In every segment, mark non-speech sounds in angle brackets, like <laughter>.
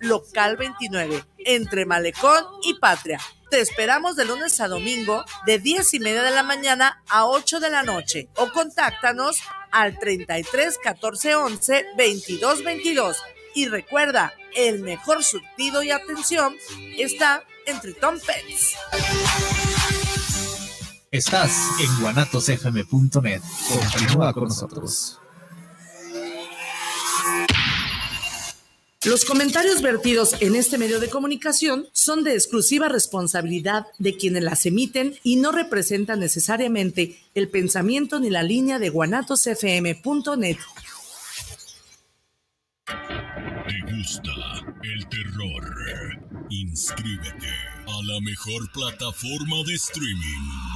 local 29, entre Malecón y Patria. Te esperamos de lunes a domingo de 10 y media de la mañana a 8 de la noche o contáctanos al 33 14 11 22 22. Y recuerda, el mejor surtido y atención está en Triton Pets. Estás en guanatosfm.net. Continúa con nosotros. Los comentarios vertidos en este medio de comunicación son de exclusiva responsabilidad de quienes las emiten y no representan necesariamente el pensamiento ni la línea de guanatosfm.net. ¿Te gusta el terror? Inscríbete a la mejor plataforma de streaming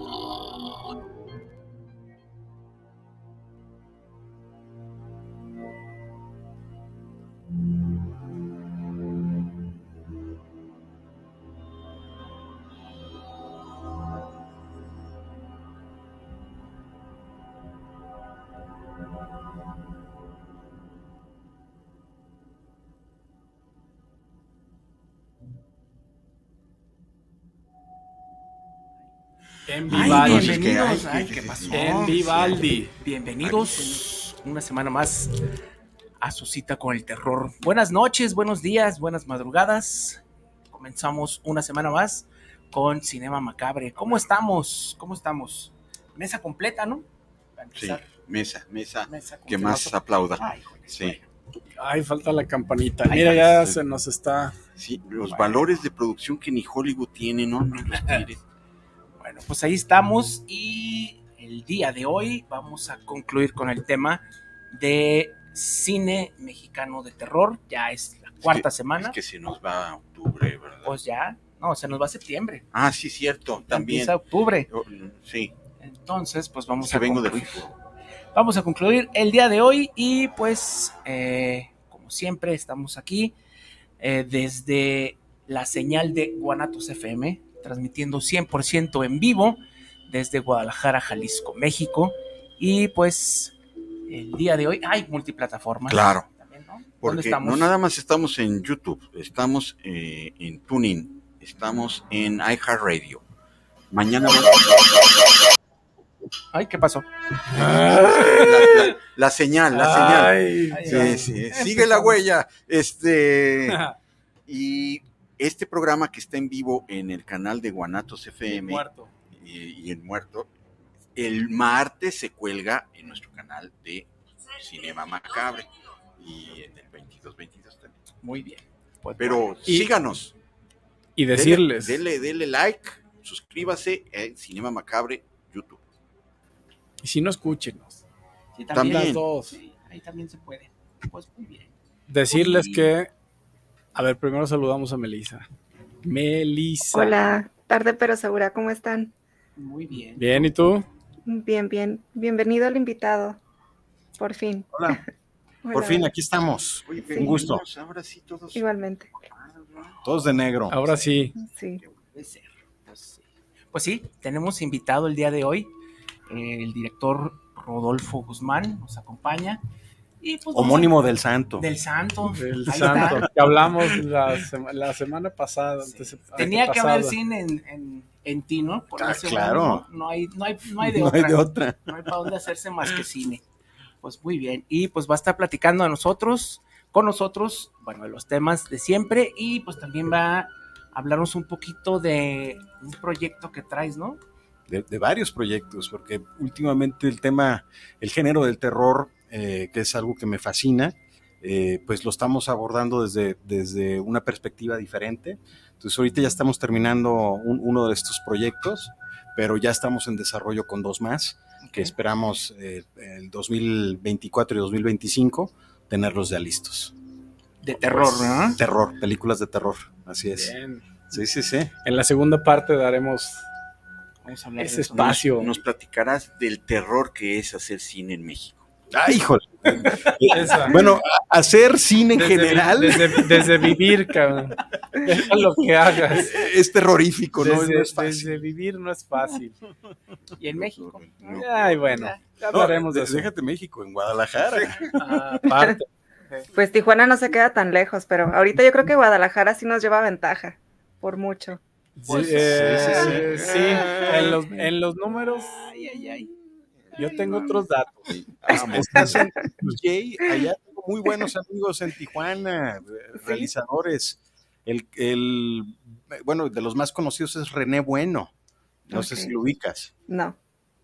En Ay, Vivaldi. bienvenidos. Ay, ¿qué pasó? En Vivaldi. Bienvenidos una semana más a su cita con el terror. Buenas noches, buenos días, buenas madrugadas. Comenzamos una semana más con Cinema Macabre. ¿Cómo estamos? ¿Cómo estamos? Mesa completa, ¿no? Para Sí, mesa, mesa, Mesa que más aplauda. Ay, joder, Sí, Ay, falta la campanita. Ay, Mira, ya sí. se nos está. sí, los valores de producción que ni Hollywood tiene, no, no los <laughs> tiene. Bueno, pues ahí estamos y el día de hoy vamos a concluir con el tema de cine mexicano de terror. Ya es la cuarta Es que- semana. Es que se nos va a octubre, ¿verdad? Pues ya, no, se nos va a septiembre. Ah, sí, cierto, también. Empieza octubre. Oh, Sí, Entonces, pues vamos que a vengo concluir. Vamos a concluir el día de hoy y pues, eh, como siempre, estamos aquí eh, desde la señal de Guanatos FM, transmitiendo 100% en vivo desde Guadalajara, Jalisco, México. Y pues, el día de hoy hay multiplataformas. Claro. También, ¿no? ¿Dónde Porque estamos? no nada más estamos en YouTube, estamos eh, en Tuning, estamos en iHeartRadio. Mañana Ay, ¿qué pasó? la, la- la señal, la señal. Ay, Sí, ay. sí, sigue la huella. Este <laughs> y este programa que está en vivo en el canal de Guanatos FM muerto. y, y en Muerto, el martes se cuelga en nuestro canal de Cinema Macabre y en el 2222 también. Muy bien. Pues, Pero Y- síganos, Y decirles. dele, dele like, suscríbase en Cinema Macabre YouTube. Y si no, escúchenos. sí, también. Las dos. Sí, ahí también se puede. Pues muy bien. Decirles que. A ver, primero saludamos a Melissa. Melissa. Hola, tarde pero segura, ¿cómo están? Muy bien. Bien, ¿y tú? Bien, bien. Bienvenido al invitado. Por fin. Hola, <laughs> por fin aquí estamos. Oye, Sí. Un gusto. bienvenidos, Ahora sí todos. Igualmente. Todos de negro. Ahora sí. Pues sí. Pues sí, tenemos invitado el día de hoy. el director Rodolfo Guzmán nos acompaña. Y pues Homónimo del santo. del santo. El Ahí santo. está. Que hablamos la, sema- la semana pasada. Sí. antes- Tenía que haber cine en, en, en ti, ¿no? Por Ah, ese claro. No, no hay, no, hay, no hay de no otra. hay de otra. No hay para dónde hacerse más que cine. Pues muy bien. Y pues va a estar platicando a nosotros, con nosotros, bueno, de los temas de siempre. Y pues también va a hablarnos un poquito de un proyecto que traes, ¿no? De, de varios proyectos, porque últimamente el tema, el género del terror, eh, que es algo que me fascina, eh, pues lo estamos abordando desde, desde una perspectiva diferente. Entonces ahorita ya estamos terminando un- uno de estos proyectos, pero ya estamos en desarrollo con dos más, que esperamos eh, el 2024 y 2025 tenerlos ya listos. De terror, ¿no? Terror, películas de terror, así es. Bien. Sí, sí, sí. En la segunda parte daremos Vamos a hablar Ese de eso. espacio. Nos, nos platicarás del terror que es hacer cine en México. ¡Ay, híjole! Esa. Bueno, hacer cine en Desde general Desde, desde vivir, cabrón. Deja lo que hagas. es terrorífico, ¿no? Desde, No es fácil. desde vivir no es fácil. Y en México. No. Ay, bueno. Ya No, hablaremos de de- eso. déjate México, en Guadalajara. Ah. <laughs> Pues Tijuana no se queda tan lejos, pero ahorita yo creo que Guadalajara sí nos lleva ventaja, por mucho. Sí, eh, sí, en los, en los números. Yo tengo otros datos. Vamos, estás en DJ, allá tengo muy buenos amigos en Tijuana, realizadores. El, el, bueno, de los más conocidos es René Bueno. No sé Ok. si lo ubicas, No,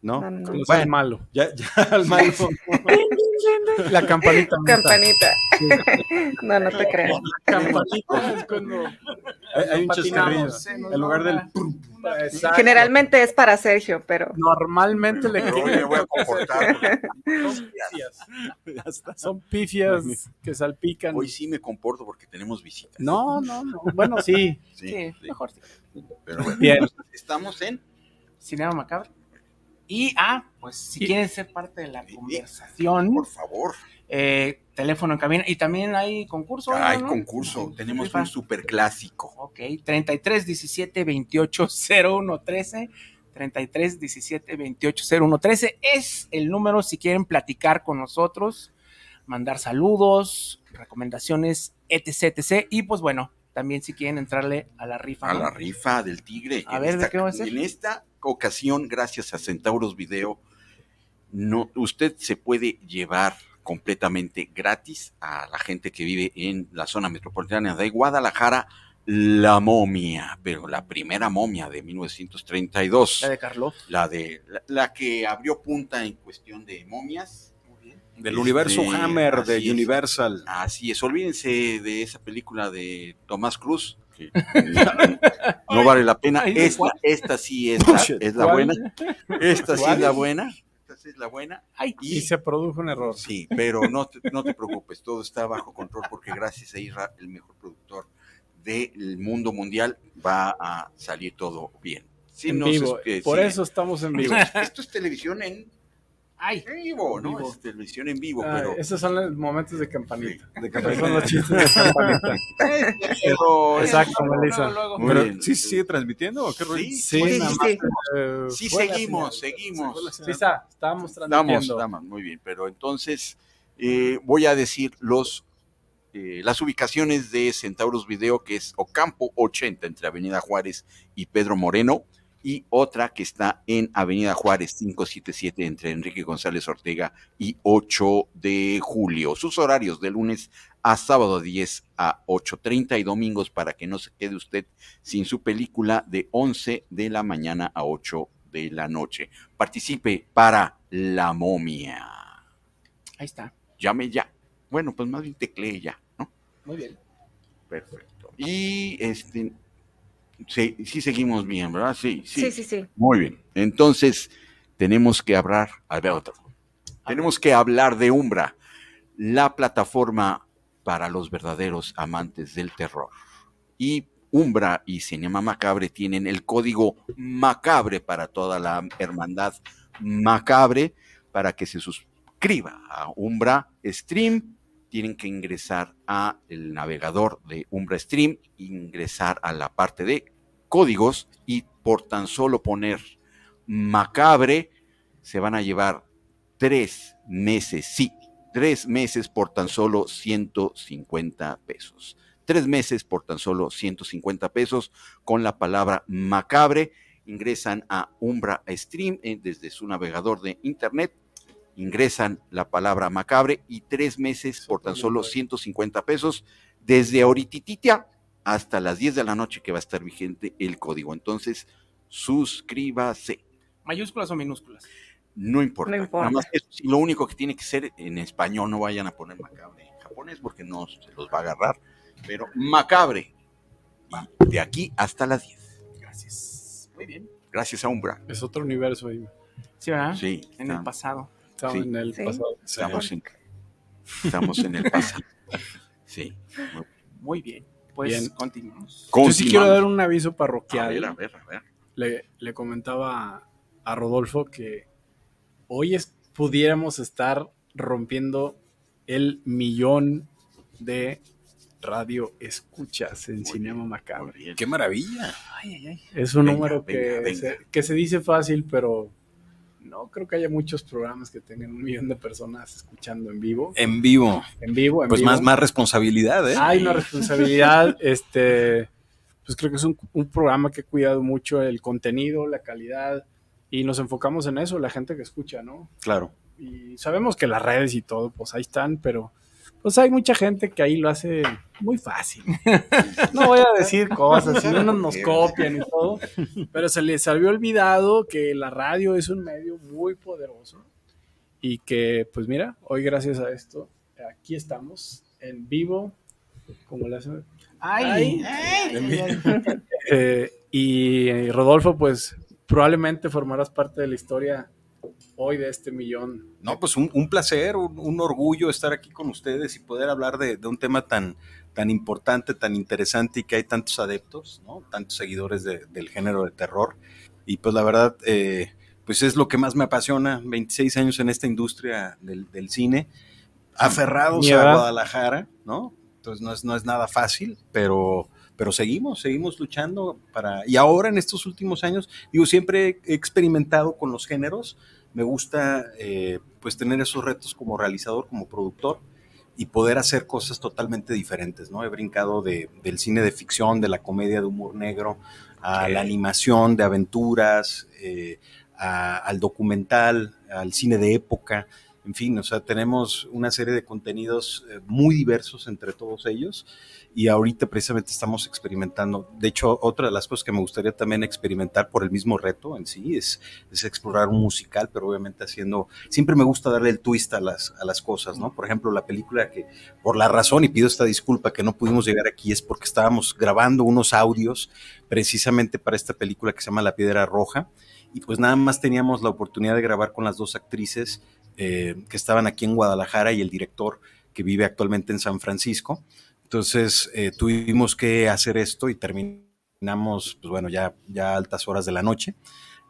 ¿no? no, no. Bueno, malo. ya, ya <laughs> al malo. <laughs> La campanita. Campanita. <laughs> no, no te cuando. Hay, hay un chascarrillo. En lugar del. Exacto. Generalmente es para Sergio, pero Normalmente le Yo voy a comportar. Son pifias. Son pifias que salpican. Hoy sí me comporto porque tenemos visitas. No, no, no. Bueno, sí. Sí, Sí, sí, mejor sí. pero bueno. Bien. Estamos en Cinema Macabro. Y, ah, pues si Y- quieren ser parte de la conversación, Por favor. Eh, teléfono en cabina. Y también hay concurso. Hay ¿no? concurso. Tenemos un super clásico. Ok, 33 17 28 01 13. 33 17 28 01 13 es el número si quieren platicar con nosotros, mandar saludos, recomendaciones, etc, etc. Y pues bueno, también si quieren entrarle a la rifa. A ¿no? la rifa del tigre. A En ver, ¿de esta- qué va a ser? En esta ocasión, gracias a Centauros Video, no, usted se puede llevar completamente gratis a la gente que vive en la zona metropolitana de Guadalajara la momia, pero la primera momia de 1932, La de Carlos. la de la, la que abrió punta en cuestión de momias. Del Este, universo Hammer de así es. Universal. Así es, olvídense de esa película de Tomás Cruz, que <laughs> no vale la pena. Ay, ¿de Esta, esta sí es la, <laughs> es la buena. Esta sí es la buena. Es la buena. Ay, Y se produjo un error. Sí, pero no te, no te preocupes, todo está bajo control porque gracias a Isra, el mejor productor del mundo mundial, va a salir todo bien. Sí, en vivo. Por sí. eso estamos en vivo. <laughs> Esto es televisión en ay. vivo, ¿no? Vivo. Es televisión en vivo, Ah, pero... esos son los momentos de campanita. De Esos son los chistes de campanita. <laughs> pero- Exacto, Luego, Melissa. Pero. ¿Sí se sigue transmitiendo o qué rollo? Sí, Sí, sí, sí, más, sí. eh, Sí, seguimos, señal. seguimos. Sí, está, estábamos Damos, transmitiendo. damos, muy bien, pero entonces eh, voy a decir los eh, las ubicaciones de Centauros Video, que es Ocampo 80 entre Avenida Juárez y Pedro Moreno, y otra que está en Avenida Juárez 577 entre Enrique González Ortega y 8 de julio. Sus horarios de lunes a sábado 10 a 8.30 y domingos para que no se quede usted sin su película de 11 de la mañana a 8 de la noche. Participe para La Momia. Ahí está. Llame ya. Bueno, pues más bien teclee ya, ¿no? Muy bien. Perfecto. Y este, sí, sí seguimos bien, ¿verdad? Sí, sí. sí, sí, sí. Muy bien. Entonces, tenemos que hablar, a ver, otro. Tenemos que hablar de Umbra, la plataforma para los verdaderos amantes del terror. Y Umbra y Cinema Macabre tienen el código Macabre para toda la hermandad Macabre para que se suscriba a Umbra Stream. Tienen que ingresar a el navegador de Umbra Stream, ingresar a la parte de códigos y por tan solo poner Macabre se van a llevar tres meses, sí, tres meses por tan solo 150 pesos. Tres meses por tan solo 150 pesos con la palabra macabre. Ingresan a Umbra Stream eh, desde su navegador de internet. Ingresan la palabra macabre y tres meses por tan solo 150 pesos desde ahorita hasta las 10 de la noche que va a estar vigente el código. Entonces, suscríbase. ¿Mayúsculas o minúsculas? No importa. No importa. Nada más eso sí, lo único que tiene que ser en español, no vayan a poner macabre en japonés porque no se los va a agarrar. Pero macabre. Y de aquí hasta las 10. Gracias. Muy bien. Gracias a Umbra. Es otro universo ahí. Sí, ¿verdad? Sí, En el pasado. Estaba Sí. en el Sí. pasado. estamos en, estamos en el pasado. <laughs> Sí. Muy bien. Pues Bien. continuamos. Yo sí quiero dar un aviso A parroquial. ver, a ver, a ver. le, le comentaba a Rodolfo que hoy es, pudiéramos estar rompiendo el millón de radio escuchas en Cinema Macabre. ¡Qué maravilla! Es un Venga, número que, venga, venga. Se, que se dice fácil, pero no creo que haya muchos programas que tengan un millón de personas escuchando en vivo. En vivo. En vivo, en Pues vivo. más, más responsabilidad, ¿eh? Hay una responsabilidad, <laughs> este, pues creo que es un, un programa que ha cuidado mucho el contenido, la calidad, y nos enfocamos en eso, la gente que escucha, ¿no? Claro. Y sabemos que las redes y todo, pues ahí están, pero pues hay mucha gente que ahí lo hace muy fácil. No voy a decir cosas, si unos nos copian y todo, pero se les había olvidado que la radio es un medio muy poderoso y que, pues mira, hoy gracias a esto, aquí estamos en vivo, como le hacen. Ay, Eh, y eh, Rodolfo, pues probablemente formarás parte de la historia hoy de este millón. No, pues un, un placer, un, un orgullo estar aquí con ustedes y poder hablar de, de un tema tan, tan importante, tan interesante y que hay tantos adeptos, ¿no? Tantos seguidores de- del género de terror. Y pues la verdad, eh, pues es lo que más me apasiona, 26 años en esta industria del, del cine, aferrados a. Guadalajara, ¿no? Entonces no es, no es nada fácil, pero, pero seguimos, seguimos luchando para... Y ahora en estos últimos años, digo, siempre he experimentado con los géneros, me gusta eh, pues tener esos retos como realizador, como productor y poder hacer cosas totalmente diferentes, ¿no? He brincado de, del cine de ficción, de la comedia de humor negro, a la animación de aventuras, eh, a- al documental, al cine de época, en fin, o sea, tenemos una serie de contenidos eh, muy diversos entre todos ellos y ahorita precisamente estamos experimentando. De hecho, otra de las cosas que me gustaría también experimentar por el mismo reto en sí es, explorar un musical, pero obviamente haciendo, siempre me gusta darle el twist a las, a las cosas, ¿no? Por ejemplo, la película que, por la razón, y pido esta disculpa que no pudimos llegar aquí, es porque estábamos grabando unos audios precisamente para esta película que se llama La Piedra Roja, y pues nada más teníamos la oportunidad de grabar con las dos actrices eh, que estaban aquí en Guadalajara y el director que vive actualmente en San Francisco. Entonces eh, tuvimos que hacer esto y terminamos, pues bueno, ya, ya a altas horas de la noche,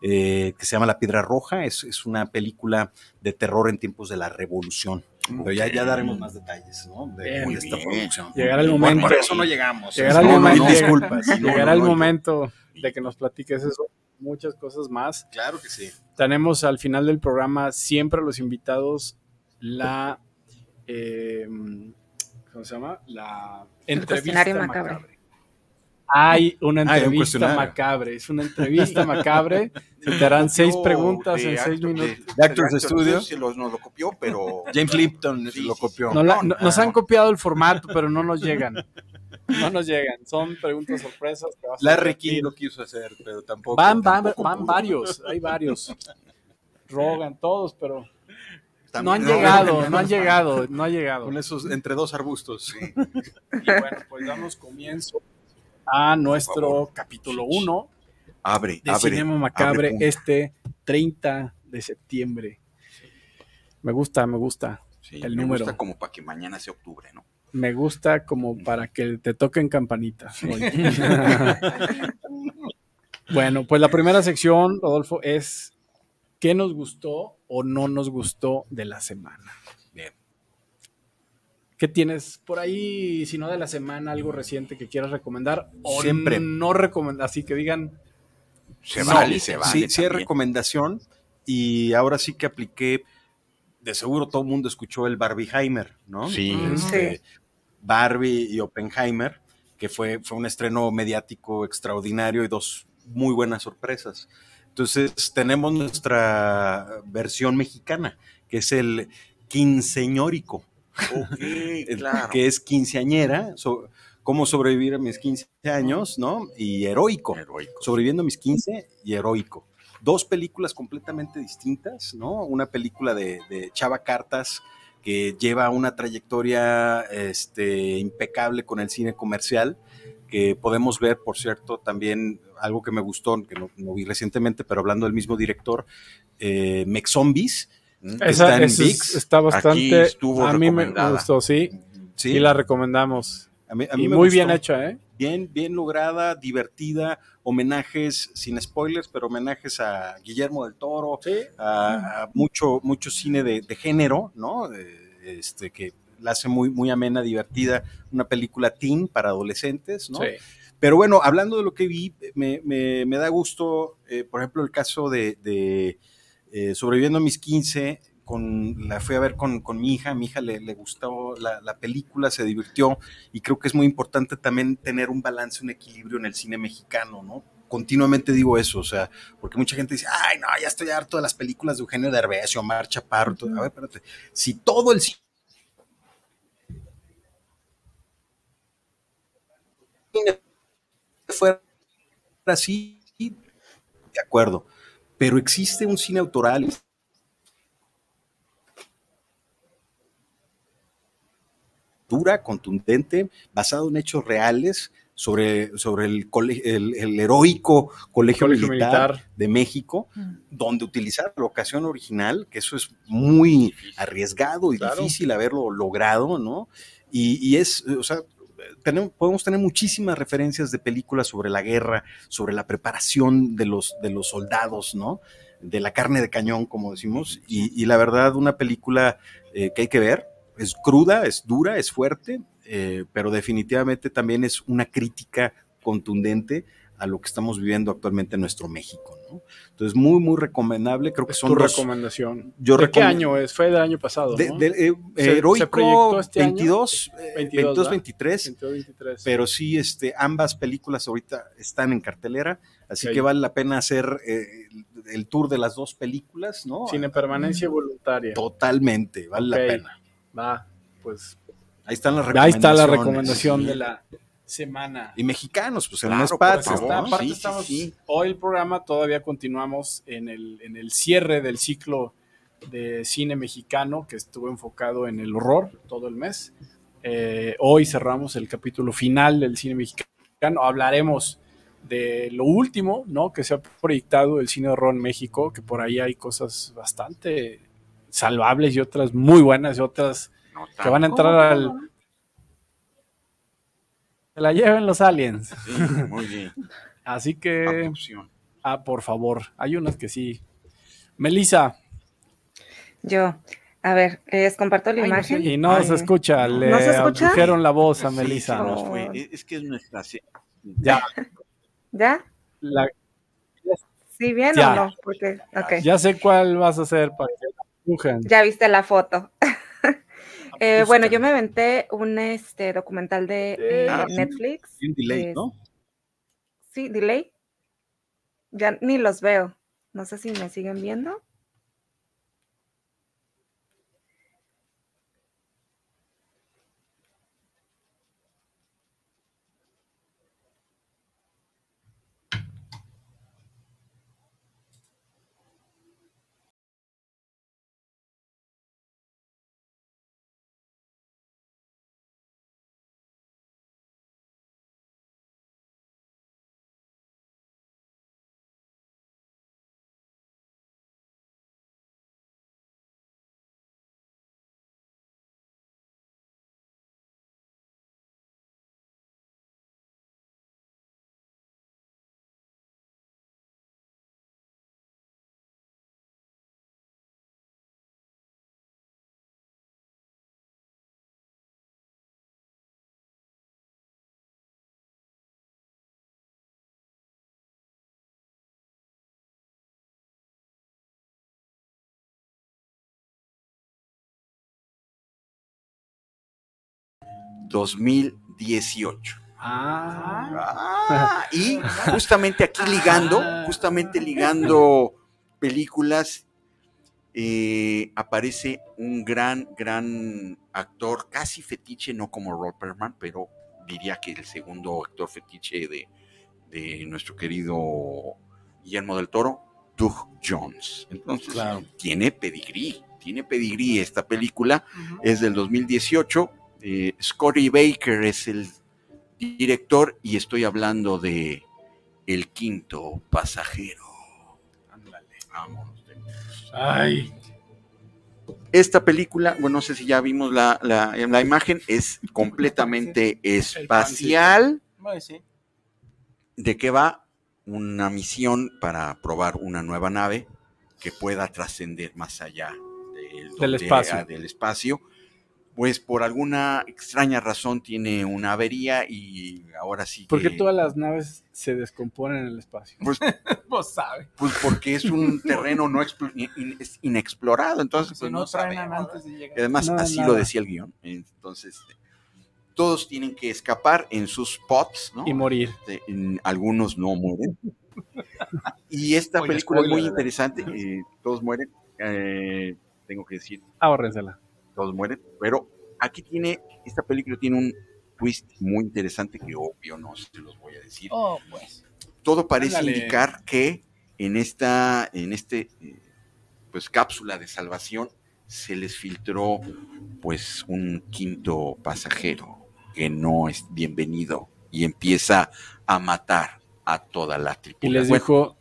eh, que se llama La Piedra Roja. Es, es una película de terror en tiempos de la revolución. Pero ya, ya daremos más detalles ¿no? de, Bien, de esta bien. producción. Llegará el Por- momento. Por eso no llegamos. Llegará el No, momento. no, disculpas. No, el no, momento de que nos platiques eso, muchas cosas más. Claro que sí. Tenemos al final del programa siempre a los invitados la eh, ¿cómo se llama? La entrevista macabre. macabre. Hay una un entrevista cuestionario. macabre, es una entrevista macabre. <laughs> Se te harán seis preguntas de en seis Actors- minutos. De Actors Studio. Sí, los- nos lo copió, pero. James Lipton Sí, lo copió. No la- No, no- no, nos han copiado el formato, pero no nos llegan. <laughs> No nos llegan. Son preguntas sorpresas. que vas Larry. King lo quiso hacer, pero tampoco. Van, van, tampoco van varios, hay varios. Rogan, todos, pero no han llegado, no han llegado, no ha llegado. Con esos entre dos arbustos. Y bueno, pues damos comienzo a nuestro capítulo 1 Abre, de abre. Cinema Macabre abre, este 30 de septiembre. Me gusta, me gusta. Sí, el me número. gusta como para que mañana sea octubre, ¿no? Me gusta como para que te toquen campanitas. <laughs> bueno, pues la primera sección, Rodolfo, es ¿qué nos gustó o no nos gustó de la semana? Bien. ¿Qué tienes por ahí, si no de la semana, algo reciente que quieras recomendar? O Siempre. no recomendar, así que digan, Se No, vale, se vale. Sí, sí hay recomendación. Y ahora sí que apliqué. De seguro todo el mundo escuchó el Barbieheimer, ¿no? Sí. Este, Barbie y Oppenheimer, que fue, fue un estreno mediático extraordinario y dos muy buenas sorpresas. Entonces, tenemos nuestra versión mexicana, que es el quinceñórico. Ok, <laughs> el- claro. que es quinceañera, so- cómo sobrevivir a mis 15 años, ¿no? Y heroico, Heroico. sobreviviendo a mis 15 y heroico. Dos películas completamente distintas, ¿no? Una película de, de Chava Cartas que lleva una trayectoria este, impecable con el cine comercial, que podemos ver, por cierto, también algo que me gustó, que no, no vi recientemente, pero hablando del mismo director, eh, Mex Zombies, que esa, está en es- VIX. está bastante. estuvo a mí me gustó, sí. ¿sí? Y la recomendamos. A mí, a mí Y me muy gustó. bien hecha, ¿eh? Bien, bien lograda, divertida, homenajes, sin spoilers, pero homenajes a Guillermo del Toro, a, a mucho, mucho cine de, de género, ¿no? Este, que la hace muy, muy amena, divertida, una película teen para adolescentes, ¿no? Sí. Pero bueno, hablando de lo que vi, me, me- me da gusto, eh, por ejemplo, el caso de, de, eh, Sobreviviendo a mis 15, con, la fui a ver con, con mi hija, mi hija le, le gustó la, la película, se divirtió, y creo que es muy importante también tener un balance, un equilibrio en el cine mexicano, ¿no? Continuamente digo eso, o sea, porque mucha gente dice, ay, no, ya estoy harto de las películas de Eugenio Derbez o Omar Chaparro. todo". A ver, espérate, si todo el cine fuera así, de acuerdo, pero existe un cine autoral. Dura, contundente, basado en hechos reales sobre, sobre el, el, el heroico Colegio, Colegio Militar, Militar. de México, donde utilizar la ocasión original, que eso es muy arriesgado y Claro. difícil haberlo logrado, ¿no? Y, y es, o sea, tenemos, podemos tener muchísimas referencias de películas sobre la guerra, sobre la preparación de los, de los soldados, ¿no? De la carne de cañón, como decimos, y, y la verdad, una película eh, que hay que ver, es cruda, es dura, es fuerte, eh, pero definitivamente también es una crítica contundente a lo que estamos viviendo actualmente en nuestro México, ¿no? Entonces, muy, muy recomendable, creo que son tu dos- recomendación. yo ¿De qué año es? Fue del año pasado, de- ¿no? de- eh, ¿Se- se heroico proyectó este año? 22, eh, 22, 22, ¿va? 23, 22, 23. pero sí, este, ambas películas ahorita están en cartelera, así que vale la pena hacer eh, el, el tour de las dos películas, ¿no? Cine permanencia voluntaria. Totalmente, vale la pena. Va, pues Ahí están las ahí está la recomendaciones. recomendación Sí. de la semana. Y mexicanos, pues en Claro, por. Pues está, favor, aparte sí, sí, estamos, sí. hoy el programa todavía continuamos en el, en el cierre del ciclo de cine mexicano que estuvo enfocado en el horror todo el mes. Eh, hoy cerramos el capítulo final del cine mexicano. Hablaremos de lo último, ¿no? Que se ha proyectado el cine de horror en México, que por ahí hay cosas bastante salvables y otras muy buenas y otras No que van a entrar al... Se la lleven los aliens. Sí, muy bien. <laughs> Así que... Ah, por favor. Hay unas que sí. Melissa. Yo, a ver, les comparto la imagen. Y no Ay, se escucha. Le ¿No se escucha? la voz a Sí, Melissa. se nos fue. Es- que es nuestra. Ya, ¿Ya? la- ¿Sí bien Ya. o no? Porque, ok. ya sé cuál vas a hacer para que Ya viste la foto. Eh, Busca. bueno, yo me aventé un este, documental de eh, Ah. Netflix. Bien delay, Es- ¿no? Sí, delay. Ya ni los veo. No sé si me siguen viendo. ...2018. Ah, Ah, y justamente aquí ligando, justamente ligando películas, eh, aparece un gran, gran actor, casi fetiche, no como Robert Perlman, pero diría que el segundo actor fetiche de, de nuestro querido Guillermo del Toro, Doug Jones. Entonces, Claro. tiene pedigrí, tiene pedigrí esta película, es del 2018. Eh, Scotty Baker es el director y estoy hablando de El Quinto Pasajero. Ándale, vámonos. ay. Esta película, bueno, no sé si ya vimos la, la, la imagen, es <laughs> completamente espacial. Sí. ¿De qué va? Una misión para probar una nueva nave que pueda trascender más allá del, Del espacio. del espacio. Pues por alguna extraña razón tiene una avería y ahora sí que... Porque todas las naves se descomponen en el espacio. Pues, <laughs> Vos sabes. pues porque es un terreno no explo- in- es inexplorado, entonces pues, no, no traen sabemos, antes de llegar. Y además Nada, así nada. lo decía el guion. Entonces, todos tienen que escapar en sus pods, ¿no? Y morir. Este, en- algunos no mueren. <laughs> Y esta Oye, película es muy interesante. eh, todos mueren. eh, tengo que decir, Ahórrensela. Todos mueren. Pero aquí tiene, esta película tiene un twist muy interesante que obvio no se los voy a decir. Oh, pues. Todo parece Ándale. indicar que en esta, en este, eh, pues cápsula de salvación se les filtró, pues un quinto pasajero que no es bienvenido y empieza a matar a toda la Y tripulación. les Bueno, dijo,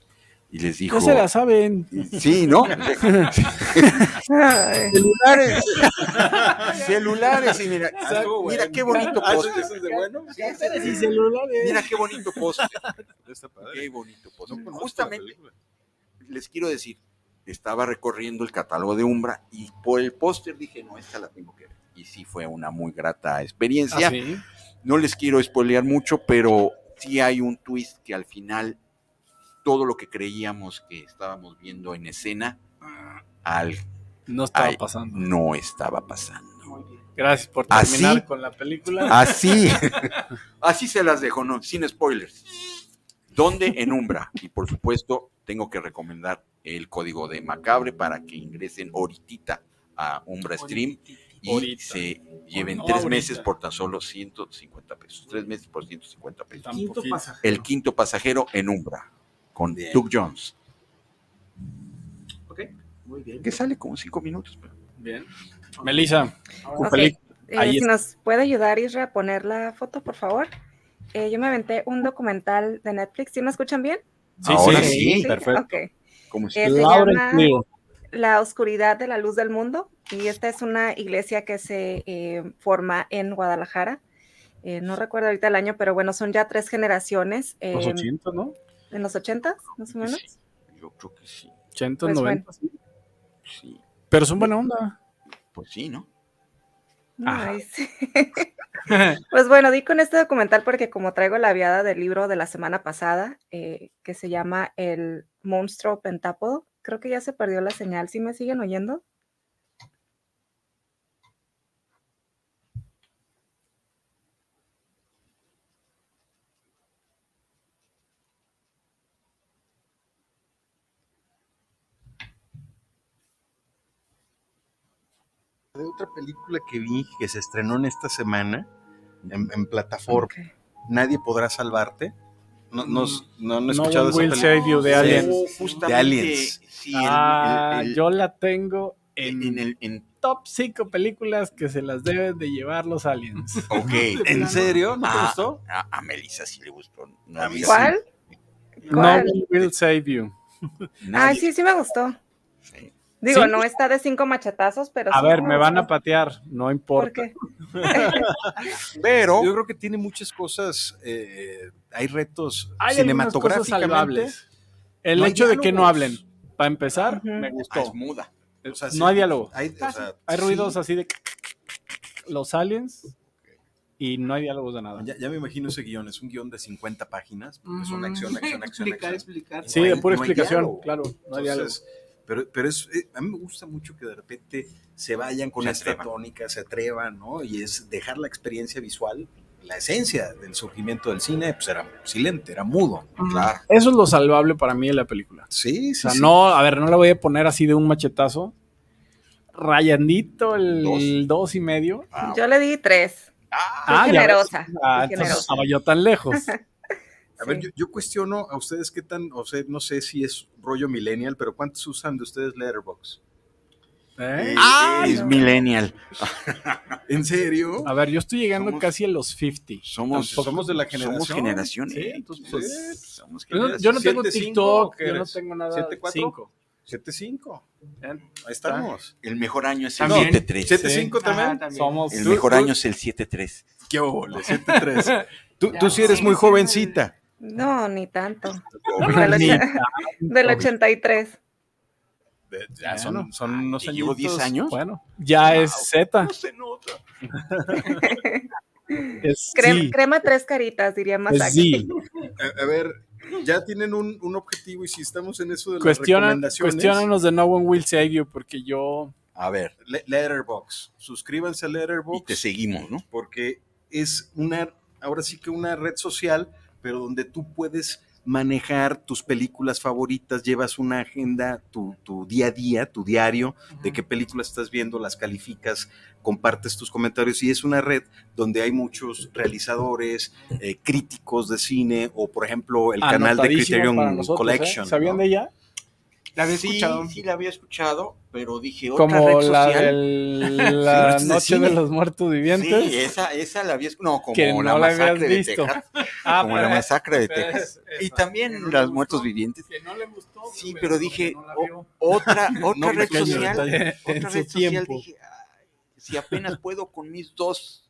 y les dijo, ya se la saben. sí, ¿no? <laughs> Celulares, celulares y mira, estuvo mira bueno. qué bonito post. ¿eso es de bueno? Y celulares. Mira qué bonito post. Está padre. Qué bonito post. No conozco la Justamente les quiero decir, estaba recorriendo el catálogo de Umbra y por el póster dije, no, esta la tengo que ver. Y sí fue una muy grata experiencia. ¿Ah, sí? No les quiero spoilear mucho, pero sí hay un twist que al final todo lo que creíamos que estábamos viendo en escena, al, No estaba pasando. no estaba pasando. Gracias por ¿Así? terminar con la película. Así, <laughs> así se las dejo, no, sin spoilers. ¿Dónde? En Umbra. Y por supuesto, tengo que recomendar el código de Macabre para que ingresen ahorita a Umbra Stream y Ahorita. se lleven No, tres ahorita. meses por tan solo 150 pesos. Tres meses por 150 pesos. Quinto pasajero. El quinto pasajero en Umbra, con Bien. Doug Jones, Ok, muy bien. que sale como cinco minutos. pero- Bien. Melissa, tu Ok. película. Eh, si nos puede ayudar Isra a poner la foto, por favor. Eh, yo me aventé un documental de Netflix. ¿Sí me escuchan bien? Sí, Ahora sí, sí. perfecto. Ok. Como si- Eh, se llama-. La oscuridad de la luz del mundo. Y esta es una iglesia que se eh, forma en Guadalajara. Eh, no recuerdo ahorita el año, pero bueno, son ya tres generaciones. Los eh, 80, ¿no? En los 80, más o menos. Sí, yo creo que sí. 80, Pues 90. sí. Sí, Pero son buena onda. pues sí, ¿no? Ajá. Ay, sí. <laughs> Pues bueno, di con este documental porque como traigo la viada del libro de la semana pasada, eh, que se llama El monstruo pentápodo, creo que ya se perdió la señal. ¿Sí me siguen oyendo? De otra película que vi que se estrenó en esta semana en, en plataforma. Nadie podrá salvarte. No, no, no, han No escuchado One esa Will película. Save You de. Aliens. Oh, De Aliens. Sí, el- Ah, el- el- yo la tengo en, en el en- top 5 películas que se las deben de llevar los aliens. <laughs> ok. ¿En serio? ¿No te Ah, gustó? A, a Melissa sí le gustó. No, A mí vi- ¿Cuál? No Will Save You. <laughs> Nadie- sí, sí me gustó. sí. Digo, ¿Sí? no está de cinco machetazos, pero A sí ver, me van a patear, no ¿Por importa. qué? <laughs> Pero Yo creo que tiene muchas cosas. eh, hay retos Hay cosas salvables. El No hecho de que no hablen, para empezar, me ah, gustó. es muda. O sea, no hay diálogo. Hay, o sea, Hay sí. ruidos así de los aliens y no hay diálogos de nada. Ya, ya me imagino ese guion. Es un guion de 50 páginas. Porque son Ujú. acción, acción, <laughs> acción, Explicar, acción. explicar. Sí, no hay- de pura no explicación, claro, no hay diálogo. Pero, pero es, eh, a mí me gusta mucho que de repente se vayan con Se esta atrevan. tónica, se atrevan, ¿no? Y es dejar la experiencia visual, la esencia del surgimiento del cine, pues era silente, era mudo. Claro. Eso es lo salvable para mí de la película. Sí, O sí. sea, sí. no, a ver, no la voy a poner así de un machetazo. Rayandito el Dos. dos y medio. Ah, Yo le di tres. ah, ya generosa. Ah, fui entonces generosa. estaba yo tan lejos. <laughs> A ver, Sí. yo, yo cuestiono a ustedes qué tan, o sea, no sé si es rollo millennial, pero ¿cuántos usan de ustedes Letterboxd? ¿Eh? Ah, es millennial. <laughs> ¿En serio? A ver, yo estoy llegando Somos- casi a los 50. Somos, somos de la Somos generación. generación. Sí, ¿eh? entonces, Pues, somos Yo no, generación. yo no tengo 7-5, TikTok, ¿qué yo no tengo nada. 7-4. 5. 7-5. Bien. Ahí estamos. El mejor año es el También. 7-3. 7-5 también. También. Somos El Tú- mejor tú- año es el 7-3. ¿Qué óvole, 7-3. <laughs> Tú, tú sí eres sí, muy sí, jovencita. No, ni tanto. Ni <laughs> Del, och- del 83. De- Ya Bueno. son, son unos ¿Te llevo 10 añitos. años? Bueno, ya es Z. se nota. <laughs> Es Crema, tres caritas, diría Masaki. sí. A, a ver, ya tienen un, un objetivo y si estamos en eso de las Cuestionan, recomendaciones. cuestionanos de No One Will Save You porque yo A ver, Le- Letterbox. Suscríbanse a y Letterbox. te seguimos, ¿no? porque es una, ahora sí que una red social, pero donde tú puedes manejar tus películas favoritas, llevas una agenda, tu, tu día a día, tu diario, de qué películas estás viendo, las calificas, compartes tus comentarios y es una red donde hay muchos realizadores, eh, críticos de cine o por ejemplo el canal de Criterion nosotros, ¿eh? Collection. ¿Sabían ¿no? de ella? La había sí, escuchado. sí la había escuchado, pero dije otra Como red la social. <laughs> la de Noche de los Muertos Vivientes. Sí, esa, esa la había escuchado. No, como Que no la la habías masacre de visto. Texas. <laughs> Ah, como la masacre de Texas. es- Y también no las gustó, muertos vivientes. Que no le gustó. Sí, pero dije, no otra, <laughs> otra red pequeño social. Otra su red social tiempo. dije, "Ay, si apenas puedo con mis dos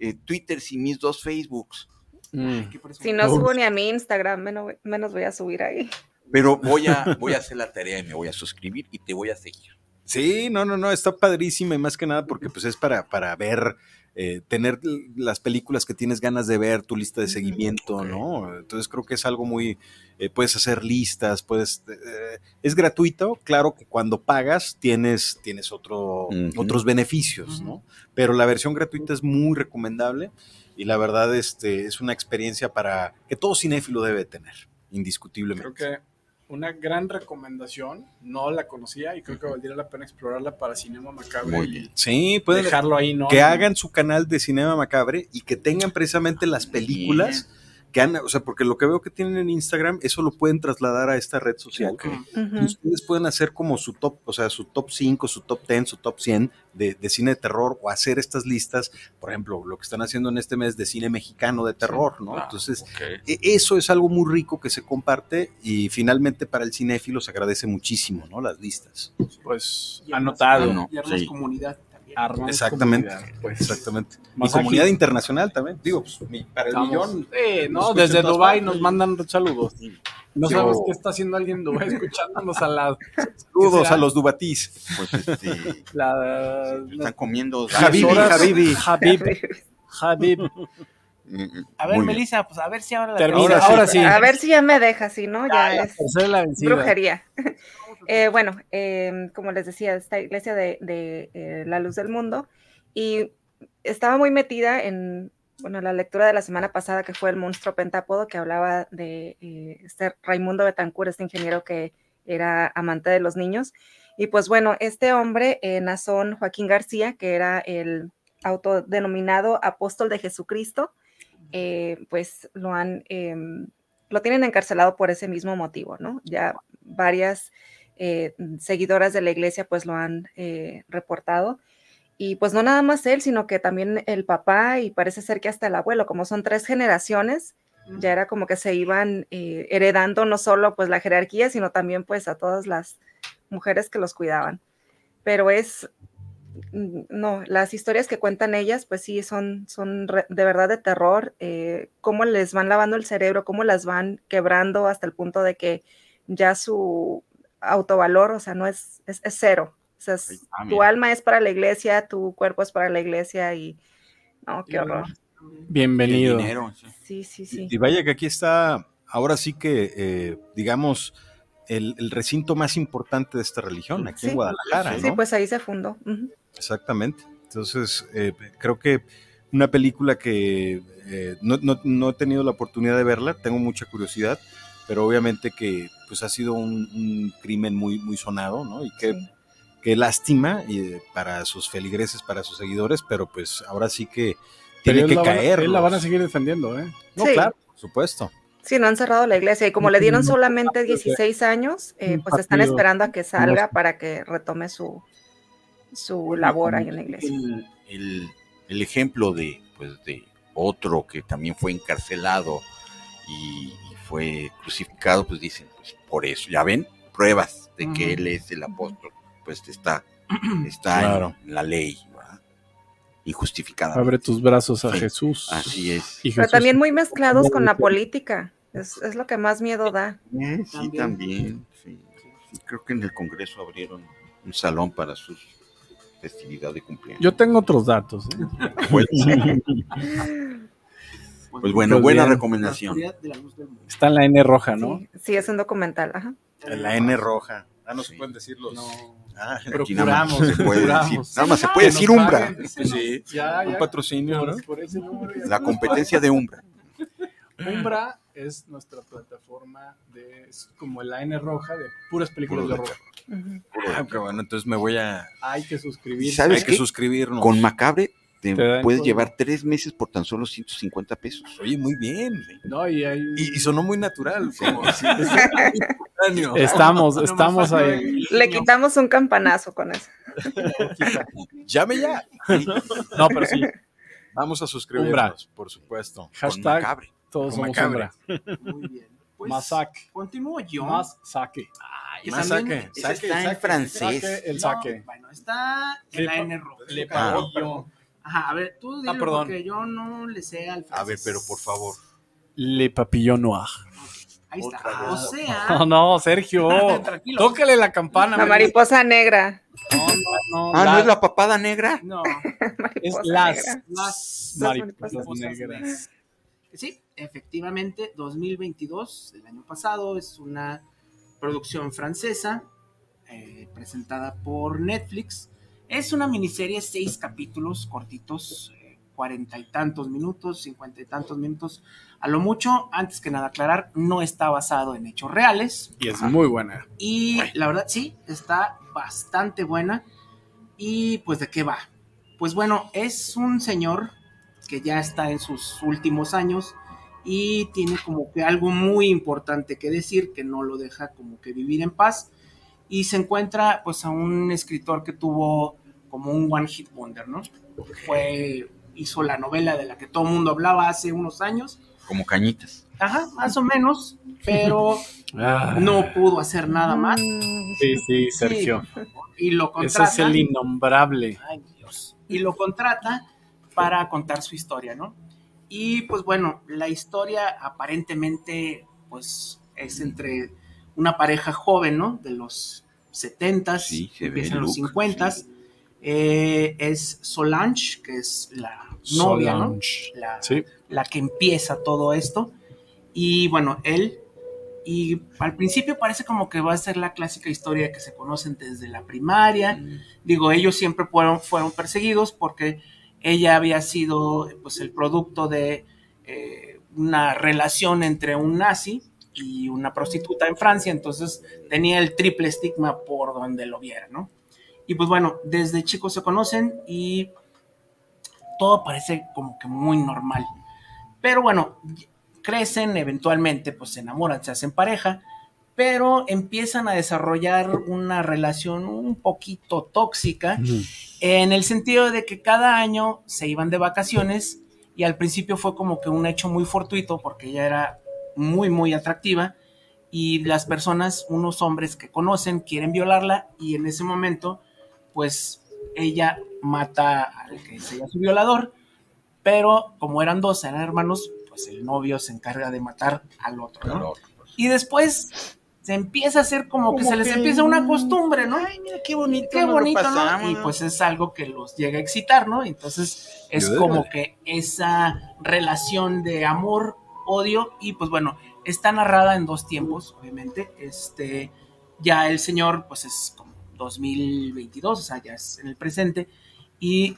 eh, Twitters y mis dos Facebooks. Mm. Si no subo ni a mi Instagram, menos, menos voy a subir ahí. Pero <laughs> voy a, voy a hacer la tarea y me voy a suscribir y te voy a seguir. Sí, no, no, no, está padrísima y más que nada porque pues es para, para ver, eh, tener las películas que tienes ganas de ver, tu lista de seguimiento, ok. ¿no? Entonces creo que es algo muy, eh, puedes hacer listas, puedes, eh, es gratuito, claro que cuando pagas tienes, tienes otro, Ujú. otros beneficios, ¿no? Pero la versión gratuita es muy recomendable y la verdad este, es una experiencia para que todo cinéfilo debe tener, indiscutiblemente. Creo que una gran recomendación, no la conocía y creo que valdría la pena explorarla para Cinema Macabre Muy y bien. Sí, pueden dejarlo ahí, ¿no? que hagan su canal de Cinema Macabre y que tengan precisamente las películas que han, o sea, porque lo que veo que tienen en Instagram, eso lo pueden trasladar a esta red social. Y ustedes pueden hacer como su top, o sea, su top 5, su top 10, su top 100 de, de cine de terror o hacer estas listas, por ejemplo, lo que están haciendo en este mes de cine mexicano de terror, ¿no? Ah, Entonces, e- eso es algo muy rico que se comparte y finalmente para el cinéfilo se agradece muchísimo, ¿no? Las listas. Pues Y anotado. no, Y sí. comunidad Exactamente. comunidad, pues. Exactamente. Y comunidad internacional también. Digo, pues, mi- para el Estamos- millón. Eh, no, desde Dubai nos mandan saludos. No Sí. sabemos qué está haciendo alguien en Dubai escuchándonos al lado. Saludos a los Dubatís. Pues este, La, están comiendo. Habibi, Habibi. Habib, Habib. A ver. Melissa, pues a ver si ahora la Termina, ahora sí. A ver si ya me deja, si no, ya es la brujería. Eh, bueno, eh, como les decía, esta iglesia de, eh, la luz del mundo y estaba muy metida en bueno, la lectura de la semana pasada que fue el monstruo pentápodo que hablaba de eh, este Raimundo Betancourt, este ingeniero que era amante de los niños. Y pues bueno, este hombre, Nazón Joaquín García, que era el autodenominado apóstol de Jesucristo, pues lo han, em, lo tienen encarcelado por ese mismo motivo, ¿no? Ya varias eh, seguidoras de la iglesia pues lo han eh, reportado. Y pues no nada más él, sino que también el papá y parece ser que hasta el abuelo, como son tres generaciones, ya era como que se iban eh, heredando no solo pues la jerarquía, sino también pues a todas las mujeres que los cuidaban. Pero es, mm, no, las historias que cuentan ellas pues sí son, son de verdad de terror, cómo les van lavando el cerebro, cómo las van quebrando hasta el punto de que ya su autovalor, o sea, no es, es, es cero. O sea, es- tu alma es para la iglesia, tu cuerpo es para la iglesia y no, qué horror. Bienvenido. El dinero, sí. Sí, sí, sí. Y vaya que aquí está, ahora sí que, eh, digamos, el, el recinto más importante de esta religión, aquí en Sí. Guadalajara, Sí, ¿no? pues ahí se fundó. Exactamente. Entonces, eh, creo que una película que eh, no, no- no he tenido la oportunidad de verla, tengo mucha curiosidad, pero obviamente que pues ha sido un, un crimen muy, muy sonado, ¿no? Y qué, Sí. qué lástima y, eh, para sus feligreses, para sus seguidores, pero pues ahora sí que tiene que caer. él la van a seguir defendiendo, ¿eh? No, Sí. claro, por supuesto. Sí, no han cerrado la iglesia y como le dieron solamente pues, 16 años, eh, pues están esperando a que salga para que retome su, su labor ahí en la iglesia. El, el- el ejemplo de, pues, de otro que también fue encarcelado y, y fue crucificado, pues dicen, pues por eso, ya ven, pruebas de que él es el apóstol, pues está, <clears throat> está Claro. en la ley, ¿verdad? Injustificada. Abre tus brazos a Sí, Jesús. Así es. Y Pero Jesús- también muy mezclados con la política. Es, es lo que más miedo da. Eh, sí, También. también. sí. Sí, Creo que en el Congreso abrieron un salón para su festividad de cumpleaños. Yo tengo otros datos. ¿eh? <laughs> Pues, <laughs> pues bueno, Pues buena bien. recomendación. Está en la N roja, ¿no? Sí, sí, es un documental. Ajá. La N roja. Ah, no se pueden decir los. No. Ah, Aquí nada más Procuramos, se puede procuramos. decir, nada más se puede decir Umbra. paguen. sí. Ya, Un ya. patrocinio, ¿no? Por, ese número ya La competencia de Umbra. Umbra es nuestra plataforma de es como la N roja de puras películas Puro de horror. Ah, qué bueno, entonces me voy a. Hay que suscribirse. ¿Sabes Hay que suscribirnos. Con Macabre te, Te puedes todo. llevar tres meses por tan solo 150 pesos. Oye, muy bien. No, y hay- Y, y sonó muy natural. como <laughs> estamos, No, estamos ahí. Le quitamos un campanazo con eso. <laughs> Llame ya. No, pero sí. Vamos a suscribirnos, Umbra. por supuesto. Con Hashtag Macabre. todos Con somos Macabre. Umbra. Muy bien. Pues, Más saque. Continúo yo. Más saque. Ah, y Más saque. Está en saque. francés. Saque, el No, saque. bueno, está en la N roja. Le Ah. papillon. Ajá, a ver, tú dilo perdón. porque yo no le sé al francés. A ver, pero por favor. Le papillon noir. Ahí Otra está. vez. O sea, <laughs> No, no, Sergio. <laughs> Tócale la campana. La Mari. mariposa negra. No, no, no. Ah, la- ¿no es la papada negra? no, <laughs> es las, negra. las Las mariposas mariposas negras. Sí, efectivamente, 2022, el año pasado, es una producción francesa eh, presentada por Netflix. Es una miniserie, seis capítulos cortitos, eh, cuarenta y tantos minutos, cincuenta y tantos minutos. A lo mucho, antes que nada aclarar, no está basado en hechos reales. Y es muy buena. Y la verdad, sí, está bastante buena. Y pues, ¿de qué va? Pues bueno, es un señor que ya está en sus últimos años y tiene como que algo muy importante que decir que no lo deja como que vivir en paz. Y se encuentra pues a un escritor que tuvo como un one hit wonder, ¿no? Fue, hizo la novela de la que todo el mundo hablaba hace unos años. Como cañitas. Ajá, más o menos, pero <laughs> Ah, no pudo hacer nada más. Mm, Sí, sí, Sergio. Y lo Ese contrata. es el innombrable. Ay, Dios. Y lo contrata para contar su historia, ¿no? Y pues bueno, la historia aparentemente pues es entre una pareja joven, ¿no? De los 70s, Sí, empiezan los look, 50s. sí. Eh, es Solange, que es la novia, ¿no? Solange. La, Sí. la que empieza todo esto. Y bueno, él, y al principio parece como que va a ser la clásica historia que se conocen desde la primaria. Digo, ellos siempre fueron, fueron perseguidos porque ella había sido pues el producto de eh, una relación entre un nazi y una prostituta en Francia, entonces tenía el triple estigma por donde lo viera, ¿no? Y pues bueno, desde chicos se conocen y todo parece como que muy normal. Pero bueno, crecen, eventualmente pues se enamoran, se hacen pareja, pero empiezan a desarrollar una relación un poquito tóxica en el sentido de que cada año se iban de vacaciones y al principio fue como que un hecho muy fortuito porque ella era muy muy atractiva y las personas, unos hombres que conocen, quieren violarla y en ese momento pues ella mata al que sería su violador, pero como eran dos, eran hermanos, pues el novio se encarga de matar al otro, ¿no? Y después se empieza a hacer como, que se les empieza una costumbre, ¿no? Ay, mira qué bonito. Qué bonito, pasamos, ¿no? Y pues es algo que los llega a excitar, ¿no? Entonces es Yo como que esa relación de amor, odio, y pues bueno, está narrada en dos tiempos, obviamente. Este, ya el señor, pues es como 2022, o sea, ya es en el presente, y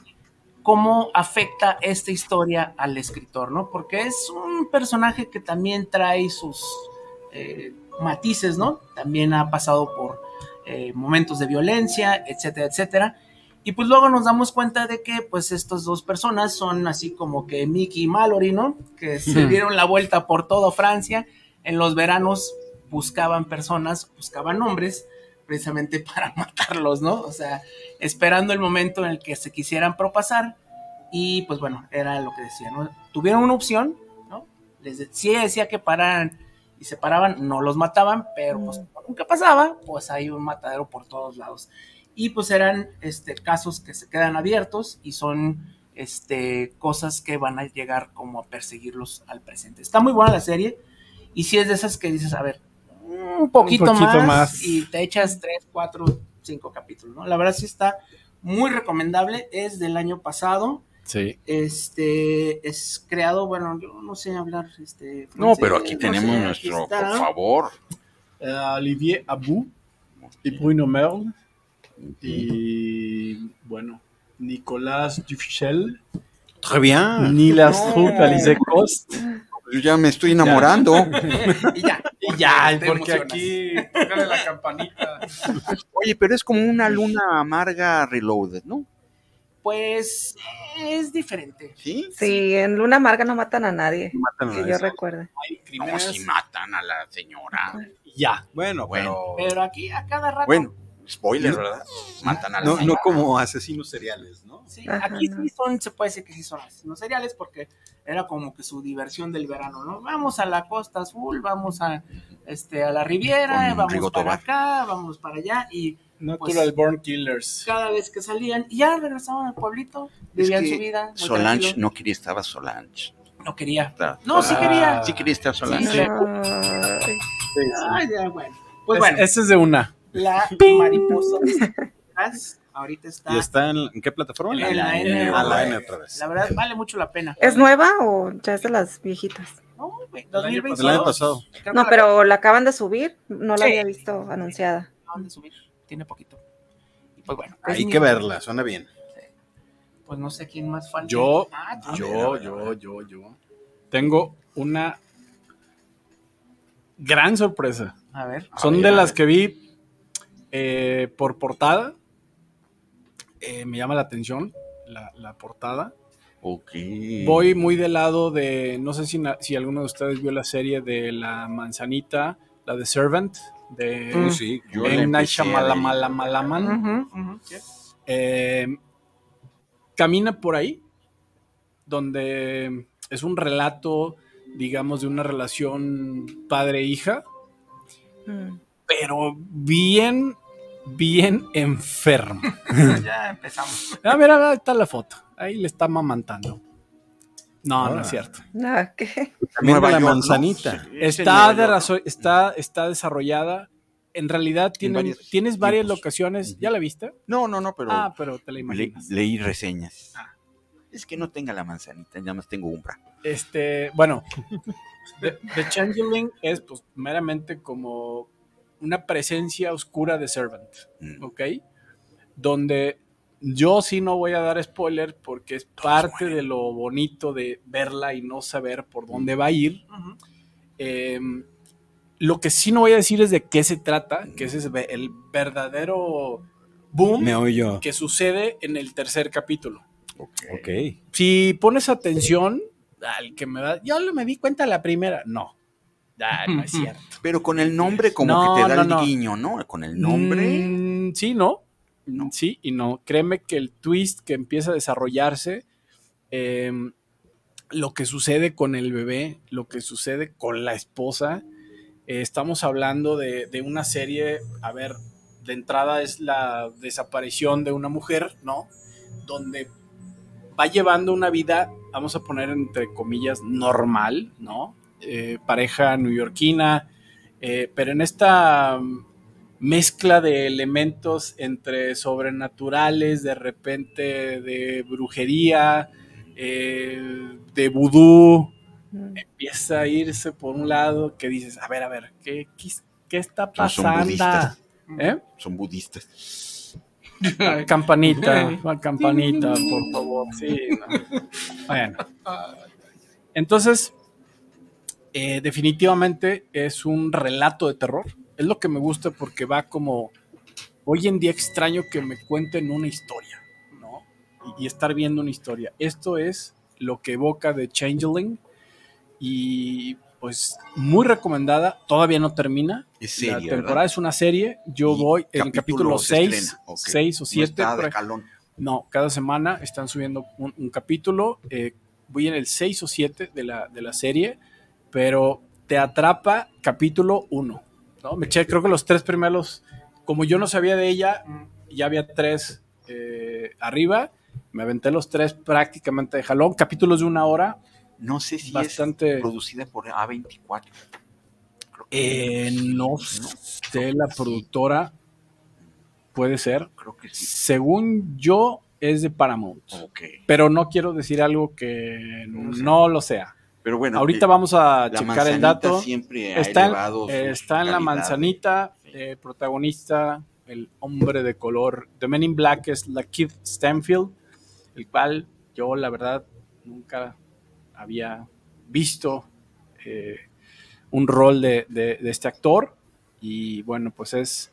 cómo afecta esta historia al escritor, ¿no? Porque es un personaje que también trae sus eh, matices, ¿no? También ha pasado por eh, momentos de violencia, etcétera, etcétera. Y pues luego nos damos cuenta de que pues estas dos personas son así como que Mickey y Mallory, ¿no? Que se dieron la vuelta por todo Francia. En los veranos buscaban personas, buscaban hombres precisamente <laughs> para matarlos, ¿no? O sea, esperando el momento en el que se quisieran propasar. Y pues bueno, era lo que decía, ¿no? Tuvieron una opción, ¿no? Les de- sí decía que pararan y se paraban, no los mataban, pero pues nunca pasaba, pues hay un matadero por todos lados. Y pues eran este, casos que se quedan abiertos y son este, cosas que van a llegar como a perseguirlos al presente. Está muy buena la serie y si es de esas que dices, a ver, un poquito, poquito más, más. y te echas tres, cuatro, cinco capítulos, ¿no? La verdad sí está muy recomendable, es del año pasado. Sí. Este es creado, bueno, yo no sé hablar este No, pero aquí no tenemos sé, nuestro, por favor. Eh, Olivier Abou y Bruno Merle. Y bueno, Nicolas Dufichel, Très bien. Nilas No. Strupp, Alice Cost. Yo ya me estoy enamorando. <laughs> y ya, Y ya, te porque aquí tócale la campanita. Oye, pero es como una luna amarga reloaded, ¿no? Pues es diferente. ¿Sí? Sí, en Luna Amarga no matan a nadie, Matan a que yo recuerde. Hay No, si matan a la señora. Ya. Bueno, Bueno. pero Pero aquí a cada rato. Bueno, spoiler, ¿verdad? Matan a la no, como asesinos seriales, ¿no? Sí, Ajá, aquí sí son, se puede decir que sí son asesinos seriales porque era como que su diversión del verano, ¿no? Vamos a la costa azul, vamos a, este, a la Riviera, Con vamos Rigo para Tobar. acá, vamos para allá y Natural Born Killers. cada vez que salían, y ya regresaban al pueblito, Es vivían que su vida. Solange tranquilo. no quería, estaba Solange. no quería. Está- No, sí quería. Sí quería estar Solange. Sí. Ay, Ay, ya, bueno. Pues Es- bueno, Ese es de una. La <laughs> mariposa ahorita está, ¿Y está en, en qué plataforma? en la N. A la otra N vez. otra vez. La verdad, vale mucho la pena. ¿Es nueva o ya es de las viejitas? No, güey, El año 2022. El año pasado. No, la pero la acaban de subir, no la Sí. había visto anunciada. acaban de subir, tiene poquito. Y pues bueno. Hay que mi- verla, suena bien. Pues no sé quién más falta. Yo, Ah, yo, yo, yo, yo. Tengo una gran sorpresa. A ver. Son ver, de las ver. que vi eh, por portada. Eh, me llama la atención la, la portada. Ok. Voy muy del lado de, no sé si, si alguno de ustedes vio la serie de La Manzanita, la de Servant, de Mm. Sí, Yo la M. Night empecé a ver. Shyamalan. Ujú, ujú, sí. Eh, camina por ahí, donde es un relato, digamos, de una relación padre-hija, Mm. pero bien, bien enfermo. Ya empezamos. <laughs> Ah, mira, ahí está la foto. Ahí le está mamantando. No, no Ah. es cierto. Ah, ¿qué? También Nueva la ¿no? manzanita. Está, de está, está desarrollada. En realidad tienen- varios tienes varias locaciones. ¿Ya la viste? ¿no? No, no, no, pero Ah, pero te la le- imaginas. leí reseñas. Ah. Es que no tenga la manzanita, nada más tengo umbra. Este, bueno, The, The Changeling es pues meramente como una presencia oscura de Servant, Mm. ¿ok? Donde yo sí no voy a dar spoiler porque es parte de lo bonito de verla y no saber por dónde va a ir. Eh, lo que sí no voy a decir es de qué se trata, que ese es ve- el verdadero boom Me que sucede en el tercer capítulo. Ok. Si pones atención al que me da, yo no me di cuenta la primera, no. Ah, no es cierto. Pero con el nombre como No, que te da no, el no. guiño, ¿no? Con el nombre. Mm, sí, no. No. Sí y no. Créeme que el twist que empieza a desarrollarse, eh, lo que sucede con el bebé, lo que sucede con la esposa, eh, estamos hablando de, de una serie, a ver, de entrada es la desaparición de una mujer, ¿no? Donde va llevando una vida, vamos a poner entre comillas, normal, ¿no? Eh, pareja neoyorquina, eh, pero en esta mezcla de elementos entre sobrenaturales, de repente de brujería, eh, de vudú, Mm. empieza a irse por un lado que dices, a ver, a ver, ¿qué, qué, qué está No, son pasando? budistas. ¿Eh? Son budistas. <laughs> Campanita, la campanita, por favor. Sí, no. Bueno. Entonces, eh, definitivamente es un relato de terror. Es lo que me gusta porque va como. Hoy en día extraño que me cuenten una historia, ¿no? Y, y estar viendo una historia. Esto es lo que evoca de Changeling. Y pues muy recomendada. Todavía no termina. Es la serie, temporada ¿verdad? es una serie. Yo voy en capítulo se 6, estrena. Ok. 6 o No 7. está de calón. No, cada semana están subiendo un, un capítulo. eh, voy en el 6 o 7 de la, de la serie, pero te atrapa capítulo 1. ¿no? Me eché, creo que los tres primeros, como yo no sabía de ella, ya había tres eh, arriba. Me aventé los tres prácticamente de jalón, capítulos de una hora. No sé si Bastante- es producida por A24. Creo que- Eh, no sé, la productora puede ser. Creo que sí. Según yo, es de Paramount. Ok. Pero no quiero decir algo que no lo sea. Pero bueno, Ahorita eh, vamos a checar el dato. siempre Está, en- eh, está la manzanita, Sí. eh, protagonista, el hombre de color. The Men in Black es la Keith Stanfield, el cual yo, la verdad, nunca había visto eh, un rol de, de- de este actor. Y bueno, pues es.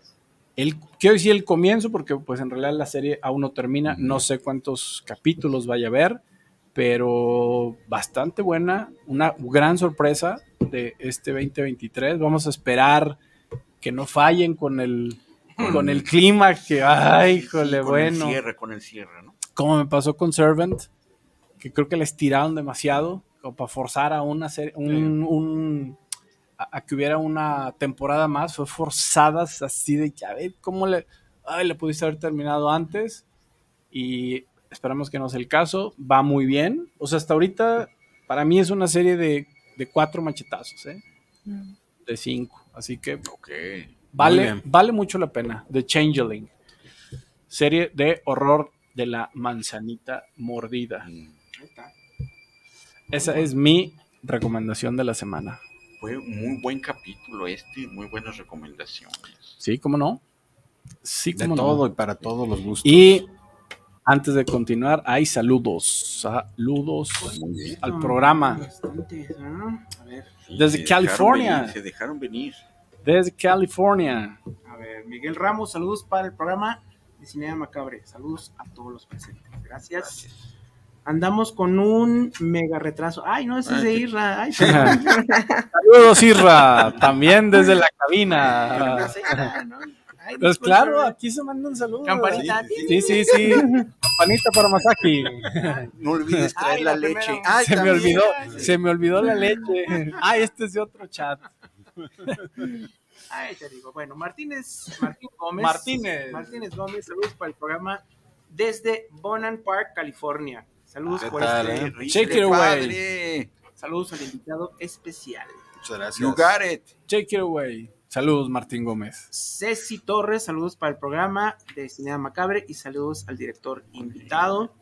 El, quiero decir el comienzo, porque pues en realidad la serie aún no termina. No sé cuántos capítulos vaya a haber, pero bastante buena. Una gran sorpresa de este 2023. Vamos a esperar que no fallen con el, con el clima. Que, ay, Sí, híjole, con bueno El cierre, con el cierre, ¿no? como me pasó con Servant, que creo que le estiraron demasiado, como para forzar a una serie, un, un- a, a que hubiera una temporada más, fue forzadas así de ya ve cómo le, ay, le pudiste haber terminado antes y esperamos que no sea el caso, va muy bien, o sea, hasta ahorita para mí es una serie de, de cuatro machetazos, ¿eh? de cinco, así que Ok. Vale, vale mucho la pena. The Changeling. Serie de horror de la manzanita mordida. Mm, Esa es mi recomendación de la semana. Fue un muy buen capítulo este, muy buenas recomendaciones. ¿Sí? ¿Cómo no? Sí, De cómo no. todo y para todos los gustos. Y antes de continuar, hay saludos. Saludos al programa. Bastantes, ¿no? A ver, Sí, Desde se dejaron California. venir, se dejaron venir. Desde California. a ver, Miguel Ramos, saludos para el programa de Cinea Macabre. Saludos a todos los presentes. Gracias. Andamos con un mega retraso. Ay, no, ese es de Irra. Ay, <laughs> Saludos, Irra. También desde la cabina. Ay, Pues claro, aquí se mandan saludos. Campanita. Sí, sí, sí. Campanita para Masaki. No olvides traer Ay, la, la leche. Ay, se me olvidó, se me olvidó la leche. Ah, este es de otro chat. Ay, te digo. Bueno, Martínez, Martín <laughs> Gómez. Martínez. Martínez Gómez, saludos para el programa desde Bonan Park, California. Saludos ¿Qué por tal, este. eh? Shake it away. padre. Saludos al invitado especial. Muchas gracias. You got it. Take it away. Saludos, Martín Gómez. Ceci Torres, saludos para el programa de Cinea Macabre y saludos al director invitado.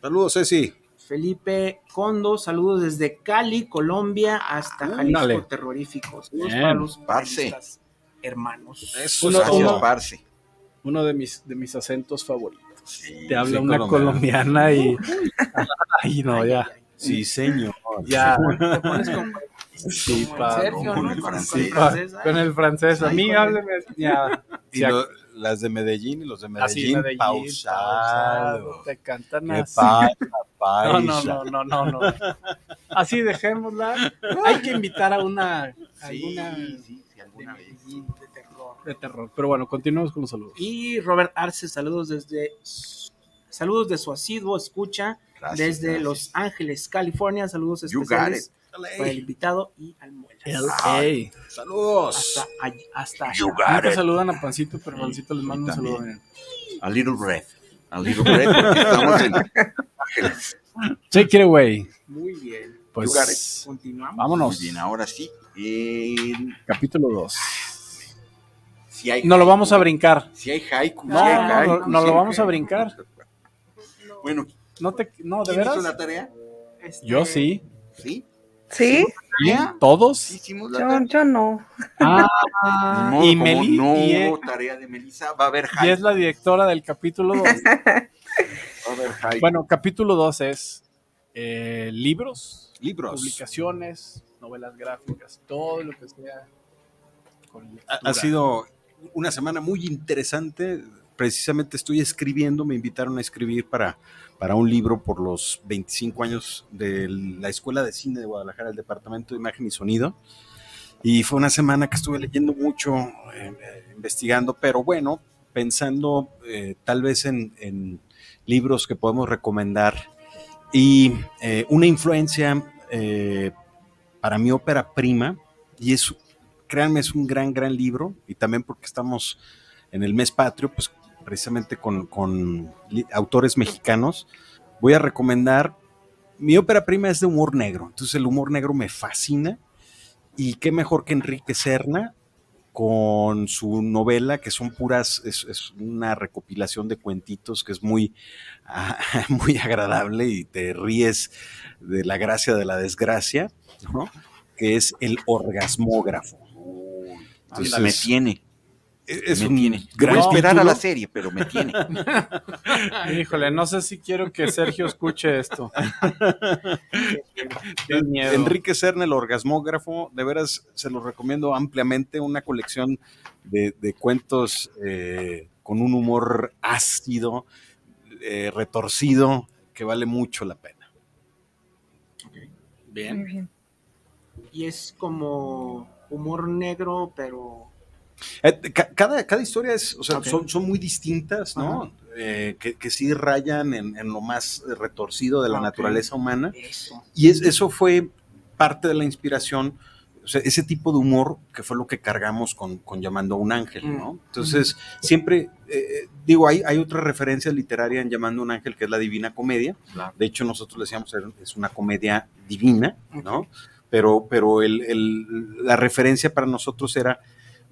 Saludos, Ceci. Felipe Condo, saludos desde Cali, Colombia, hasta Jalisco Ándale. Terrorífico. Saludos Bien. para los Parce. hermanos. Eso, Uno- parce. Uno de mis, de mis acentos favoritos. Sí, Te habla una colombiana, y. <laughs> Ay, no, Ay, ya. ay, ay. Sí, señor. Ya. Te pones como, Sí, como pa- Sergio, con ¿no? el francés. el francés, ay. Con el francés. A mí hábleme. Ya. <laughs> Y Sí, ac- lo- las de Medellín y los de así, Medellín, Medellín, pausado. Te cantan ¿Qué así. pasa, <laughs> No, no, no, no, no, no. Así dejémosla. Hay que invitar a una Sí, alguna sí, sí, de alguna vez. Medellín, de terror. de terror. Pero bueno, continuemos con los saludos. Y Robert Arce, saludos desde saludos de su asiduo escucha Gracias, desde gracias. Los Ángeles, California. Saludos especiales para el invitado y al Muelas. LA. Saludos. Hasta Nunca saludan a Pancito, pero Pancito les manda un saludo. A little breath. A little breath porque estamos en Take it away. Muy bien. Pues Continuamos. vámonos. Muy bien, ahora sí. Capítulo 2. si hay No lo vamos a brincar. Si hay haiku, No, si hay haiku, no, no si lo vamos a brincar. Bueno, No te no, ¿de ¿quién hizo veras? la tarea? Este, Yo sí. ¿Sí? ¿Sí? ¿Todos? Hicimos la Yo, tarea. yo no. Ah, y Meli no y, e- hubo tarea de Melissa, va a haber y es la directora del capítulo 2. <laughs> Va a haber haiku. Bueno, capítulo 2 es eh, libros, Libros. publicaciones, novelas gráficas, todo lo que sea. con Ha, lectura. ha sido una semana muy interesante. Precisamente estoy escribiendo, me invitaron a escribir para, para un libro por los 25 años de la Escuela de Cine de Guadalajara, el Departamento de Imagen y Sonido. Y fue una semana que estuve leyendo mucho, eh, eh, investigando, pero bueno, pensando eh, tal vez en, en libros que podemos recomendar. Y eh, una influencia eh, para mi ópera prima y es, créanme, es un gran, gran libro, y también porque estamos en el mes patrio, pues precisamente con, con autores mexicanos, voy a recomendar, mi ópera prima es de humor negro, entonces el humor negro me fascina, y qué mejor que Enrique Serna, con su novela, que son puras, es, una recopilación de cuentitos que es muy, <laughs> muy agradable y te ríes de la gracia de la desgracia, ¿no? que es el orgasmógrafo. Entonces, me tiene. Es me un tiene. gran Voy a esperar a la serie, pero me tiene. <laughs> Híjole, no sé si quiero que Sergio escuche esto. <laughs> Qué miedo. Enrique Serna, el orgasmógrafo, de veras se los recomiendo ampliamente, una colección de, de cuentos eh, con un humor ácido, eh, retorcido, que vale mucho la pena. Bien. Y es como humor negro, pero Eh, ca- cada, cada historia es, o sea, Ok. son, son muy distintas, ¿no? Eh, que, que sí rayan en, en lo más retorcido de la Ok. naturaleza humana. eso. Y es- eso fue parte de la inspiración, o sea, ese tipo de humor que fue lo que cargamos con, con Llamando a un Ángel, ¿no? Mm. Entonces, siempre, eh, digo, hay, hay otra referencia literaria en Llamando a un Ángel que es la Divina Comedia. Claro. De hecho, nosotros le decíamos, es una comedia divina, ¿no? Pero, pero el- el- la referencia para nosotros era,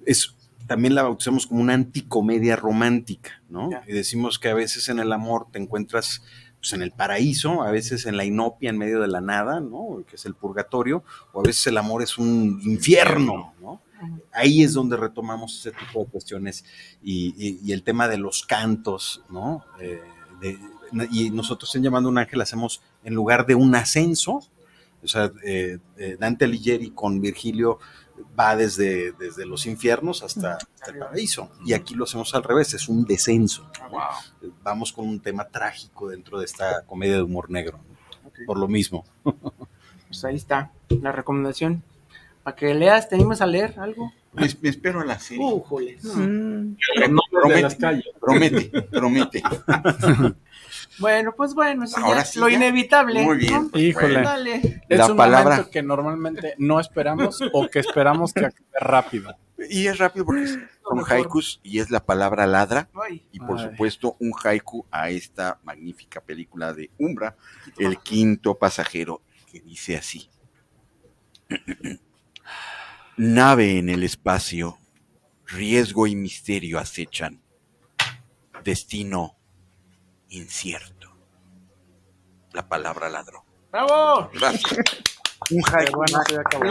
es, también la bautizamos como una anticomedia romántica, ¿no? Y decimos que a veces en el amor te encuentras pues, en el paraíso, a veces en la inopia, en medio de la nada, ¿no? Que es el purgatorio, o a veces el amor es un infierno, ¿no? Ahí es donde retomamos ese tipo de cuestiones y, y- y el tema de los cantos, ¿no? Eh, de- y nosotros en Llamando a un Ángel hacemos, en lugar de un ascenso, o sea, eh, eh, Dante Alighieri con Virgilio va desde, desde los infiernos hasta, hasta el paraíso. Y aquí lo hacemos al revés, es un descenso. ¿no? Vamos con un tema trágico dentro de esta comedia de humor negro. Por lo mismo. Pues ahí está la recomendación. Para que leas, ¿te animas a leer algo? Me, me espero a la serie. Uh, joles. Mm, de las promete, promete, promete. <laughs> Bueno, pues bueno, sí, Ahora ya, sí, lo ya. inevitable. Muy bien. ¿no? Híjole. Dale. Es La un palabra- momento que normalmente no esperamos o que esperamos que acabe rápido. Y es rápido porque son mejor. haikus y es la palabra ladra. Ay, Y por Ay. supuesto, un haiku a esta magnífica película de Umbra, El quinto pasajero, que dice así. Nave en el espacio, riesgo y misterio acechan, destino incierto. La palabra ladrón. ¡Bravo! Gracias. <laughs> Un bueno.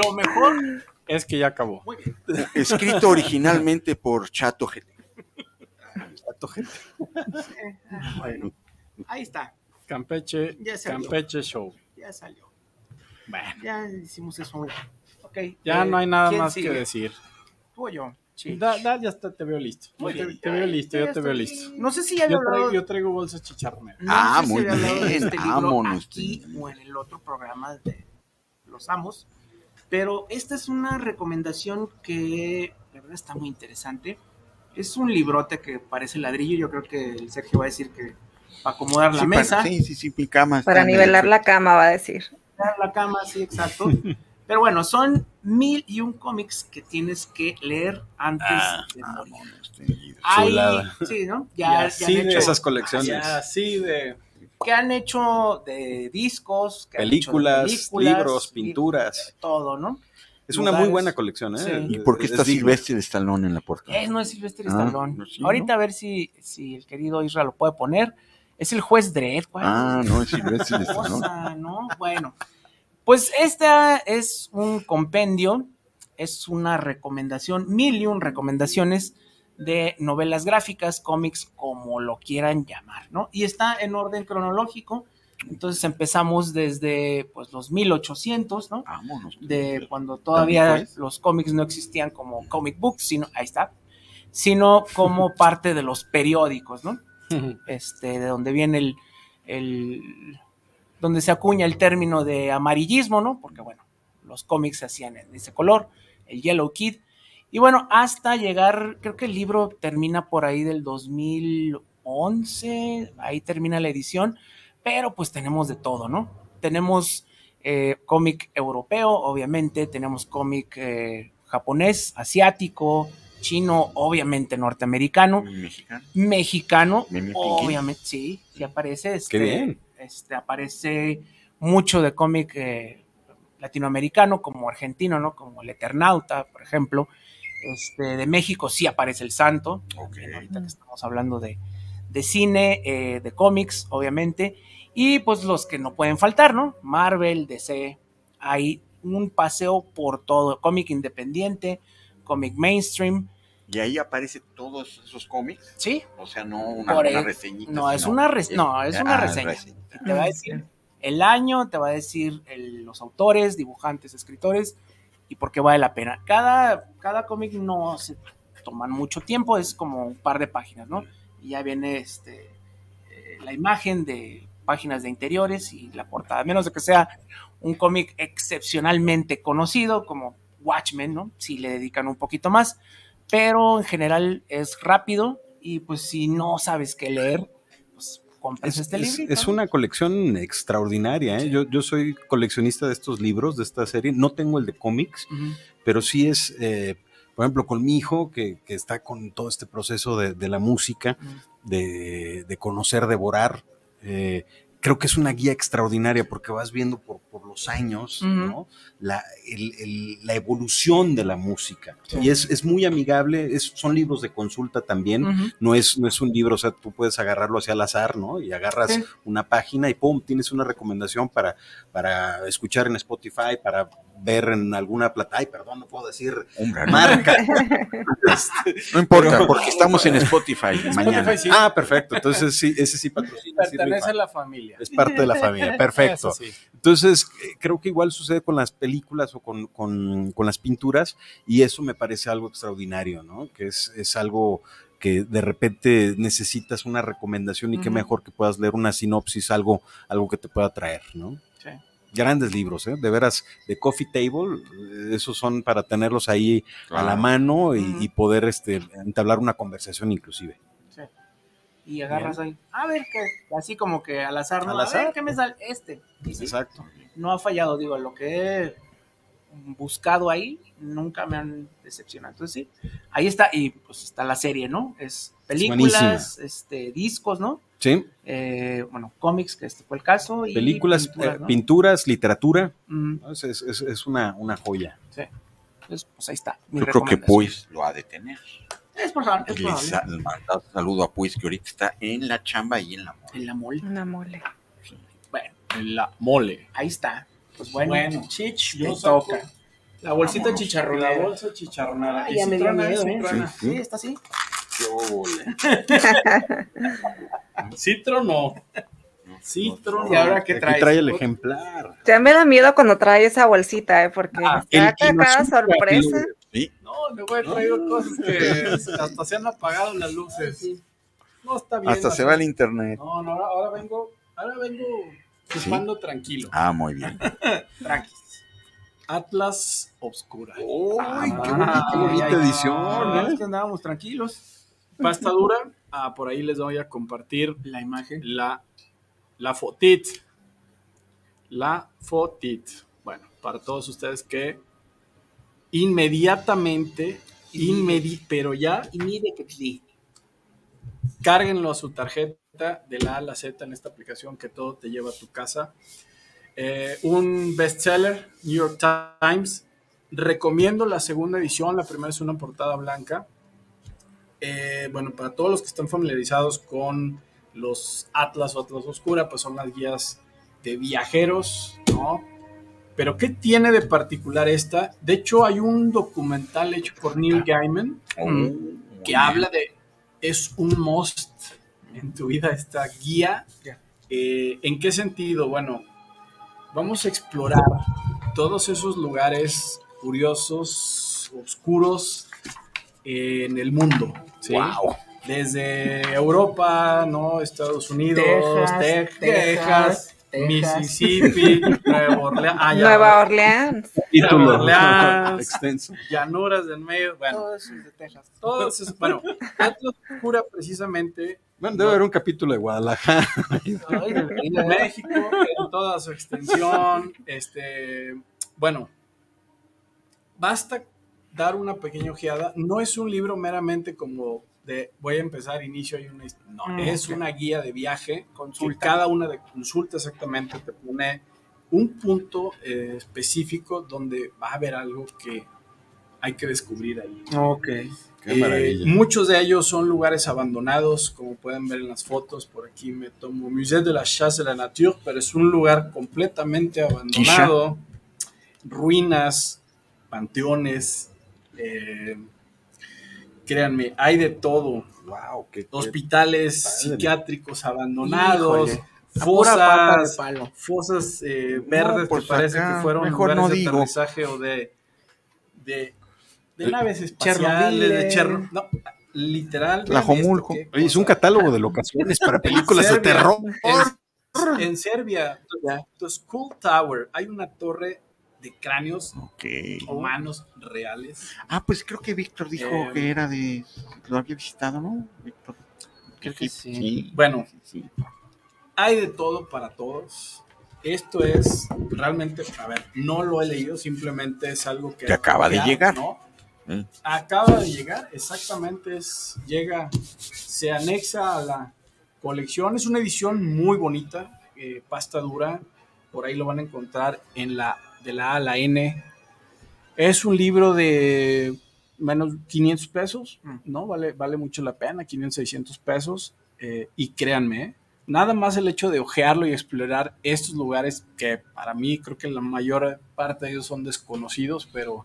Lo mejor. Es que ya acabó. Muy bien. escrito originalmente por Chato GT. <laughs> Bueno, ahí está. Campeche, Ya salió. Campeche Show. Ya salió. Bueno, Ya hicimos eso. Ok. ya eh, no hay nada ¿quién más sigue? que decir. Tú o yo. Sí. Da, da, ya está, te veo listo. Muy te, bien. te veo listo, Ya yo te veo listo. No sé si ya Yo hablado. traigo, yo traigo bolsas chicharroneras. no Ah, sé si muy de bien, este vámonos. aquí o en el otro programa de Los Amos. Pero esta es una recomendación que de verdad está muy interesante. Es un librote que parece ladrillo. Yo creo que el Sergio va a decir que para acomodar la Sí, mesa. para- sí, sí, sí, mi cama para nivelar la cama, va a decir. La cama, sí, exacto. <laughs> Pero bueno, son mil y un cómics que tienes que leer antes Ah, de morir. Este, Hay, Chulada. sí, ¿no? <laughs> Ya, ya han de hecho, Esas colecciones. Ya, así de. que han hecho de discos, que han hecho de Películas, libros, y- pinturas. todo, ¿no? Es una muy buena colección, ¿eh? Sí. ¿Y por qué Es está digna. Silvestre Stallone en la portada? Eh, no es Silvestre Ah, Stallone. no, sí, Ahorita ¿no? a ver si, si el querido Israel lo puede poner. Es el juez Dredd, güey. Ah, no, es Silvestre Stallone. ¿no? Bueno, pues esta es un compendio, es una recomendación, mil y un recomendaciones de novelas gráficas, cómics, como lo quieran llamar, ¿no? Y está en orden cronológico, entonces empezamos desde pues los 1800, ¿no? Vámonos. de cuando todavía los cómics no existían como comic books, sino, ahí está, sino como <laughs> parte de los periódicos, ¿no? <laughs> Este, de donde viene el, el- donde se acuña el término de amarillismo, ¿no? Porque bueno, los cómics se hacían en ese color, el Yellow Kid. Y bueno, hasta llegar, creo que el libro termina por ahí del 2011, ahí termina la edición, pero pues tenemos de todo, ¿no? Tenemos eh, cómic europeo, obviamente, tenemos cómic eh, japonés, asiático, chino, obviamente norteamericano, Mexicano. mexicano, obviamente, sí, sí aparece. Este, bien. Este, aparece mucho de cómic eh, latinoamericano, como argentino, ¿no? Como El Eternauta, por ejemplo. Este, de México sí aparece El Santo, ahorita que estamos hablando de, de cine, eh, de cómics, obviamente, y pues los que no pueden faltar, ¿no? Marvel, DC, hay un paseo por todo, cómic independiente, cómic mainstream, Y ahí aparecen todos esos cómics. sí, O sea, no una, una el- reseñita. no, es una res- no, es una reseña. reseñita. te va a decir el año, te va a decir el- los autores, dibujantes, escritores y por qué vale la pena. Cada, cada cómic no se toman mucho tiempo, es como un par de páginas, ¿no? Y ya viene este, eh, la imagen de páginas de interiores y la portada, a menos de que sea un cómic excepcionalmente conocido como Watchmen, ¿no? Si le dedican un poquito más, pero en general es rápido y pues si no sabes qué leer, pues compras Es, este es- librito. es una colección extraordinaria. ¿eh? Yo, yo soy coleccionista de estos libros, de esta serie. No tengo el de cómics, pero sí es, eh, por ejemplo, con mi hijo, que, que está con todo este proceso de, de la música, de, de conocer, devorar. eh, creo que es una guía extraordinaria porque vas viendo por, por los años. ¿no? la, el- el- la evolución de la música. Sí. Y es, es muy amigable, es- son libros de consulta también. No es, no es un libro, o sea, tú puedes agarrarlo hacia al azar, ¿no? Y agarras Sí. una página y ¡pum! Tienes una recomendación para, para escuchar en Spotify, para ver en alguna plata. Ay, perdón, no puedo decir Hombre, marca. <laughs> no importa, porque estamos en Spotify, mañana. Spotify sí, Ah, perfecto. Entonces, sí, ese sí patrocina. pertenece a la familia. Es parte de la familia, perfecto. Sí. Entonces, eh, creo que igual sucede con las películas o con, con- con las pinturas y eso me parece algo extraordinario, ¿no? Que es, es algo que de repente necesitas una recomendación y qué mejor que puedas leer una sinopsis, algo, algo que te pueda traer, ¿no? Grandes libros, ¿eh? De veras, de Coffee Table, esos son para tenerlos ahí a la mano y, poder este, entablar una conversación inclusive. Sí. Y agarras ahí, a ver qué, así como que al azar, ¿no? Al A azar. ver qué me sale este. Sí, Exacto. no ha fallado, digo, lo que he buscado ahí nunca me han decepcionado. Entonces sí, ahí está, y pues está la serie, ¿no? Es películas, este, discos, ¿no? Sí, Eh, bueno, cómics, que este fue el caso. Y películas, pinturas, eh, ¿no? pinturas, literatura, Mm, es, es- es- es una, una joya. sí. Entonces, pues ahí está. mi Yo creo que. Puis lo ha de tener. Es es probable. sa- manda un saludo a Puis, que ahorita está en la chamba y en la moda. En la mole. Una mole. Bueno, En la mole. ahí está. Pues bueno, Bueno, Chich, yo te saco toca. La bolsita Vámonos. chicharronera. La bolsa chicharronada. Ah, ¿Y ya si me dio miedo, sí ¿eh? Sí. Sí, está así. <laughs> Sí tronó. Sí tronó. ¿Y ahora qué traes? trae el ejemplar. Ya me da miedo cuando trae esa bolsita, ¿eh? Porque Ah, saca cada sorpresa. Sí, No, le voy a traer cosas que <laughs> hasta se han apagado las luces. No está bien. hasta no se va el internet. No, no, ahora, ahora vengo, ahora vengo chupando tranquilo. Ah, muy bien. <laughs> Tranquis. Atlas Obscura. ¡Uy, qué, Ah, bonita, qué bonita ay, edición! Es ¿eh? que andábamos tranquilos. Pasta dura. Ah, por ahí les voy a compartir La imagen. la, la fotit. La fotit. Bueno, para todos ustedes que inmediatamente, inmedi pero ya Immediately. cárguenlo a su tarjeta de la A a la Z en esta aplicación que todo te lleva a tu casa. Eh, un bestseller, New York Times. Recomiendo la segunda edición, la primera es una portada blanca. Eh, bueno, para todos los que están familiarizados con los Atlas o Atlas Oscura, pues son las guías de viajeros, ¿no? Pero ¿qué tiene de particular esta? De hecho, hay un documental hecho por Neil Gaiman Oh, que habla de es un must en tu vida esta guía. Eh, ¿En qué sentido? Bueno, vamos a explorar todos esos lugares curiosos, oscuros eh, en el mundo. ¿sí? Wow. Desde Europa, ¿no? Estados Unidos, Texas, Tex- Texas, Texas, Texas. Mississippi, <laughs> Nueva Orleans, ah, ya, Nueva Orleans. Nueva Orleans, extenso. llanuras del medio, bueno, Todo eso es de Texas. todos esos- bueno, Atlas Oscura precisamente, Bueno, debe haber un capítulo de Guadalajara. en México, en toda su extensión. Este, bueno, basta dar una pequeña ojeada. No es un libro meramente como de voy a empezar, inicio, hay una... No, Mm, es ok. una guía de viaje. Consulta. Que cada una de consulta exactamente te pone un punto eh, específico donde va a haber algo que hay que descubrir ahí. Ok. Qué Eh, muchos de ellos son lugares abandonados, como pueden ver en las fotos. Por aquí me tomo Musée de la Chasse de la Nature, pero es un lugar completamente abandonado. Ruinas, panteones. eh, créanme, hay de todo. Wow, qué, Hospitales psiquiátricos abandonados, Híjole, de fosas, palo. fosas eh, No, verdes pues que parece acá, que fueron mejor lugares no de digo. aterrizaje o de, de, de naves espaciales, Chernobyl, de eh. Cherno- no, literal. Qué Oye, es un catálogo de locaciones para <laughs> películas de Serbia. terror. En, en Serbia, the Skull Tower, hay una torre de cráneos humanos reales. Ah, pues creo que Víctor dijo Eh, que era de. Lo había visitado, ¿no? Víctor. Creo que sí. Bueno, sí. hay de todo para todos. Esto es realmente, a ver, no lo he leído, simplemente es algo que... Que acaba de llegar. ¿no? Mm. Acaba de llegar, exactamente, es, llega, se anexa a la colección. Es una edición muy bonita, eh, pasta dura, por ahí lo van a encontrar en la, de la A a la N. Es un libro de menos 500 pesos, Mm. ¿no? Vale, vale mucho la pena, 500, 600 pesos. eh, y créanme, nada más el hecho de ojearlo y explorar estos lugares que para mí creo que la mayor parte de ellos son desconocidos, pero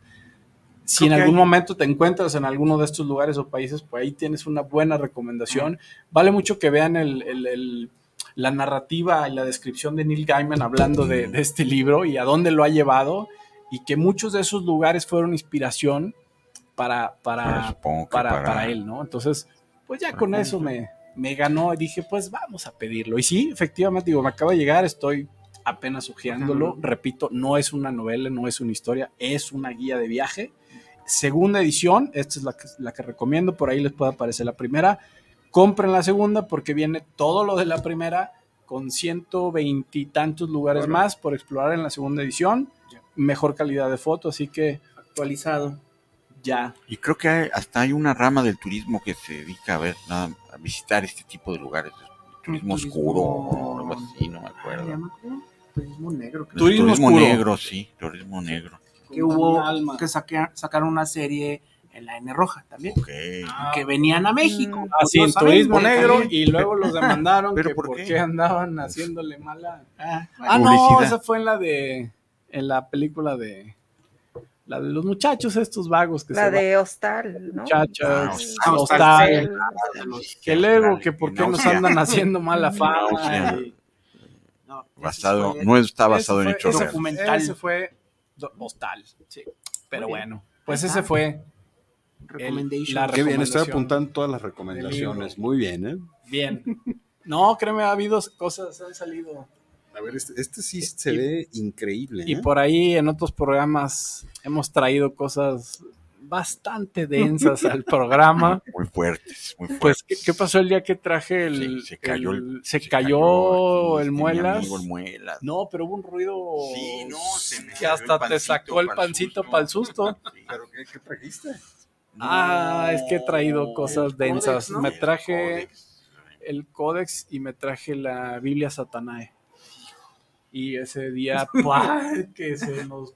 si en Creo algún hay- momento te encuentras en alguno de estos lugares o países, pues ahí tienes una buena recomendación. Vale mucho que vean el- el- el- la narrativa y la descripción de Neil Gaiman hablando de, de este libro y a dónde lo ha llevado y que muchos de esos lugares fueron inspiración para, para, para, para- para él, ¿no? Entonces, pues ya con eso me, me ganó y dije, pues vamos a pedirlo. Y sí, efectivamente, digo, me acaba de llegar, estoy apenas hojeándolo. Repito, no es una novela, no es una historia, es una guía de viaje. Segunda edición, esta es la que, la que recomiendo, por ahí les puede aparecer la primera. Compren la segunda porque viene todo lo de la primera con 120 y tantos lugares Órale. más por explorar en la segunda edición. Mejor calidad de foto, así que Actualizado. ya. Y creo que hay- hasta hay una rama del turismo que se dedica a ver, nada, a visitar este tipo de lugares. Turismo, turismo- oscuro o algo así, no me ¿Cómo se acuerdo. Turismo negro. Turismo turismo negro, sí, turismo negro. Que hubo, Alma. que saque- sacaron una serie en la N roja también. Que venían a México. Mm. Así en turismo negro también. y luego los demandaron <laughs> ¿Pero que por por qué? andaban haciéndole mala. Ah, Ah, no, esa fue en la de en la película de la de los muchachos estos vagos que La se de Hostal, ¿no? muchachos, Ah, hostal, Hostal. que luego que por qué nos andan haciendo mala <laughs> fama. No, Basado, fue- no está basado en hechos reales. documental. Ese fue hostal, sí. Pero Muy bien. bueno, pues ese fue Recommendation. la Qué bien, estoy recomendación apuntando todas las recomendaciones. Muy bien, ¿eh? bien. No, créeme, ha habido cosas, han salido A ver, este, este sí se Y- ve increíble. Y ¿eh? por ahí en otros programas hemos traído cosas bastante densas al programa. <laughs> Muy fuertes, muy fuertes. Pues, ¿qué, qué pasó el día que traje el. Sí, se cayó el, se cayó el muelas? amigo el muelas. No, pero hubo un ruido. Sí, no, se me que hasta el te sacó el pancito para el susto. <laughs> Sí. ¿Pero qué, qué trajiste? Ah, es que he traído cosas el densas. códex, ¿no? Me El traje el códex y me traje la Biblia Satanae. Y ese día, <laughs> ¡pua! que se nos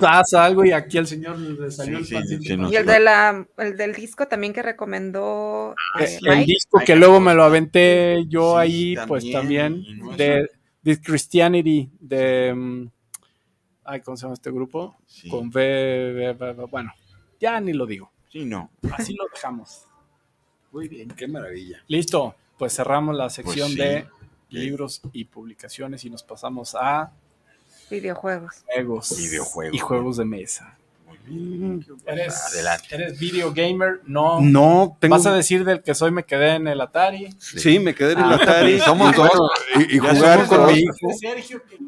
pasa algo y aquí al señor le salió Sí, el sí, Y el, de la, el del disco también que recomendó Eh, eh, el Mike. disco que luego me lo aventé yo Sí, ahí, pues también, no de, de Christianity, de... mm, Ay, ¿cómo se llama este grupo? Sí. Con V, bueno, ya ni lo digo, Sí, no. así lo dejamos. Muy bien. Qué maravilla. Listo, pues cerramos la sección sí. de libros y publicaciones y nos pasamos a videojuegos. juegos, Videojuegos. y juegos de mesa. Muy Eres, Adelante. eres video gamer, no. No, tengo. Vas a decir del que soy, me quedé en el Atari. Sí, me quedé en el Ah, Atari. <laughs> somos dos. y- y jugar con mi hijo. Sergio que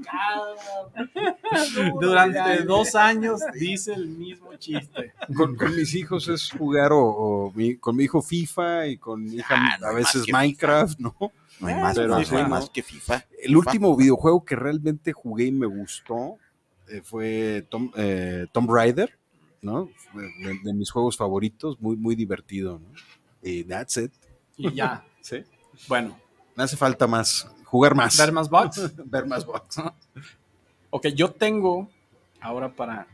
Durante dos años dice el mismo chiste. Con, con mis hijos es jugar o, o mi- con mi hijo FIFA y con mi hija Ah, no a veces Minecraft, ¿no? No hay más, Pero no, sí, hay ¿no? más que FIFA. El último videojuego que realmente jugué y me gustó eh, fue Tom, eh, Tomb Raider, ¿no? De, de mis juegos favoritos, muy, muy divertido, ¿no? Y that's it. Y ya. <laughs> Sí. Bueno, Me hace falta más, jugar más. ver más bots. <laughs> Ver más bots. Ok, yo tengo ahora para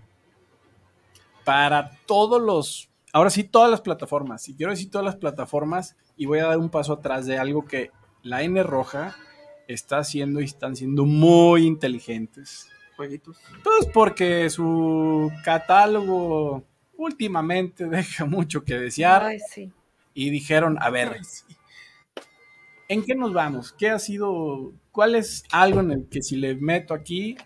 para todos los ahora sí todas las plataformas. Y quiero decir todas las plataformas y voy a dar un paso atrás de algo que la N roja está haciendo y están siendo muy inteligentes. Jueguitos. Pues porque su catálogo últimamente <laughs> deja mucho que desear Ay, sí. y dijeron, a ver, ¿en qué nos vamos? ¿Qué ha sido? ¿Cuál es algo en el que si le meto aquí,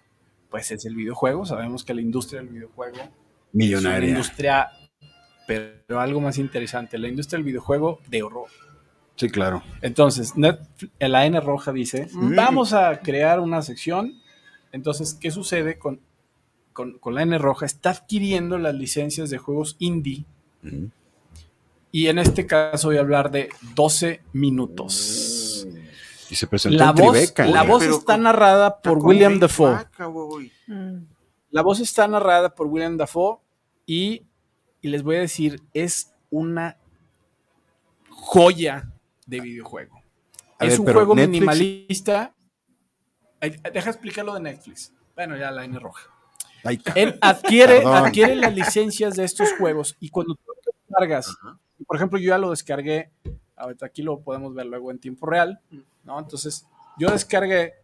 pues es el videojuego? Sabemos que la industria del videojuego es una Millonaria. industria, pero algo más interesante, la industria del videojuego de horror. Sí, claro. Entonces, Netflix- la N roja dice, vamos a crear una sección. Entonces, ¿qué sucede con, con, con la N roja? Está adquiriendo las licencias de juegos indie. Y en este caso voy a hablar de 12 minutos. Y se presentó La en voz, Tribeca. la voz está con- narrada por William Dafoe. Vaca. Mm. La voz está narrada por William Dafoe y, y les voy a decir, es una joya de videojuego. A es ver, un pero juego Netflix- minimalista. Deja explicar lo de Netflix. Bueno, ya la N roja. Ay, Él adquiere, Perdón. adquiere las licencias de estos juegos y cuando tú lo descargas, por ejemplo, yo ya lo descargué, ahorita aquí lo podemos ver luego en tiempo real, ¿no? Entonces, yo descargué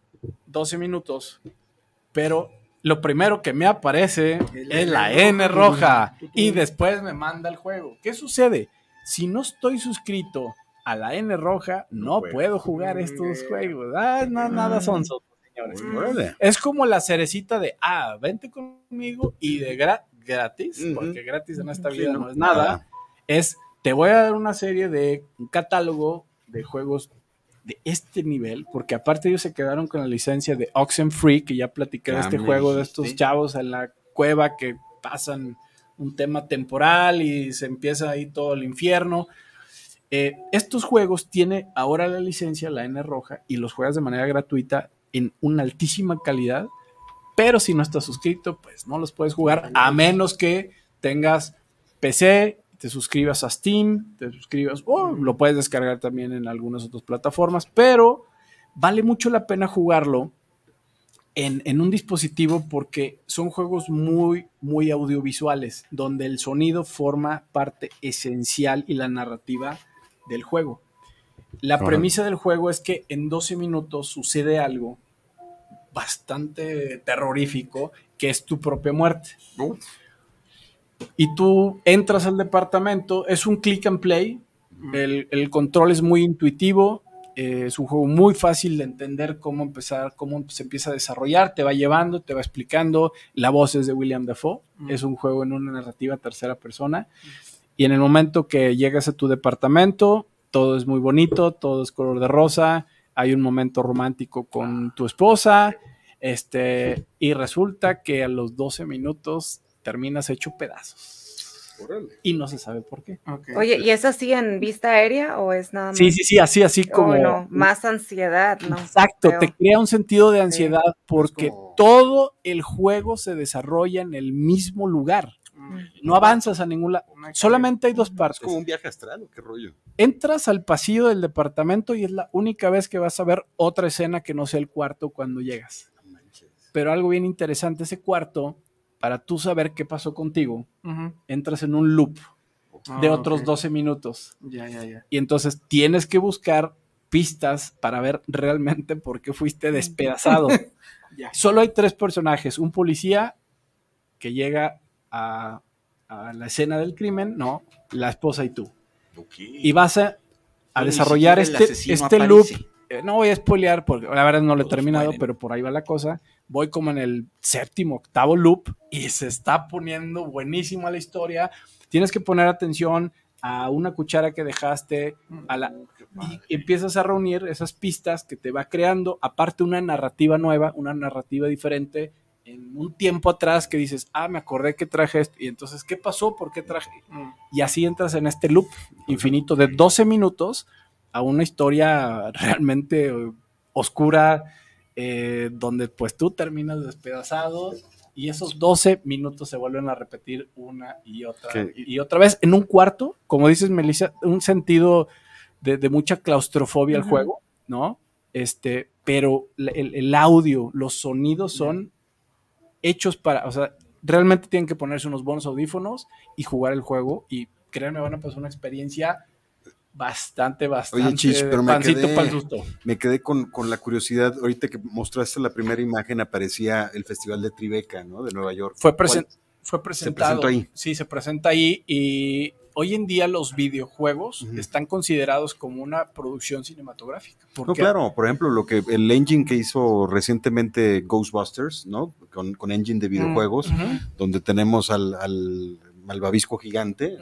12 minutos, pero lo primero que me aparece es la N roja y después me manda el juego. ¿Qué sucede? Si no estoy suscrito a la N roja, no puedo. puedo jugar estos juegos. Ah, no, nada son señores. órale. Es como la cerecita de, ah, vente conmigo y de gra- gratis, porque gratis en esta Sí, vida no, no es nada, es, te voy a dar una serie de un catálogo de juegos de este nivel, porque aparte ellos se quedaron con la licencia de Oxenfree, que ya platiqué de Ya este juego de estos chavos en la cueva que pasan un tema temporal y se empieza ahí todo el infierno. Eh, estos juegos tiene ahora la licencia, la N roja, y los juegas de manera gratuita en una altísima calidad, pero si no estás suscrito, pues no los puedes jugar, a menos que tengas PC, te suscribas a Steam, te suscribas, o lo puedes descargar también en algunas otras plataformas, pero vale mucho la pena jugarlo en, en un dispositivo porque son juegos muy, muy audiovisuales, donde el sonido forma parte esencial y la narrativa del juego. La Ajá. premisa del juego es que en 12 minutos sucede algo bastante terrorífico, que es tu propia muerte. Y tú entras al departamento, es un click and play, el, el control es muy intuitivo, eh, es un juego muy fácil de entender cómo empezar, cómo se empieza a desarrollar, te va llevando, te va explicando, la voz es de William Dafoe, es un juego en una narrativa tercera persona, y en el momento que llegas a tu departamento, todo es muy bonito, todo es color de rosa, hay un momento romántico con tu esposa, este, y resulta que a los 12 minutos terminas hecho pedazos. Y no se sabe por qué. Oye, ¿y es así en vista aérea o es nada más? Sí, sí, sí, así, así como. Uy, no, más ansiedad, ¿no? Exacto, te crea un sentido de ansiedad porque como- todo el juego se desarrolla en el mismo lugar. No avanzas a ningún lado. Solamente hay dos Es partes. como un viaje astral, ¿o qué rollo? Entras al pasillo del departamento y es la única vez que vas a ver otra escena que no sea el cuarto cuando llegas. Pero algo bien interesante, ese cuarto, para tú saber qué pasó contigo, entras en un loop de otros 12 minutos. Ya, ya, ya. Y entonces tienes que buscar pistas para ver realmente por qué fuiste despedazado. <laughs> Ya. Solo hay tres personajes, un policía que llega a, a la escena del crimen, no, la esposa y tú. Y vas a, desarrollar este, este loop aparece. eh, no voy a spoilear porque la verdad no lo he terminado, pero por ahí va la cosa. Voy como en el séptimo, octavo loop y se está poniendo buenísima la historia. Tienes que poner atención a una cuchara que dejaste, a la, y empiezas a reunir esas pistas que te va creando, aparte una narrativa nueva, una narrativa diferente, en un tiempo atrás que dices, ah, me acordé que traje esto, y entonces, ¿qué pasó? ¿Por qué traje? Y así entras en este loop infinito de 12 minutos a una historia realmente eh, oscura, eh, donde pues tú terminas despedazado y esos 12 minutos se vuelven a repetir una y otra y otra vez en un cuarto, como dices Melissa, un sentido de, de mucha claustrofobia al juego, ¿no? Este, pero el audio, los sonidos son hechos para, o sea, realmente tienen que ponerse unos buenos audífonos y jugar el juego y créanme, van a pasar una experiencia bastante, bastante Oye, Chich, pero me quedé, pa'l susto. me quedé con, con la curiosidad. Ahorita que mostraste la primera imagen, aparecía el Festival de Tribeca, ¿no? De Nueva York. Fue, presen- fue presentado. presentó ahí. Sí, se presenta ahí y hoy en día los videojuegos están considerados como una producción cinematográfica. No, claro, por ejemplo, lo que el engine que hizo recientemente Ghostbusters, ¿no? Con, con engine de videojuegos, Ujú, donde tenemos al, al malvavisco gigante,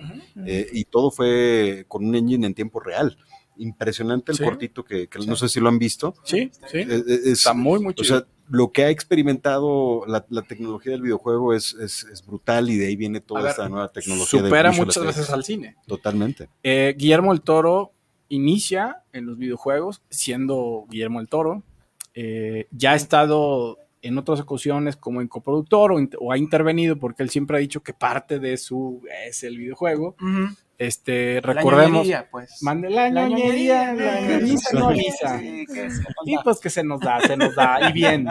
eh, y todo fue con un engine en tiempo real. Impresionante el Sí. cortito que, que Sí. no sé si lo han visto. Sí, sí. Eh, eh, es- Está muy, muy o chido. sea, lo que ha experimentado la, la tecnología del videojuego es, es, es brutal y de ahí viene toda ver, esta nueva tecnología. supera muchas veces al cine. Totalmente. Eh, Guillermo el Toro inicia en los videojuegos siendo Guillermo el Toro. Eh, ya ha estado en otras ocasiones como en coproductor o, ha intervenido porque él siempre ha dicho que parte de su es el videojuego. Ujú. Este, La recordemos. ñoñería, pues. Mande la La ñoñería, ñoñería, la eh, ñoñiza, sí, Y pues que se nos da, se nos da, y bien.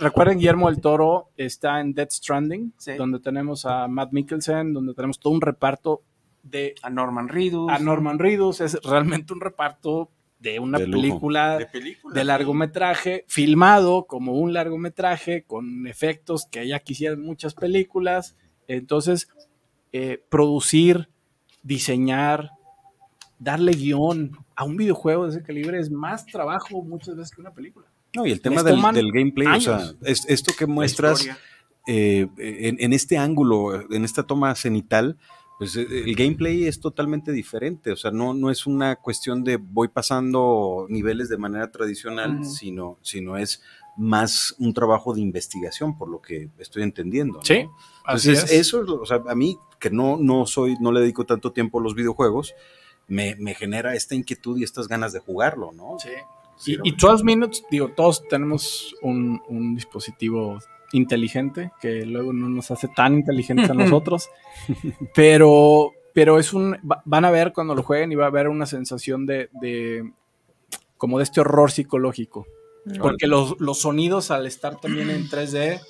Recuerden, Guillermo del Toro está en Dead Stranding, Sí. donde tenemos a Matt Mikkelsen, donde tenemos todo un reparto de A Norman Reedus. a Norman Reedus. Es realmente un reparto de una De lujo. película de película. de largometraje, filmado como un largometraje, con efectos que ya quisieran muchas películas. Entonces, eh, producir, diseñar, darle guion a un videojuego de ese calibre es más trabajo muchas veces que una película. No, y el tema del, gameplay, o sea, es, esto que muestras eh, en, en este ángulo, en esta toma cenital, pues eh, el gameplay es totalmente diferente. O sea, no, no es una cuestión de voy pasando niveles de manera tradicional, sino, sino es más un trabajo de investigación, por lo que estoy entendiendo. ¿no? Sí, así Entonces, es. eso es, lo- o sea, a mí, que no, no soy, no le dedico tanto tiempo a los videojuegos, me, me genera esta inquietud y estas ganas de jugarlo, ¿no? Sí. Sí, Y, y 12 Minutes, digo, todos tenemos un, un dispositivo inteligente que luego no nos hace tan inteligentes a <laughs> nosotros, pero, pero es un, va- van a ver cuando lo jueguen y va a haber una sensación de, de como de este horror psicológico, porque los, los sonidos al estar también en 3D,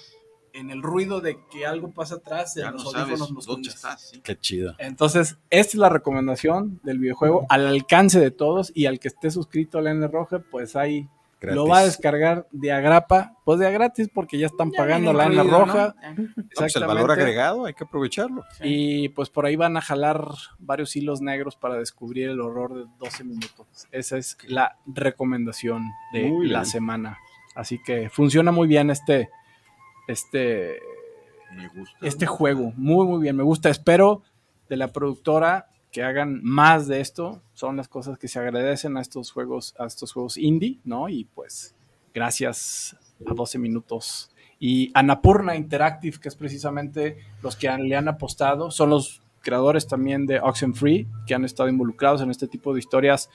en el ruido de que algo pasa atrás, en Ya los no sabes audífonos los dónde estás. sí. Qué chido. Entonces, esta es la recomendación del videojuego al alcance de todos y al que esté suscrito a la N Roja, pues ahí Gratis. lo va a descargar de a grapa, pues de a gratis porque ya están Ya pagando la N. Roja. No, pues el Exactamente. valor agregado hay que aprovecharlo. Y pues por ahí van a jalar varios hilos negros para descubrir el horror de 12 minutos. Esa es la recomendación de Muy la bien. semana. Así que funciona muy bien este, este, Me gusta. este juego. Muy, muy bien. Me gusta. Espero de la productora que hagan más de esto. Son las cosas que se agradecen a estos juegos, a estos juegos indie, ¿no? Y pues, gracias a 12 minutos. Y Anapurna Interactive, que es precisamente los que han- le han apostado, son los creadores también de Oxenfree, que han estado involucrados en este tipo de historias,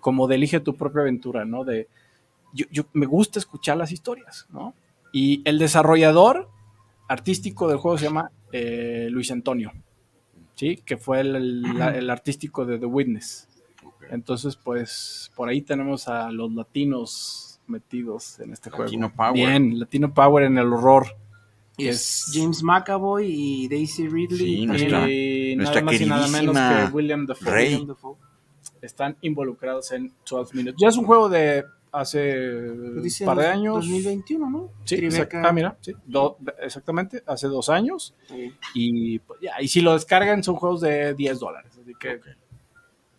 como de elige tu propia aventura, ¿no? De yo, yo- me gusta escuchar las historias, ¿no? Y el desarrollador artístico del juego se llama eh, Luis Antonio, ¿sí? Que fue el, el- artístico de The Witness. Entonces, pues, por ahí tenemos a los latinos metidos en este juego. Latino Power. Bien, Latino Power en el horror. Y Es- es James McAvoy y Daisy Ridley. Sí, también. nuestra- y nuestra nada más y nada menos que William Dafoe. William Dafoe. Están involucrados en 12 Minutes. Ya es un juego de hace un par de años. 2021, ¿no? Sí, exact- ah, mira, sí, do- exactamente, hace dos años. Sí. Y, pues, ya, y si lo descargan son juegos de 10 dólares. Así que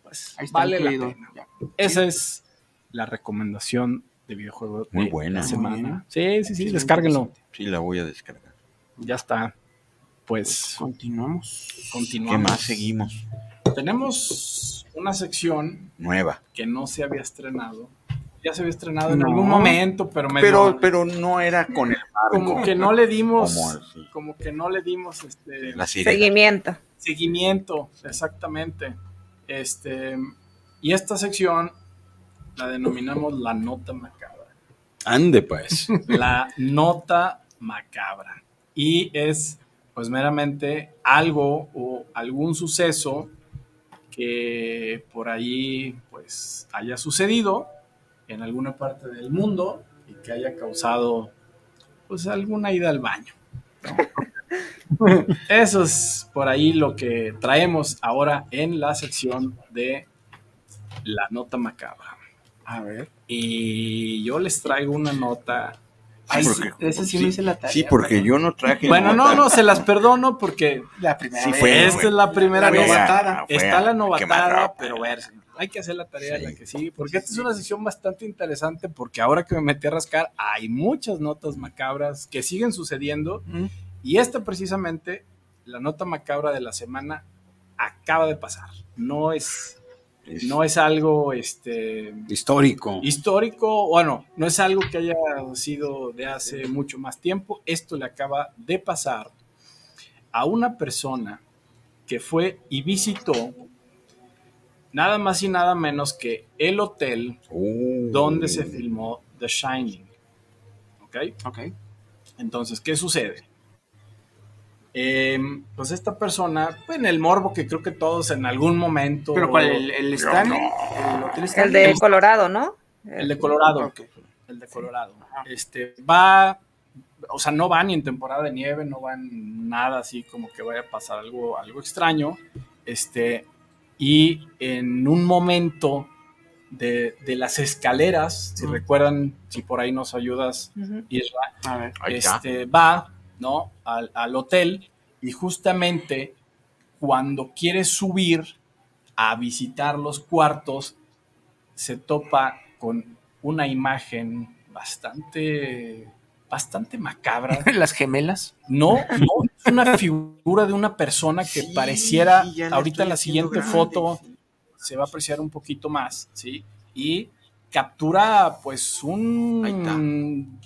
pues, Ahí está vale la pena. Ya. Esa es la recomendación de videojuego Muy de buena. la Muy semana. Sí, sí, sí, descárguenlo. Sí, la voy a descargar. Ya está. Pues Continuamos. ¿Qué continuamos. más seguimos? Tenemos una sección Nueva. que no se había estrenado. Ya se había estrenado en No. algún momento, pero medio- Pero, pero no era con el como que no le dimos, Como que no le dimos este. Seguimiento. seguimiento, exactamente. Este, y esta sección la denominamos la nota macabra. Ande, pues. <laughs> La nota macabra. Y es, pues, meramente algo o algún suceso que por ahí, pues, haya sucedido en alguna parte del mundo y que haya causado, pues, alguna ida al baño. ¿no? <laughs> Eso es por ahí lo que traemos ahora en la sección de la nota macabra. A ver. Y yo les traigo una nota. Ay, Sí, sí, porque- de ese sí, me hice la tarea. Sí, porque yo no traje. Bueno, no, nota. no, se las perdono porque La primera Sí fue, esta es la primera vez. novatada. fue Está la novatada, pero a ver, hay que hacer la tarea Sí. la que sigue, porque esta es una sesión bastante interesante, porque ahora que me metí a rascar, hay muchas notas macabras que siguen sucediendo, Mm. y esta precisamente, la nota macabra de la semana, acaba de pasar. No es, Es- no es algo, este, Histórico. histórico, bueno, no es algo que haya sido de hace mucho más tiempo, esto le acaba de pasar a una persona que fue y visitó nada más y nada menos que el hotel Uh. donde se filmó The Shining. ¿Ok? Ok. Entonces, ¿qué sucede? Em, pues esta persona, pues, en el morbo que creo que todos en algún momento... Pero ¿cuál? ¿El, el Stanley? ¿El Hotel El Stanley? de Colorado, ¿no? El de Colorado. El de Colorado. Este, va, o sea, no va ni en temporada de nieve, no va en nada así como que vaya a pasar algo, algo extraño. Este, y en un momento de, de las escaleras, si recuerdan, si por ahí nos ayudas, Ujú. Isra, A ver. Ahí está. este, va, ¿no? Al, al hotel y justamente cuando quiere subir a visitar los cuartos, se topa con una imagen bastante, bastante macabra. <laughs> Las gemelas. No, no, es una figura de una persona que Sí, pareciera, ahorita en la siguiente grande, foto sí. se va a apreciar un poquito más, ¿sí? Y captura pues un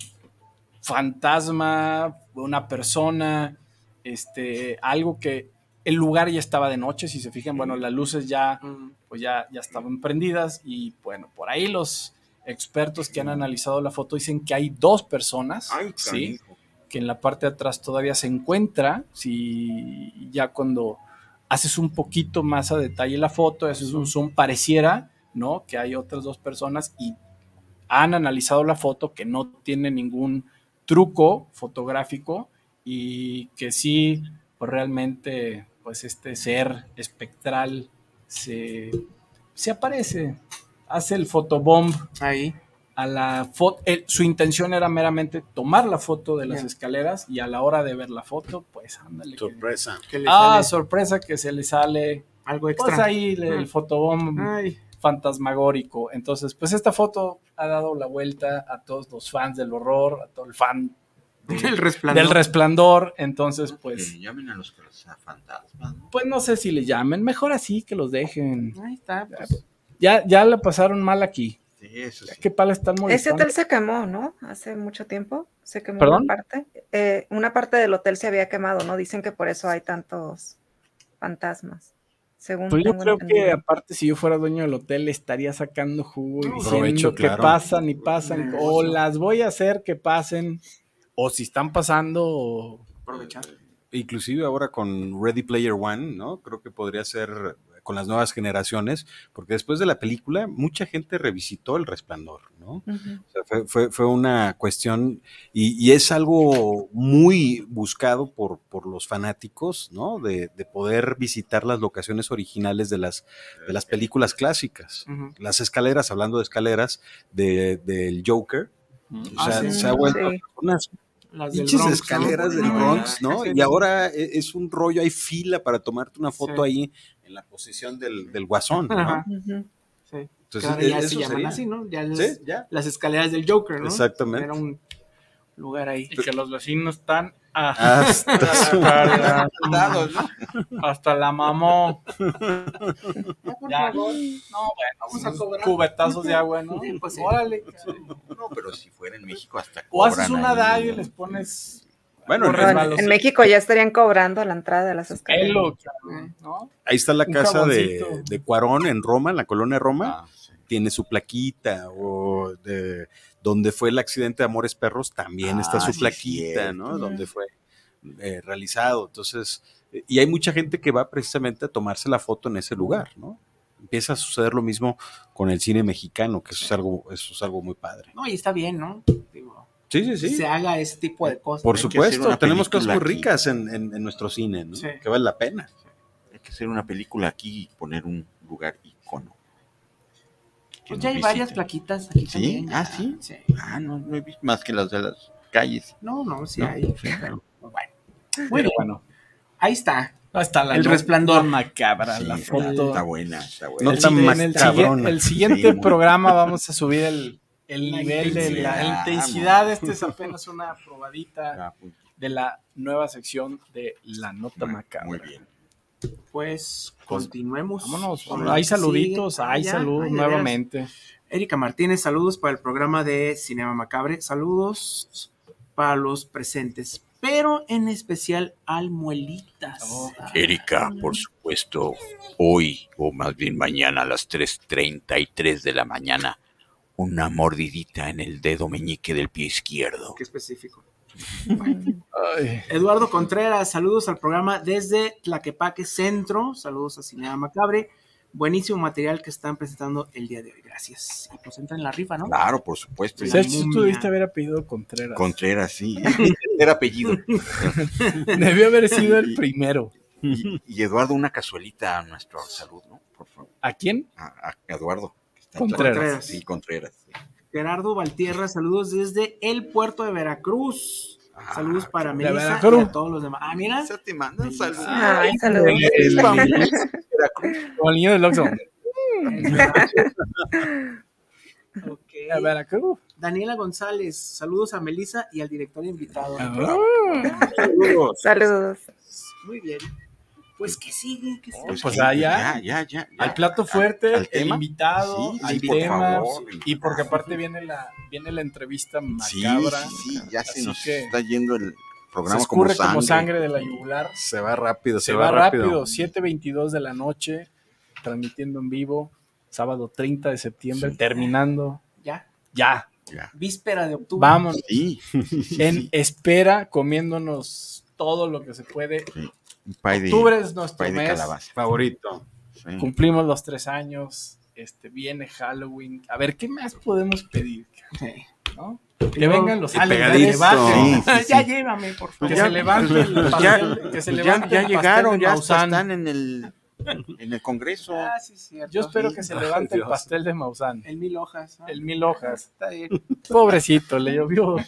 fantasma, una persona, este, algo que el lugar ya estaba de noche, si se fijan, bueno, las luces ya Mm. pues ya, ya estaban prendidas y bueno, por ahí los expertos que han analizado la foto dicen que hay dos personas, Ay, ¿sí? que en la parte de atrás todavía se encuentra, si ya cuando haces un poquito más a detalle la foto, haces un zoom, pareciera, ¿no? Que hay otras dos personas y han analizado la foto que no tiene ningún truco fotográfico y que sí, pues realmente, pues este ser espectral se, se aparece, hace el fotobomb Ahí. a la foto. Su intención era meramente tomar la foto de las escaleras y a la hora de ver la foto, pues ándale. Sorpresa. Que le Ah, sale sorpresa que se le sale. algo Pues extra. ahí le- el Ah. fotobomb Ay. fantasmagórico. Entonces, pues esta foto ha dado la vuelta a todos los fans del horror, a todo el fan <laughs> El resplandor. del resplandor. Entonces, pues, Que llamen a los fantasmas. ¿no? pues no sé si le llamen. Mejor así que los dejen. Ahí está. pues. Ya, ya la pasaron mal aquí. Sí, eso sí. ¿Qué pala están Ese molestando? hotel se quemó, ¿no? Hace mucho tiempo. Se quemó ¿Perdón? una parte. Eh, una parte del hotel se había quemado, ¿no? Dicen que por eso hay tantos fantasmas. Según Pues yo creo que aparte si yo fuera dueño del hotel estaría sacando jugo y No, diciendo provecho, que pasan y pasan o Negocio. las voy a hacer que pasen o si están pasando o- Aprovechar. Inclusive ahora con Ready Player One, ¿no? Creo que podría ser con las nuevas generaciones, porque después de la película mucha gente revisitó El Resplandor, ¿no? Ujú. O sea, fue, fue- fue una cuestión y, y es algo muy buscado por, por los fanáticos, ¿no? De, de poder visitar las locaciones originales de las, de las películas clásicas. Ujú. Las escaleras, hablando de escaleras, de- del Joker, o Ah, sea, sí. se ha vuelto Sí. unas Las del pinches Bronx, ¿no? escaleras del Ah, Bronx, ¿no? sí, Y sí. ahora e- es un rollo, hay fila para tomarte una foto Sí. ahí en la posición del, del guasón, ¿no? Ajá. Ujú. Sí. Entonces, ya eso se llaman sería. así, ¿no? Ya las, Sí, ya. las escaleras del Joker, ¿no? Exactamente. Era un lugar ahí. Y que los vecinos están a- Hasta <laughs> hasta la mamó. Ya. No, bueno, Vamos a cobrar. cubetazos de agua, ¿no? Sí, pues sí. Órale. No, pero si fuera en México hasta O haces una ahí. DAG y les pones Bueno, en- en- México ya estarían cobrando la entrada de las escaleras. pelo, cabrón, ¿no? ahí está la Un casa de, jaboncito. de Cuarón en Roma, en la colonia Roma. Ah, sí. Tiene su plaquita. O de donde fue el accidente de Amores Perros, también Ah, está su sí, plaquita, cierto. ¿no? Donde fue eh, realizado. Entonces, y hay mucha gente que va precisamente a tomarse la foto en ese lugar, ¿no? Empieza a suceder lo mismo con el cine mexicano, que eso es algo, eso es algo muy padre. No, y está bien, ¿no? Digo, Sí, sí, sí. se haga ese tipo de cosas. Por supuesto, tenemos cosas muy ricas en, en- en nuestro cine, ¿no? Sí. Que vale la pena. Hay que hacer una película aquí y poner un lugar icono. Pues ya hay varias plaquitas aquí ¿Sí? también. Ah, ¿sí? Sí. Ah, no, no he visto más que las de las calles. No, no, sí No, hay. sí, claro. Bueno, muy bien. bueno. Ahí está. Hasta la El no- resplandor. macabra, Sí, la está, foto. está buena, está buena. No El tan el, siguiente Sí, programa vamos a subir el, el La nivel de la intensidad, intensidad. Este es apenas una probadita Ah, muy- de la nueva sección de la nota muy- macabra. Muy bien. Pues continuemos. Vámonos. Hay saluditos. Ah, hay ya, saludos de nuevamente. Erika Martínez, saludos para el programa de Cinema Macabre. Saludos para los presentes, pero en especial al Muelitas. Oh. Erika, por supuesto, hoy, o más bien mañana a las 3.33 de la mañana, una mordidita en el dedo meñique del pie izquierdo. Qué específico. Eduardo Contreras, saludos al programa desde Tlaquepaque Centro. Saludos a Cinema Macabre. Buenísimo material que están presentando el día de hoy. Gracias. Y pues entra en la rifa, ¿no? Claro, por supuesto. La ¿Sabes? Tú momia. tuviste haber apellido Contreras. Contreras, sí. Era apellido. <laughs> Debió haber sido el primero. Y, y Eduardo, una cazuelita a nuestro salud, ¿no? Por favor. ¿A quién? A, a Eduardo. Contreras. Sí, Contreras. sí. Gerardo Valtierra, saludos desde el puerto de Veracruz. Ah, Saludos para Melissa y a todos los demás. Ah, mira. Te manda un saludo. Ay, saludos. El, o el niño del Oxxo. <laughs> Ok. A Veracruz. Daniela González, saludos a Melissa y al director invitado. Ah. Saludos. Muy bien. Pues que sigue, que sigue. Pues sí, allá. Ya, ya, ya. Al plato fuerte, al el tema. invitado, Sí, al sí, por tema. favor. Y porque aparte viene la, viene la entrevista Sí, macabra. sí, sí, ya se nos está yendo el se programa como escurre sangre. como sangre de la yugular. Se va rápido, Se, va, rápido. 7.22 de la noche, transmitiendo en vivo, sábado 30 de septiembre, Sí. terminando. Ya. Ya, Ya. Víspera de octubre. vamos Sí, sí, sí, en sí. espera, comiéndonos todo lo que se puede. De, Octubre es nuestro mes. calabaza. Favorito. Sí. Cumplimos los tres años. Este, viene Halloween. A ver, ¿qué más podemos pedir? <laughs> Que vengan los pegadito. Sí, sí, ya llévame, por Que favor. se levante el pastel, que se Ya, levante ya el pastel llegaron, ya están en el, <laughs> en el Congreso. Ah, sí, cierto. Yo espero que se levante el pastel de Maussan. El mil hojas. ¿no? El mil hojas. Está bien. Pobrecito, le llovió. <laughs>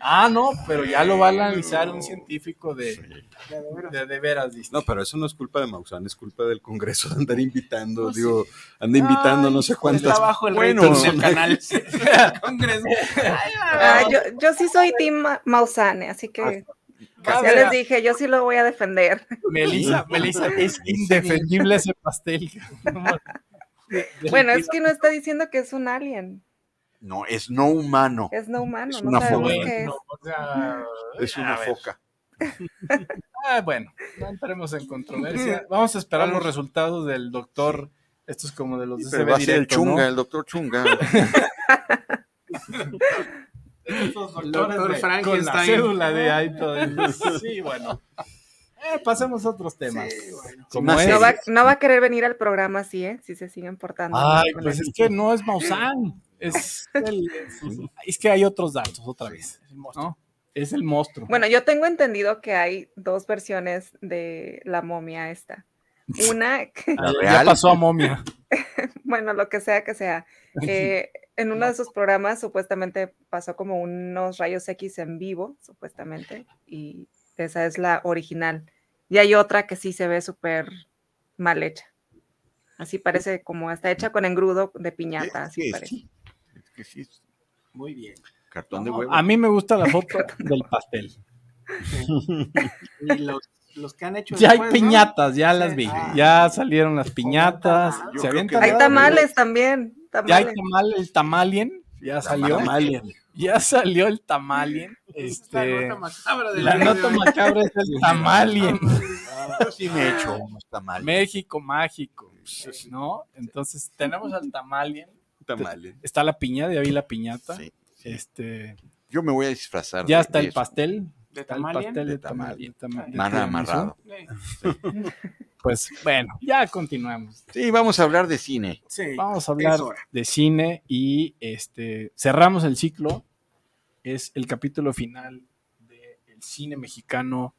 Ah, no, pero ya lo va a analizar un científico de, de veras. de, de veras. No, pero eso no es culpa de Maussan, es culpa del Congreso de andar invitando, Pues digo, anda invitando Ay, no sé cuántas. El Bueno, canal. <laughs> Congreso. Ah, yo, yo sí soy Team Ma- Mausane, así que Ah, ya les dije, yo sí lo voy a defender. Melissa, Melissa, <laughs> es indefendible ese pastel. <laughs> Bueno, es que no está diciendo que es un alien, No, es no humano. es no humano, Es no una sabemos foca. qué es. Bueno, o sea, <laughs> Es una foca. Ah, bueno, no entremos en controversia. Vamos a esperar los resultados del doctor. Esto es como de los de Pero CB va a ser el ¿no? chunga, el doctor chunga. Estos El doctores doctor de- Frankenstein. Con la cédula de ahí todo. <laughs> Sí, bueno. Eh, pasemos a otros temas. Sí, bueno. No va, serios. no va a querer venir al programa así, ¿eh? Si se siguen portando. Ay, pues es que no es Maussan. Es, <laughs> el- es que hay otros datos, otra vez. ¿no? Es el monstruo. Bueno, yo tengo entendido que hay dos versiones de la momia esta. <laughs> Una, que- Ah, ya pasó a momia. bueno, lo que sea que sea. eh, en uno de sus programas supuestamente pasó como unos rayos X en vivo, supuestamente, y esa es la original. Y hay otra que sí se ve súper mal hecha. Así parece como está hecha con engrudo de piñata, así Sí, parece. sí. Es que sí, es Muy bien. cartón de huevo. a mí me gusta la <laughs> foto del pastel. Y los, los que han hecho Ya hay piñatas, ya las vi. Ah. Ya salieron las piñatas. Se Hay tamales también, Ya hay tamal, el tamalien. Ya salió. <laughs> Ya salió el tamalien. La Este, nota macabra del la de nota macabra es el tamalien. Yo sí me he hecho unos tamales. México mágico. ¿No? Entonces tenemos al tamalien. Tamales. Está la piña, ya vi la piñata. Sí, sí. Este, Yo me voy a disfrazar. ya de- está de el eso. pastel. ¿De tamalien? pastel de De tamal. tamal. de amarrado. Pues bueno, ya continuamos. Sí, vamos a hablar de cine. Sí. Vamos a hablar de cine y este cerramos el ciclo. Es el capítulo final del cine mexicano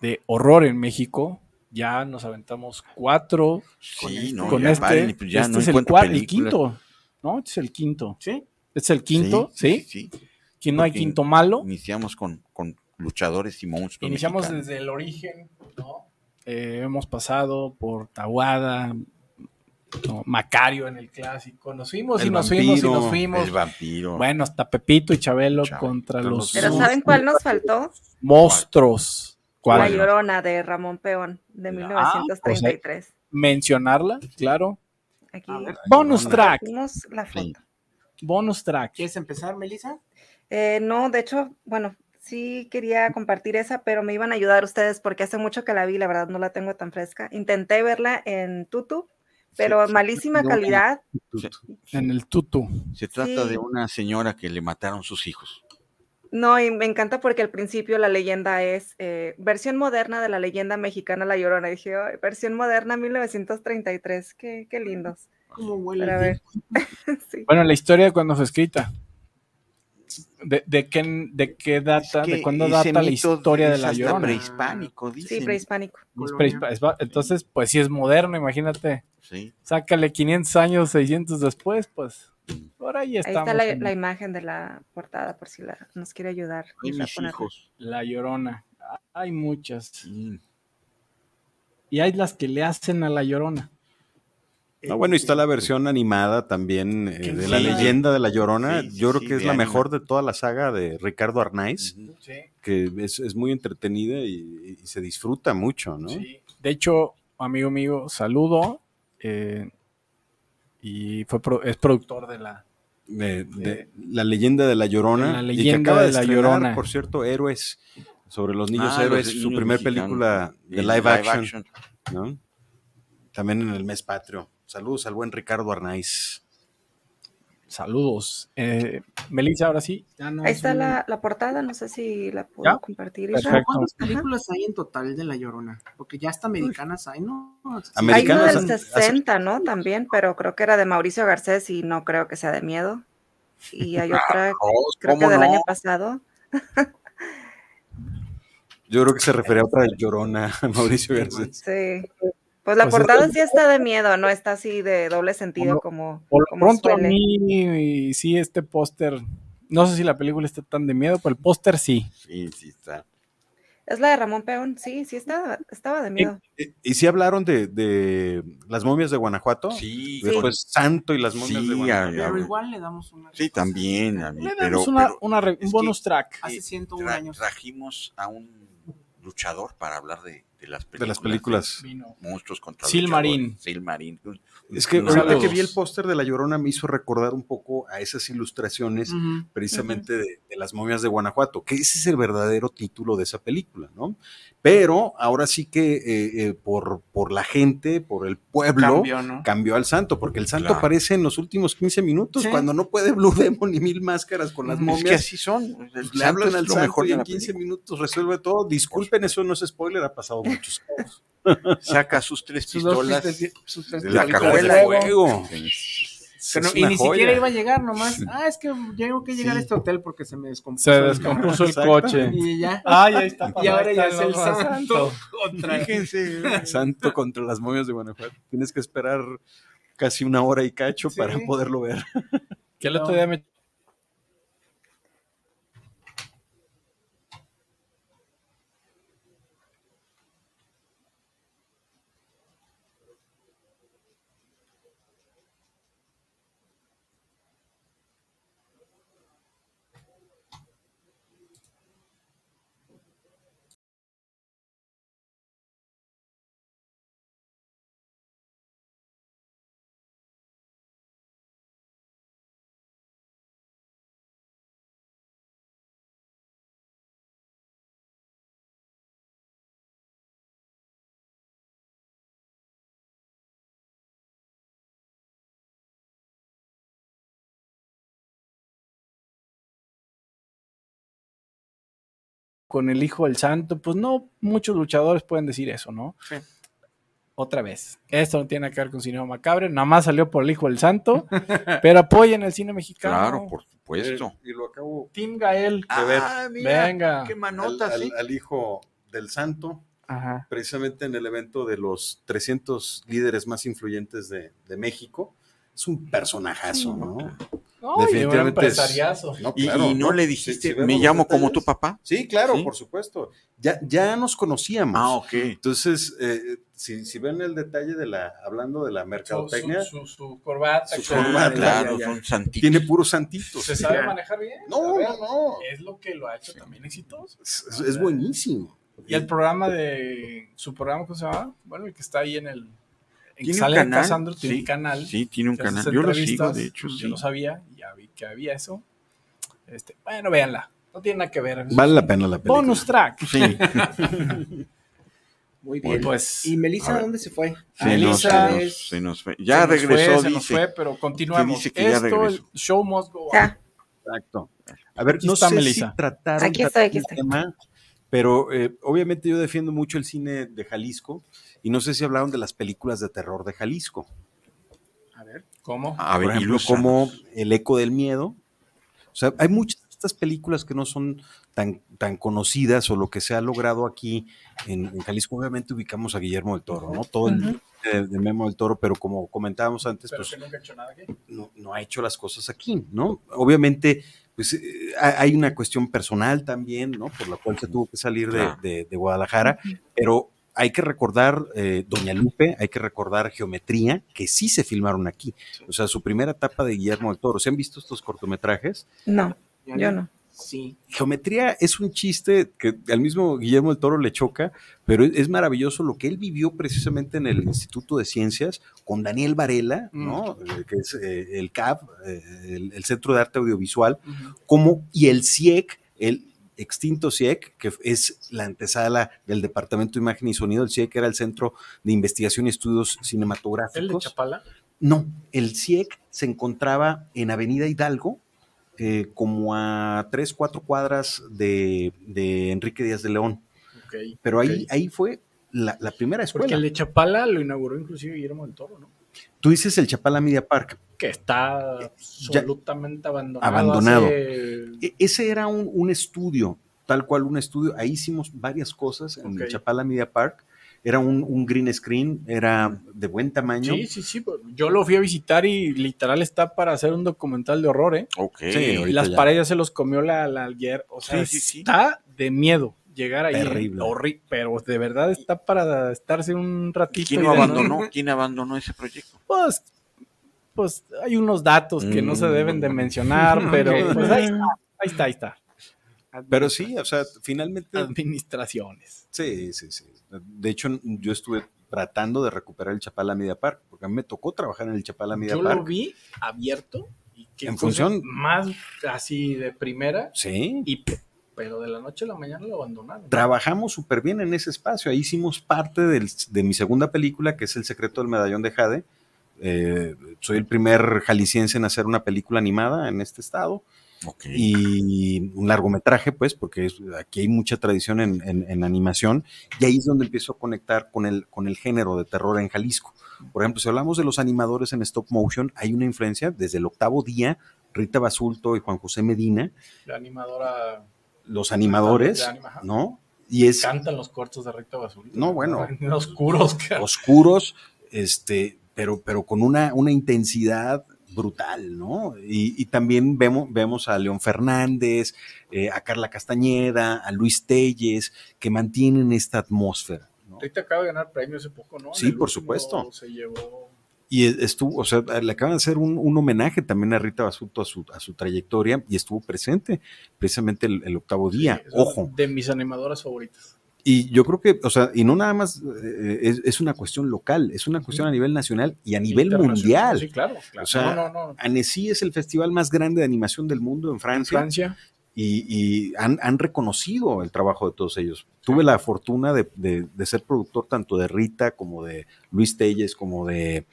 de horror en México. Ya nos aventamos cuatro Sí, no, con ya este. paren, pues ya este no es el, cuarto, el quinto. No, este es el quinto. ¿Sí? Este es el quinto, ¿sí? Sí, sí. Que no hay quinto malo. Iniciamos con, con luchadores y monstruos. Iniciamos mexicanos. desde el origen, ¿no? Eh, hemos pasado por Tahuada, ¿no? Macario en el clásico. Nos fuimos y nos fuimos y nos fuimos. El vampiro. Bueno, hasta Pepito y Chabelo Chabelo, contra los Pero ¿saben cuál nos faltó? monstruos. La. Llorona de Ramón Peón, de Ah, 1933. Mencionarla, claro. Aquí ver. Bonus track. la foto. Sí. Bonus track. ¿Quieres empezar, Melissa? Eh, no, de hecho, bueno, sí quería compartir esa, pero me iban a ayudar ustedes porque hace mucho que la vi, la verdad no la tengo tan fresca. Intenté verla en Tutu, pero Sí, malísima calidad. En el tutu. Se trata Sí. de una señora que le mataron sus hijos. No, y me encanta porque al principio la leyenda es eh, versión moderna de la leyenda mexicana La Llorona. Dije, "Ay, versión moderna 1933, qué, qué lindos. ¿Cómo huele? Pero a ver. <laughs> <laughs> Sí. Bueno, la historia de cuando fue escrita. ¿De, de qué, de qué data? Es que ¿De cuándo data la historia de la hasta Llorona? prehispánico, dicen. Sí, prehispánico. Entonces, pues sí es moderno, imagínate. Sí. Sácale 500 años, 600 después, pues por ahí Ahí estamos. está la, la imagen de la portada por si la, nos quiere ayudar. Ay, mis hijos. La Llorona. Hay muchas. Sí. Y hay las que le hacen a la Llorona. No, bueno, y está la versión animada también eh, de la leyenda de la Llorona. Sí, sí, Yo creo sí, que es la anima. mejor de toda la saga de Ricardo Arnaiz, que es, es muy entretenida y, y se disfruta mucho, ¿no? Sí. De hecho, amigo mío, saludo. eh, y fue pro- es productor de la. De, de la leyenda de la Llorona. La y que leyenda acaba de la estrenar, Llorona. por cierto, Héroes, sobre los niños Ah, los héroes, su primer película de live, action, ¿no? También en el mes patrio. Saludos al buen Ricardo Arnaiz. Saludos. Eh, Melissa, ahora sí. Ya no Ahí está la, la portada, no sé si la puedo ¿Ya? compartir. Perfecto. ¿Cuántas Ajá. películas hay en total de La Llorona? Porque ya hasta americanas hay, ¿no? Hay Americanas uno del hace- 60, ¿no? También, pero creo que era de Mauricio Garcés y no creo que sea de miedo. Y hay <laughs> otra, creo que ¿cómo del no? año pasado. Yo creo que se refería a otra de Llorona, <laughs> Mauricio Garcés. Sí. Pues la Pues portada sí está de miedo, no está así de doble sentido como, Por lo como pronto a suele. mí sí este póster, no sé si la película está tan de miedo, pero el póster sí. Sí, sí está. Es la de Ramón Peón, sí, sí estaba, estaba de miedo. ¿Y, y si hablaron de, de las momias de Guanajuato? Sí, Después Santo y las momias Sí, de Guanajuato. Pero igual le damos una. sí, también. A mí, Le pero, damos una, pero una un bonus track. Hace eh, 101 tra- años. trajimos a un luchador para hablar de, de las películas. De las películas. Vino. Monstruos contra. Silmarín. Es que Unos ahorita que vi el póster de La Llorona me hizo recordar un poco a esas ilustraciones precisamente de, de las momias de Guanajuato, que ese es el verdadero título de esa película, ¿no? Pero ahora sí que eh, eh, por, por la gente, por el pueblo, cambió, Cambió, ¿no? al santo, porque el santo Claro. aparece en los últimos 15 minutos, Sí. cuando no puede Blue Demon ni mil máscaras con las Es momias. que así son. El pues, le hablan es al santo mejor y en la 15 película. minutos resuelve todo. Disculpen, eso no es spoiler, ha pasado muchos casos. Saca sus tres Sus dos pistolas sus tres de la cajuela de fuego. Pero- y ni joya. siquiera iba a llegar nomás. Ah, es que tengo que llegar Sí. a este hotel porque se me descompuso. Se el descompuso el Exacto. coche. Y ya. Ay, ahí está. y ahora ya es el santo. Vez. Fíjense. <laughs> Santo contra las momias de Guanajuato. Tienes que esperar casi una hora y cacho Sí. para poderlo ver. Que el otro día me con el Hijo del Santo, pues no muchos luchadores pueden decir eso, ¿no? Sí. Otra vez, esto no tiene que ver con Cinema Macabre, nada más salió por el Hijo del Santo, <laughs> pero apoyen el cine mexicano. Claro, por supuesto. Eh, y lo acabo Team Gael. Ah, mira, Venga. qué al, manota, al- sí. al hijo del santo, Ajá. precisamente en el evento de los 300 líderes más influyentes de, de México. Es un personajazo, ¿no? No, Definitivamente y un. No, Y, claro, y no ¿no? le dijiste, si me llamo como tu papá. Sí, claro, Sí. por supuesto. Ya, ya nos conocíamos. Ah, ok. Entonces, eh, si, si ven el detalle de la, hablando de la mercadotecnia, su- su- su corbata. Su claro, corbata, Claro, ya, ya. son santitos. tiene puros santitos. ¿Se sabe manejar bien? No, ver, no, no. Es lo que lo ha hecho también exitoso. Es buenísimo. Y el programa de. Su programa, ¿cómo se llama? Bueno, el que está ahí en el. En que ¿Tiene un sale canal? Casandro, tiene Sí, un canal. Sí, tiene un canal. Yo lo sigo, de hecho, Yo sí. no sabía, ya vi que había eso. Este, bueno, véanla. No tiene nada que ver. Vale la pena la película. Bonus track. Sí, <laughs> Muy Y bien. pues. ¿Y Melissa dónde se fue? se Melissa nos- es- se nos fue. Ya se nos regresó, fue, se nos dice. fue, pero continuamos. dice que ya Esto, el show must go on. Ya, Exacto. A ver, Aquí no está sé Melissa. si trataron Aquí estoy, aquí el estoy. tema, pero eh, obviamente yo defiendo mucho el cine de Jalisco y no sé si hablaron de las películas de terror de Jalisco. A ver, ¿cómo? A ver, Por ejemplo, como El eco del miedo. O sea, hay muchas de estas películas que no son tan, tan conocidas o lo que se ha logrado aquí en, en Jalisco. Obviamente ubicamos a Guillermo del Toro, ¿no? Todo el Ujú. de, de Memo del Toro, pero como comentábamos antes, Pero pues que nunca he hecho nada aquí. no, no ha hecho las cosas aquí, ¿no? Obviamente, pues eh, ha- hay una cuestión personal también, ¿no? Por la cual se tuvo que salir de- de Guadalajara, pero hay que recordar eh, Doña Lupe, hay que recordar Geometría, que sí se filmaron aquí. O sea, su primera etapa de Guillermo del Toro. ¿Se han visto estos cortometrajes? no, yo no. Sí. Geometría es un chiste que al mismo Guillermo del Toro le choca, pero es, maravilloso lo que él vivió precisamente en el Instituto de Ciencias con Daniel Varela, ¿no? Eh, que es eh, el CAP, eh, el, el Centro de Arte Audiovisual, como, y el CIEC, el extinto CIEC, que es la antesala del Departamento de Imagen y Sonido. El CIEC era el Centro de Investigación y Estudios ¿El de Cinematográficos. Chapala? No, el CIEC se encontraba en Avenida Hidalgo, eh, como a tres, cuatro cuadras de, de Enrique Díaz de León. Pero ahí, ahí fue la, la primera Porque escuela. el de Chapala lo inauguró inclusive Guillermo del Toro, ¿no? Tú dices el Chapala Media Park. Que está Ya- absolutamente abandonado. Abandonado. hace- E- ese era un, un estudio, tal cual un estudio. Ahí hicimos varias cosas en Ok. el Chapala Media Park. Era un, un green screen, era de buen tamaño. Sí, sí, sí. pues, Yo lo fui a visitar y literal está para hacer un documental de horror, ¿eh? Ok. Sí, las ya. paredes se los comió la, la alguer- O sea, Sí, sí, sí. está de miedo llegar ahí. Terrible. Horri- pero de verdad está para estarse un ratito. ¿Quién de- abandonó? ¿Quién abandonó ese proyecto? Pues, pues hay unos datos que no se deben de Mm. mencionar, <laughs> pero pues ahí está, ahí está, ahí está. Pero sí, o sea, finalmente Administraciones. Sí, sí, sí. De hecho, yo estuve tratando de recuperar el Chapala Media Park, porque a mí me tocó trabajar en el Chapala Media Yo Park. lo vi abierto y que En función. más así de primera Sí. y pero de la noche a la mañana lo abandonaron. Trabajamos súper bien en ese espacio. Ahí hicimos parte del- de mi segunda película, que es El secreto del medallón de Jade. Eh, soy el primer jalisciense en hacer una película animada en este estado. Y un largometraje, pues, porque es- aquí hay mucha tradición en, en- en animación, y ahí es donde empiezo a conectar con el, con el género de terror en Jalisco. Por ejemplo, si hablamos de los animadores en stop motion, hay una influencia desde el octavo día, Rita Basulto y Juan José Medina, La animadora los animadores, de anima, ajá. ¿no? Y es cantan los cortos de Rita Basura. No, bueno. <laughs> Oscuros. oscuros, este, pero, pero con una, una intensidad brutal, ¿no? Y, y también vemos, vemos a León Fernández, eh, a Carla Castañeda, a Luis Telles, que mantienen esta atmósfera. ¿no? Rita acaba de ganar premio hace poco, ¿no? Sí, por supuesto. Se llevó. Y es- estuvo, o sea, le acaban de hacer un, un homenaje también a Rita Basulto a su, a su trayectoria y estuvo presente precisamente el, el octavo día. Ojo, De mis animadoras favoritas. Y yo creo que, o sea, y no nada más eh, es, es una cuestión local, es una cuestión a nivel nacional y a nivel mundial. Sí, claro. claro. O sea, no, no, no. Annecy es el festival más grande de animación del mundo en Francia, Francia. y, y han, han reconocido el trabajo de todos ellos. Tuve la fortuna de, de- de ser productor tanto de Rita como de Luis Telles, como de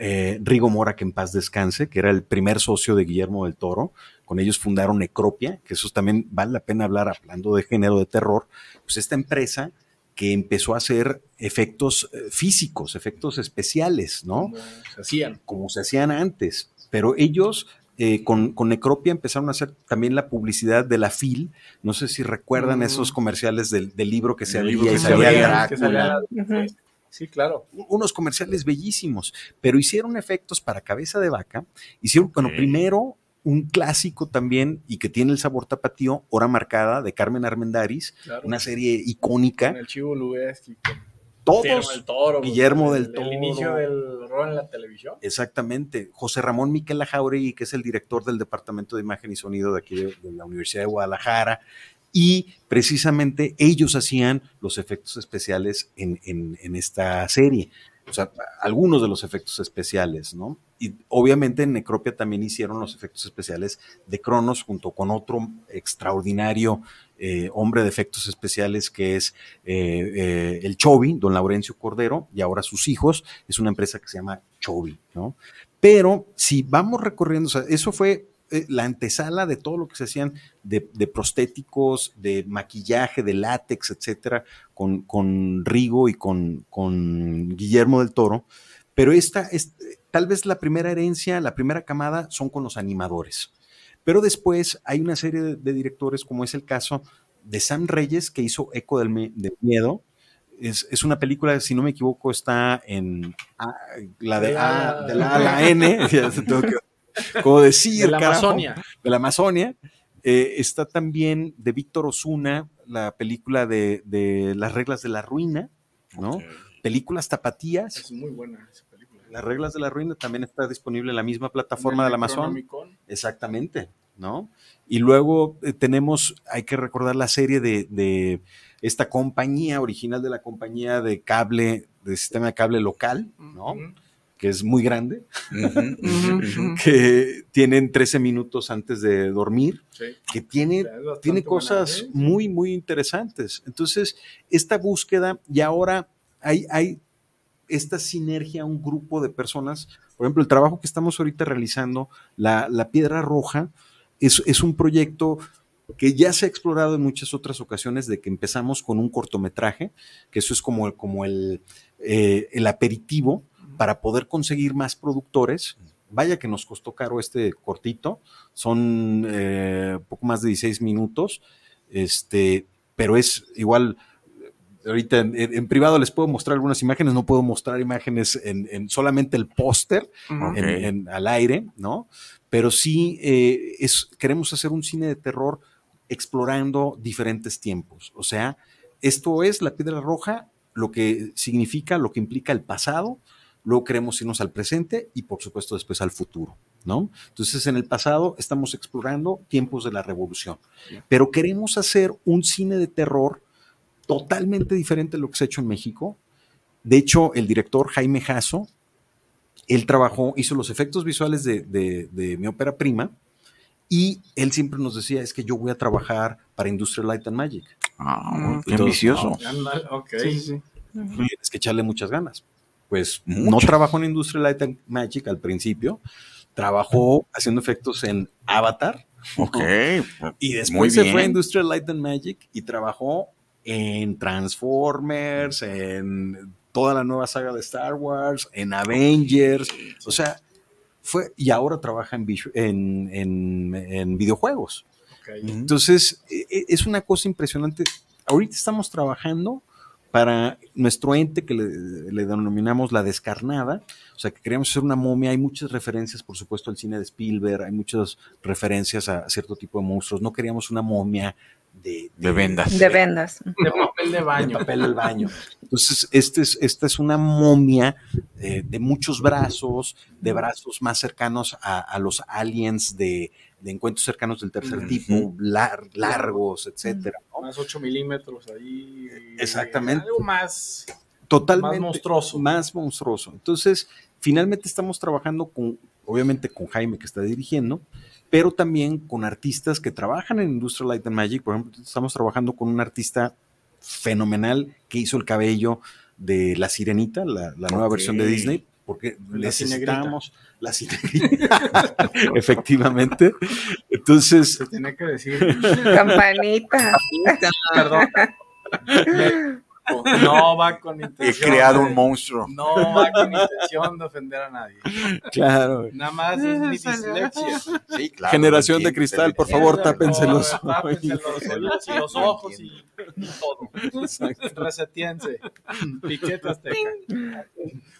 eh, Rigo Mora, que en paz descanse, que era el primer socio de Guillermo del Toro. Con ellos fundaron Necropia, que eso también vale la pena hablar hablando de género de terror. Pues esta empresa que empezó a hacer efectos eh, físicos, efectos especiales, ¿no? Como se hacían. Como se hacían antes. Pero ellos eh, con, con, Necropia empezaron a hacer también la publicidad de la FIL. No sé si recuerdan Mm. esos comerciales del, del libro que se abría y salía Drácula. Sí, claro. Unos comerciales bellísimos, pero hicieron efectos para cabeza de vaca. Hicieron, bueno, primero un clásico también y que tiene el sabor tapatío, Hora Marcada, de Carmen Armendáriz, claro. una serie icónica. Con el Chivo Lubeski, Todos, Guillermo del Toro. Guillermo el- del Toro. El inicio del rol en la televisión. Exactamente. José Ramón Miquel Jauregui, que es el director del Departamento de Imagen y Sonido de aquí de, de la Universidad de Guadalajara. Y precisamente ellos hacían los efectos especiales en, en- esta serie. O sea, algunos de los efectos especiales, ¿no? Y obviamente en Necropia también hicieron los efectos especiales de Cronos junto con otro extraordinario eh, hombre de efectos especiales que es eh, eh, el Chovi, don Laurencio Cordero, y ahora sus hijos. Es una empresa que se llama Chovi, ¿no? Pero si vamos recorriendo, o sea, eso fue eh, la antesala de todo lo que se hacían de, de prostéticos, de maquillaje, de látex, etcétera, con, con Rigo y con, con Guillermo del Toro. Pero esta es tal vez la primera herencia, la primera camada son con los animadores. Pero después hay una serie de, de directores, como es el caso de Sam Reyes, que hizo Eco del, Me- del Miedo. Es, es una película, si no me equivoco, está en A- la de, A, de la A a la N, <laughs> ya se tengo que- <laughs> como decir, De la carajo, Amazonia. de la Amazonia. Eh, está también de Víctor Osuna, la película de, de Las reglas de la ruina, ¿no? Películas tapatías. Es muy buena esa película. Las reglas de la ruina también está disponible en la misma plataforma del Amazon. Exactamente, ¿no? Y luego eh, tenemos, hay que recordar la serie de, de esta compañía original de la compañía de cable, de sistema de cable local, ¿no? Que es muy grande, <laughs> que tienen 13 minutos antes de dormir, Sí. que tiene tiene cosas ¿eh? muy, muy interesantes. Entonces, esta búsqueda, y ahora hay, hay esta sinergia, un grupo de personas, por ejemplo, el trabajo que estamos ahorita realizando, la, la Piedra Roja, es, es un proyecto que ya se ha explorado en muchas otras ocasiones, de que empezamos con un cortometraje, que eso es como, como el, eh, el aperitivo para poder conseguir más productores. Vaya que nos costó caro este cortito, son eh, poco más de 16 minutos, este, pero es igual, ahorita en, en privado les puedo mostrar algunas imágenes, no puedo mostrar imágenes en, en solamente el póster, en- al aire, ¿no? Pero sí eh, es, queremos hacer un cine de terror explorando diferentes tiempos. O sea, esto es la piedra roja, lo que significa, lo que implica el pasado, luego queremos irnos al presente y por supuesto después al futuro, ¿no? Entonces en el pasado estamos explorando tiempos de la revolución, pero queremos hacer un cine de terror totalmente diferente a lo que se ha hecho en México. De hecho, el director Jaime Jasso, él trabajó, hizo los efectos visuales de, de- de mi ópera prima y él siempre nos decía, es que yo voy a trabajar para Industrial Light and Magic. Ah, qué Entonces, ambicioso. Sí, sí. Tienes que echarle muchas ganas. Pues no trabajó en Industrial Light and Magic al principio, trabajó haciendo efectos en Avatar Ok. y después se fue a Industrial Light and Magic y trabajó en Transformers, en toda la nueva saga de Star Wars, en Avengers, o sea, fue y ahora trabaja en, en, en- en videojuegos. ok. Entonces, e- e- es una cosa impresionante. Ahorita estamos trabajando para nuestro ente que le, le denominamos la descarnada, o sea, que queríamos hacer una momia. Hay muchas referencias, por supuesto, al cine de Spielberg, hay muchas referencias a cierto tipo de monstruos. No queríamos una momia de, De vendas. De vendas. De papel de de baño. papel del baño. Entonces, este es, esta es una momia eh, de muchos brazos, de brazos más cercanos a, a los aliens de, de encuentros cercanos del tercer tipo, lar- largos, etcétera. ¿no? Más 8 milímetros ahí. Exactamente. Algo más. Totalmente. Más monstruoso. Más monstruoso. Entonces, finalmente estamos trabajando con, obviamente con Jaime que está dirigiendo, pero también con artistas que trabajan en Industrial Light and Magic. Por ejemplo, estamos trabajando con un artista fenomenal que hizo el cabello de La Sirenita, la, la nueva versión de Disney. Porque La necesitamos la. <laughs> <laughs> Efectivamente. Entonces, Se tiene que decir. Campanita. Perdón. <laughs> No va con He intención. creado de- un monstruo. No va con intención de ofender a nadie. claro. Nada más es mi dislexia. Sí, claro. Generación entiendo, de cristal, por favor, Sí, tápense no, los <laughs> los oídos y los ojos y, y todo. Resetiense. <laughs> Piquete azteca.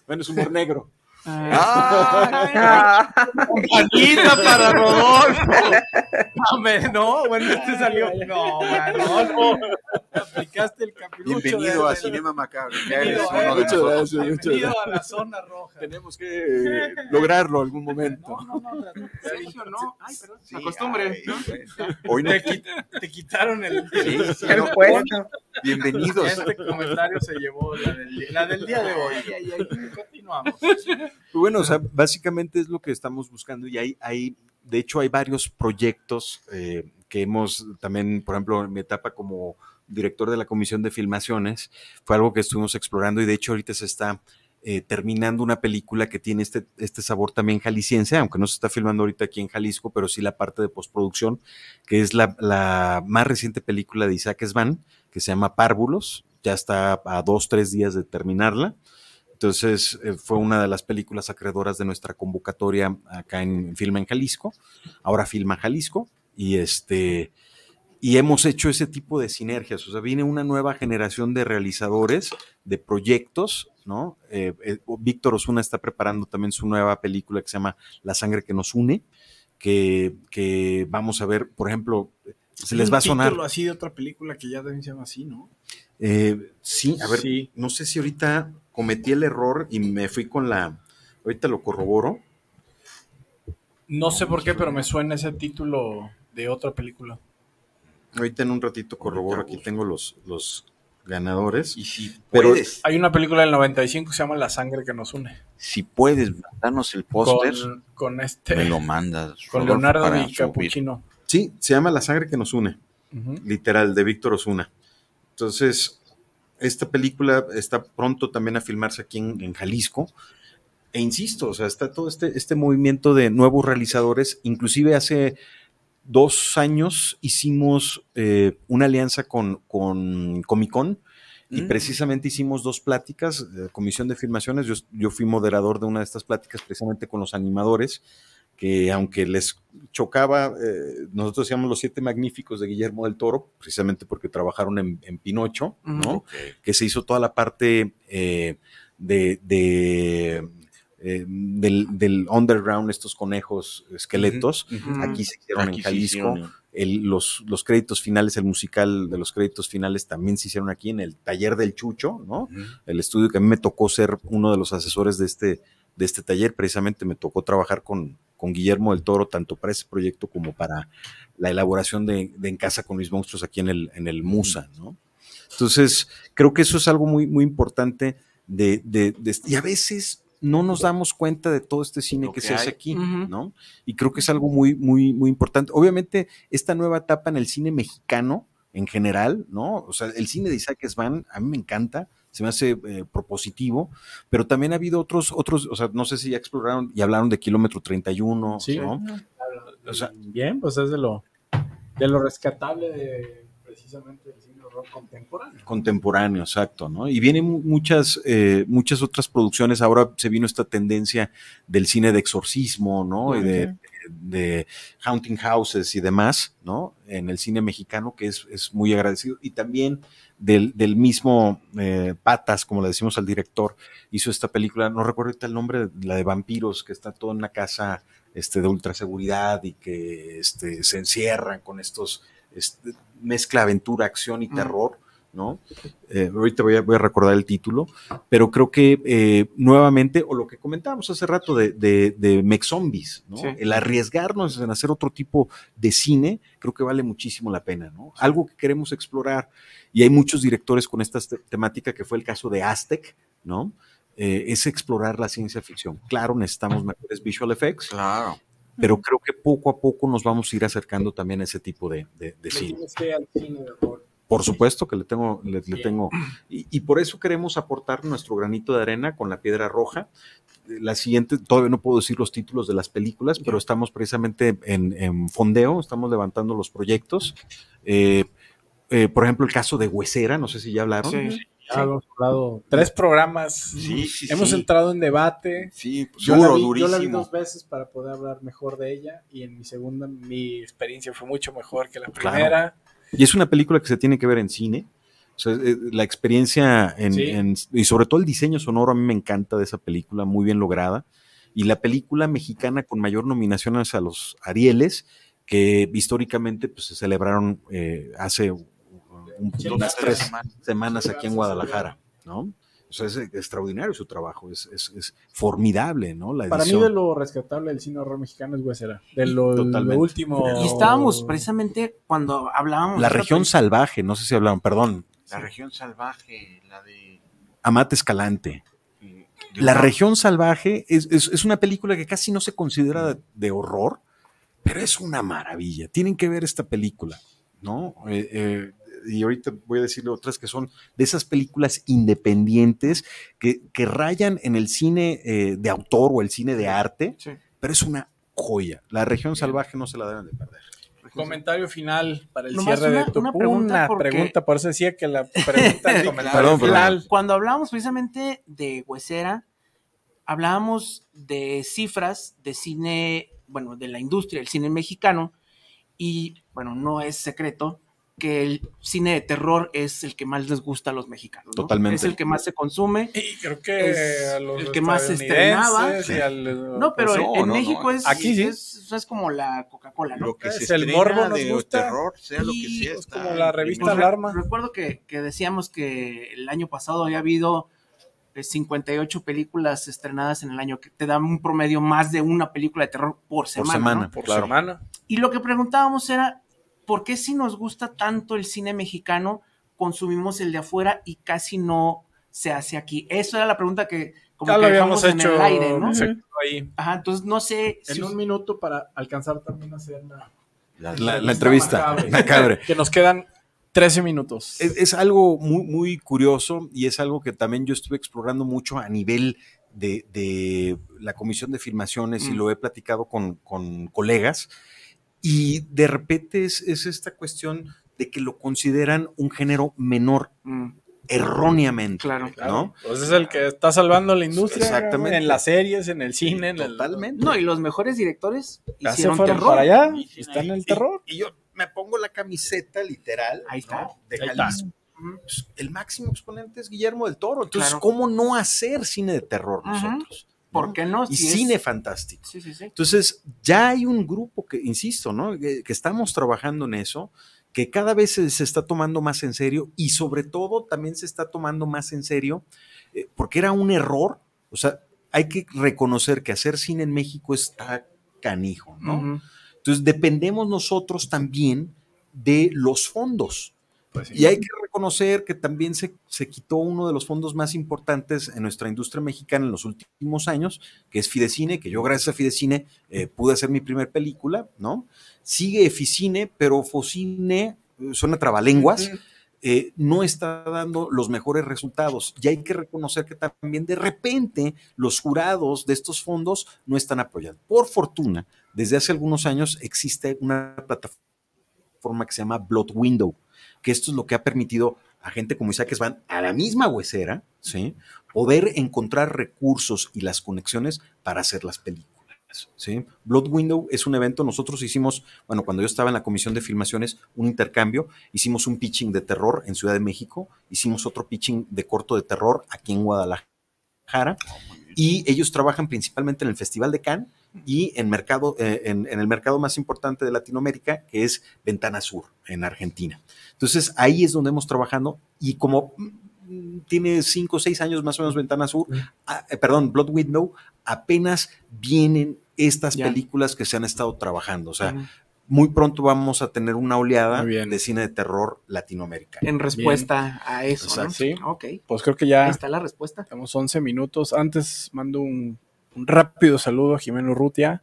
Bueno, es humor negro. Ah, Ah, Manita para Rodolfo. <laughs> Hombre, no, bueno, este salió. No, Rodolfo. Aplicaste el capirucho. bienvenido de- a Cinema Macabro. Ya Bienvenido, eres uno de Muchas gracias, muchas Bienvenido gracias. a la zona roja. Tenemos que lograrlo algún momento. No, no, no. Sergio, no. Ay, perdón. Sí, La costumbre. ay, ¿no? bueno. Hoy no. Te, quit- te quitaron el. Sí, sí, el no. puesto. Bienvenidos. Este comentario se llevó la del, la del día de hoy. Continuamos. <laughs> <laughs> Bueno, o sea, básicamente es lo que estamos buscando y hay, hay de hecho, hay varios proyectos eh, que hemos también, por ejemplo, en mi etapa como director de la Comisión de Filmaciones, fue algo que estuvimos explorando y de hecho ahorita se está eh, terminando una película que tiene este, este sabor también jalisciense, aunque no se está filmando ahorita aquí en Jalisco, pero sí la parte de postproducción, que es la, la más reciente película de Isaac Svan, que se llama Párvulos, ya está a dos, tres días de terminarla. Entonces, eh, fue una de las películas acreedoras de nuestra convocatoria acá en Filma en Jalisco. Ahora Filma Jalisco. Y este. Y hemos hecho ese tipo de sinergias. O sea, viene una nueva generación de realizadores, de proyectos, ¿no? Eh, eh, Víctor Osuna está preparando también su nueva película que se llama La sangre que nos une, que, que vamos a ver, por ejemplo, se les va a sonar. así de otra película que ya también se llama así, ¿no? Eh, sí, a ver, Sí. no sé si ahorita cometí el error y me fui con la. Ahorita lo corroboro. No sé por qué, pero me suena ese título de otra película. Ahorita en un ratito corroboro. Aquí tengo los, los ganadores. Y si Pero- puedes, Hay una película del 95 que se llama La sangre que nos une. si puedes mandarnos el póster, Con, con este. me lo mandas. con Rodolfo, Leonardo y. Capuchino. Sí, se llama La sangre que nos une, literal, de Víctor Osuna. Entonces, esta película está pronto también a filmarse aquí en, en Jalisco. E insisto, o sea, está todo este, este movimiento de nuevos realizadores. Inclusive hace dos años hicimos eh, una alianza con, con Comic Con y Mm. precisamente hicimos dos pláticas, de comisión de filmaciones. Yo, yo fui moderador de una de estas pláticas precisamente con los animadores, que aunque les chocaba, eh, nosotros decíamos los siete magníficos de Guillermo del Toro, precisamente porque trabajaron en, en Pinocho, ¿no? Que se hizo toda la parte eh, de, de, eh, del, del underground, estos conejos esqueletos. Aquí se hicieron Aquí en Jalisco. hicieron. El- los, los créditos finales, el musical de los créditos finales también se hicieron aquí en el taller del Chucho, ¿no? El estudio que a mí me tocó ser uno de los asesores de este, de este taller, precisamente me tocó trabajar con, con Guillermo del Toro, tanto para ese proyecto como para la elaboración de, de En Casa con mis monstruos aquí en el, en el Musa, ¿no? Entonces, creo que eso es algo muy, muy importante de, de- de- y a veces no nos damos cuenta de todo este cine Lo que, que se hace aquí. ¿no? Y creo que es algo muy, muy, muy importante. Obviamente, esta nueva etapa en el cine mexicano, en general, ¿no? O sea, el cine de Isaac Svan, a mí me encanta, se me hace eh, propositivo, pero también ha habido otros, otros, o sea, no sé si ya exploraron y hablaron de Kilómetro 31, Sí. ¿no? O sea, Bien, pues es de lo, de lo rescatable de precisamente el cine de horror contemporáneo. contemporáneo, exacto, ¿no? Y vienen mu- muchas, eh, muchas otras producciones. Ahora se vino esta tendencia del cine de exorcismo, ¿no? Y de, de haunting houses y demás, ¿no? En el cine mexicano, que es, es muy agradecido. Y también del, del mismo eh, Patas, como le decimos al director, hizo esta película, no recuerdo ahorita el nombre, la de vampiros, que está todo en una casa este, de ultraseguridad y que este, se encierran con estos, este, mezcla aventura, acción y terror, ¿no? Eh, ahorita voy a, voy a recordar el título, pero creo que eh, nuevamente, o lo que comentábamos hace rato de, de, de Mech Zombies, ¿no? Sí. El arriesgarnos en hacer otro tipo de cine, creo que vale muchísimo la pena, ¿no? Algo que queremos explorar, y hay muchos directores con esta te- temática, que fue el caso de Aztec, ¿no? Eh, es explorar la ciencia ficción. Claro, necesitamos mejores visual effects, Claro. pero creo que poco a poco nos vamos a ir acercando también a ese tipo de, de- de cine. al cine de horror Por supuesto que le tengo, le, le tengo. Y, y por eso queremos aportar nuestro granito de arena con la piedra roja. La siguiente, todavía no puedo decir los títulos de las películas, pero estamos precisamente en, en fondeo, estamos levantando los proyectos. Eh, eh, por ejemplo, el caso de Huesera, no sé si ya hablaron. Sí, ya hemos hablado tres programas. Sí, sí, hemos sí. entrado en debate. Sí, pues, Yo, duro, la vi, yo la vi durísimo. dos veces para poder hablar mejor de ella y en mi segunda mi experiencia fue mucho mejor que la Claro. Y es una película que se tiene que ver en cine. O sea, eh, la experiencia en, Sí. en- y sobre todo el diseño sonoro a mí me encanta de esa película, muy bien lograda. Y la película mexicana con mayor nominaciones a los Arieles, que históricamente pues, se celebraron eh, hace un- unas tres semanas aquí en Guadalajara, ¿no? O sea, es extraordinario su trabajo, es, es- es formidable, ¿no? La Para mí de lo rescatable del cine horror mexicano es Huesera. De lo, último. Y estábamos precisamente cuando hablábamos. La región salvaje, no sé si hablaron, perdón, La región salvaje, la de... Amate Escalante. de La región salvaje es, es- es una película que casi no se considera de, de horror, pero es una maravilla. Tienen que ver esta película, ¿no? Eh, eh, y ahorita voy a decirle otras que son de esas películas independientes que, que rayan en el cine eh, de autor o el cine de arte, Sí. pero es una joya. La región salvaje no se la deben de perder. Comentario final para el Nomás cierre una- de tu una pregunta, una porque- pregunta, por eso decía que la pregunta el <laughs> comentario Perdón, perdón. final. Cuando hablábamos precisamente de Huesera, hablábamos de cifras de cine, bueno, de la industria del cine mexicano, y bueno, no es secreto que el cine de terror es el que más les gusta a los mexicanos. ¿no? Totalmente. Es el que más se consume. Y creo que Es a los el que más se estrenaba. al- No, pero no, en no, México no. es, Aquí sí. es, es como la Coca-Cola, ¿no? Lo que Es se el estrena morbo nos de gusta. terror, sea lo que sea. pues, está como la revista Pues Alarma. Recuerdo que, que decíamos que el año pasado había habido eh, 58 películas estrenadas en el año, que te dan un promedio más de una película de terror por semana. semana. ¿no? por Claro. semana. Y lo que preguntábamos era, ¿por qué si nos gusta tanto el cine mexicano, consumimos el de afuera y casi no se hace aquí? Eso era la pregunta que como Ya que lo habíamos hecho en el aire, ¿no? ahí. Ajá, entonces no sé si En un minuto para alcanzar también a hacer la, La, la- la entrevista. Macabre. <laughs> Que nos quedan 13 minutos. Es, es algo muy, muy curioso y es algo que también yo estuve explorando mucho a nivel de, de la comisión de filmaciones y Mm. lo he platicado con, con colegas. Y de repente es, es esta cuestión de que lo consideran un género menor Mm, erróneamente. claro. ¿no? Pues es el que está salvando la industria. Exactamente. En las series, en el cine, en el. Totalmente. No, y los mejores directores Ya se hicieron fueron terror. para allá. Y- Está en y- el terror. Y, yo me pongo la camiseta literal Ahí está. ¿no? de Ahí. Jalisco. Pues, El máximo exponente es Guillermo del Toro. Entonces, Claro. ¿cómo no hacer cine de terror nosotros? ¿Por ¿no? qué no? Y Si es- cine fantástico. Sí, sí, sí. Entonces, ya hay un grupo que, insisto, ¿no? Que, que estamos trabajando en eso, que cada vez se, se está tomando más en serio y sobre todo también se está tomando más en serio, eh, porque era un error. O sea, hay que reconocer que hacer cine en México está canijo, ¿no? Entonces, dependemos nosotros también de los fondos. Pues sí. Y hay que reconocer que también se, se quitó uno de los fondos más importantes en nuestra industria mexicana en los últimos años, que es Fidecine, que yo gracias a Fidecine eh, pude hacer mi primer película, ¿no? Sigue Eficine, pero Focine, eh, suena trabalenguas, eh, no está dando los mejores resultados. Y hay que reconocer que también de repente los jurados de estos fondos no están apoyando. Por fortuna, desde hace algunos años existe una plataforma que se llama Blood Window, que esto es lo que ha permitido a gente como Isaac Van a la misma huesera, ¿sí? poder encontrar recursos y las conexiones para hacer las películas. ¿sí? Blood Window es un evento, nosotros hicimos, bueno, cuando yo estaba en la comisión de filmaciones, un intercambio, hicimos un pitching de terror en Ciudad de México, hicimos otro pitching de corto de terror aquí en Guadalajara, y ellos trabajan principalmente en el Festival de Cannes y en, mercado, eh, en, en el mercado más importante de Latinoamérica, que es Ventana Sur, en Argentina. Entonces, ahí es donde hemos trabajado y como mm, tiene cinco o seis años más o menos Ventana Sur, ah, eh, perdón, Blood Window, apenas vienen estas Ya. películas que se han estado trabajando. O sea. Muy pronto vamos a tener una oleada de cine de terror latinoamericano. En respuesta a eso, ¿no? Sí. Ok. Pues creo que ya Ahí está la respuesta. tenemos 11 minutos. Antes mando un, un rápido saludo a Jimeno Rutia,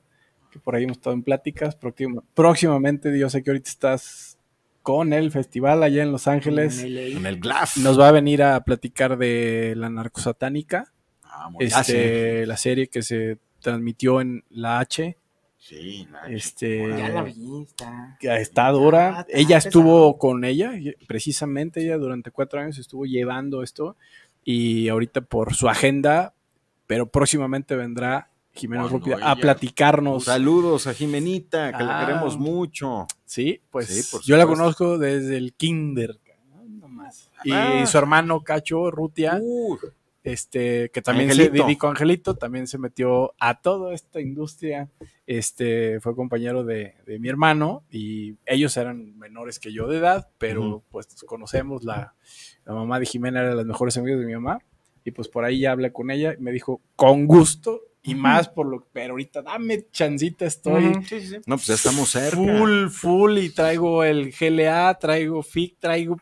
que por ahí hemos estado en pláticas. Próxima- próximamente, yo sé que ahorita estás con el festival allá en Los Ángeles. En el GLAF. Nos va a venir a platicar de la narcosatánica, Ah, muy este, la serie que se transmitió en la H. Sí, Este, Ya la vi, está. que está dura. Ah, está ella pesado. estuvo con ella, precisamente ella durante cuatro años estuvo llevando esto y ahorita por su agenda, pero próximamente vendrá Jimena Rupia ella- a platicarnos. Saludos a Jimenita, que la Ah. queremos mucho. Sí, pues Sí, yo la conozco desde el kinder. más. Y Ah. su hermano Cacho Rutia, Uh, este, que también Angelito. se dedicó a Angelito, también se metió a toda esta industria. Este fue compañero de, de mi hermano y ellos eran menores que yo de edad, pero Ujú. pues conocemos la, la mamá de Jimena era de las mejores amigas de mi mamá y pues por ahí ya hablé con ella y me dijo con gusto y más por lo pero ahorita dame chancita estoy Ujú. no, pues ya estamos cerca. full full y traigo el GLA, traigo FIC, traigo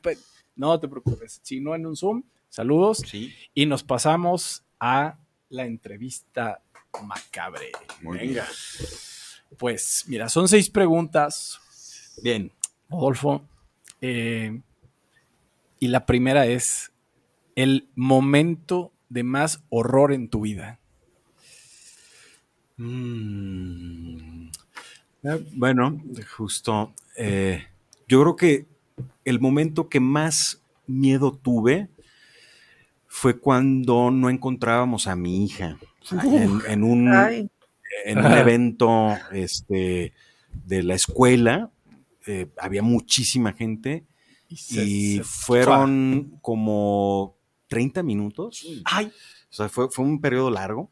no te preocupes, si no en un Zoom, saludos Sí, y nos pasamos a la entrevista macabre. muy Venga. bien. Pues mira, son seis preguntas, Bien. Rodolfo. eh, y la primera es el momento de más horror en tu vida. Mm. Eh, Bueno, justo. eh, yo creo que el momento que más miedo tuve fue cuando no encontrábamos a mi hija. En, en un, Ay, en un evento este, de la escuela. eh, había muchísima gente se- y se- fueron como 30 minutos. Ay, O sea, fue, fue un periodo largo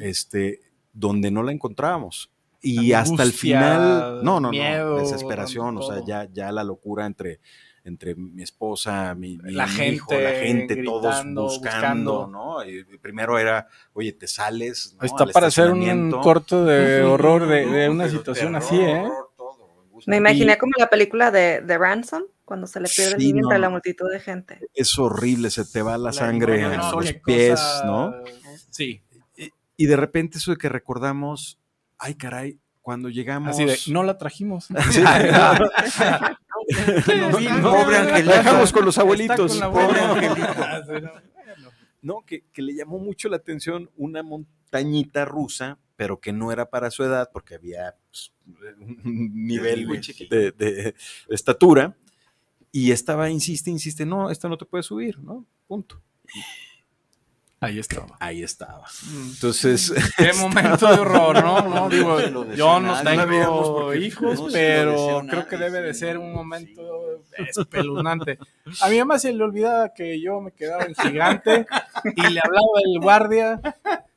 este, donde no la encontrábamos. Y hasta el final, no, no, miedo, no, desesperación, o sea, ya, ya la locura entre, entre mi esposa, mi, mi La hijo, gente la gente, todos buscando, buscando. ¿no? Y primero era, oye, te sales. ¿no? Está al para hacer un corto de horror de, de una Pero situación terror, así, ¿eh? horror, todo, angustia. me imaginé como la película de, de Ransom, cuando se le pierde Sí, el niño entre la multitud de gente. Es horrible, se te va la sangre No, no, en no, los pies, cosa- ¿no? Sí. Y de repente eso de que recordamos, ay caray, cuando llegamos... Así de, no la trajimos. <laughs> Sí. <laughs> <laughs> Pobre Angelito. La dejamos con los abuelitos. con Pobre. Angelito. <laughs> No, que, que le llamó mucho la atención una montañita rusa, pero que no era para su edad, porque había pues, un nivel muy de, chiquito. de- de estatura. Y estaba, insiste, insiste, no, esta no te puede subir, ¿no? Punto. Ahí estaba. Ahí estaba. Entonces, <laughs> Qué momento de horror, ¿no? <laughs> Digo, yo no tengo hijos, no pero creo que debe de ser un momento espeluznante. A mi mamá se le olvidaba que yo me quedaba en gigante y le hablaba el guardia.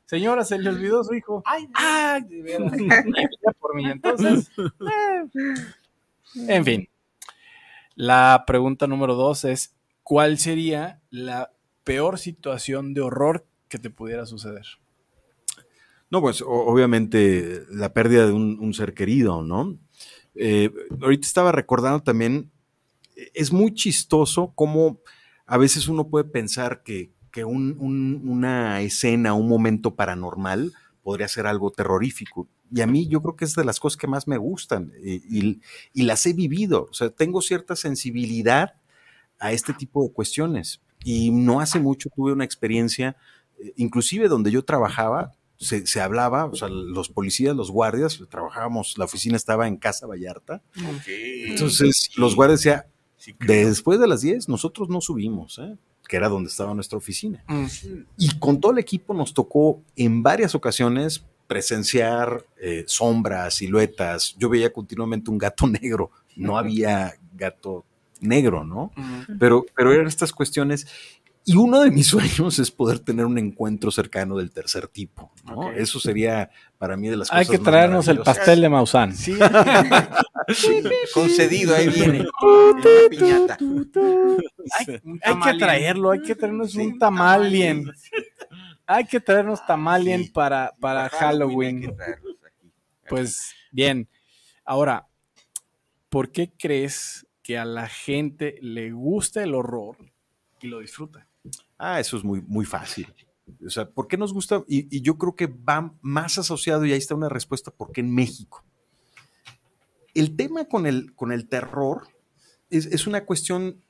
Señora, se le olvidó su hijo. Ay, ay, de veras. Ya por mí. Entonces, eh. en fin. La pregunta número dos es: ¿Cuál sería la peor situación de horror que te pudiera suceder? No, pues obviamente la pérdida de un, ser querido, ¿no? Eh, ahorita estaba recordando también, es muy chistoso cómo a veces uno puede pensar que, que un- un- una escena, un momento paranormal podría ser algo terrorífico. Y a mí yo creo que es de las cosas que más me gustan y- y las he vivido. O sea, tengo cierta sensibilidad a este tipo de cuestiones. Y no hace mucho tuve una experiencia, eh, inclusive donde yo trabajaba, se, se hablaba, o sea, los policías, los guardias, trabajábamos, la oficina estaba en Casa Vallarta. Entonces, los guardias decían, Sí, después de las 10, nosotros no subimos, ¿eh? que era donde estaba nuestra oficina. Mm. Y con todo el equipo nos tocó en varias ocasiones presenciar eh, sombras, siluetas. Yo veía continuamente un gato <laughs> negro, no había gato negro, ¿no? Pero, pero eran estas cuestiones. Y uno de mis <laughs> sueños es poder tener un encuentro cercano del tercer tipo, ¿no? Eso sería para mí de las Hay cosas que más traernos el pastel de Maussan. Sí. <laughs> Concedido, ahí viene. <laughs> Una piñata. Hay, hay que traerlo, hay que traernos Sí, un tamalien. tamalien. Hay que traernos tamalien Sí. para, para Halloween. hay que aquí. Pues bien. Ahora, ¿por qué crees que a la gente le gusta el horror y lo disfruta? Ah, eso es muy, muy fácil. O sea, ¿por qué nos gusta? Y, y yo creo que va más asociado, y ahí está una respuesta, ¿por qué en México? El tema con el, con el terror es, es una cuestión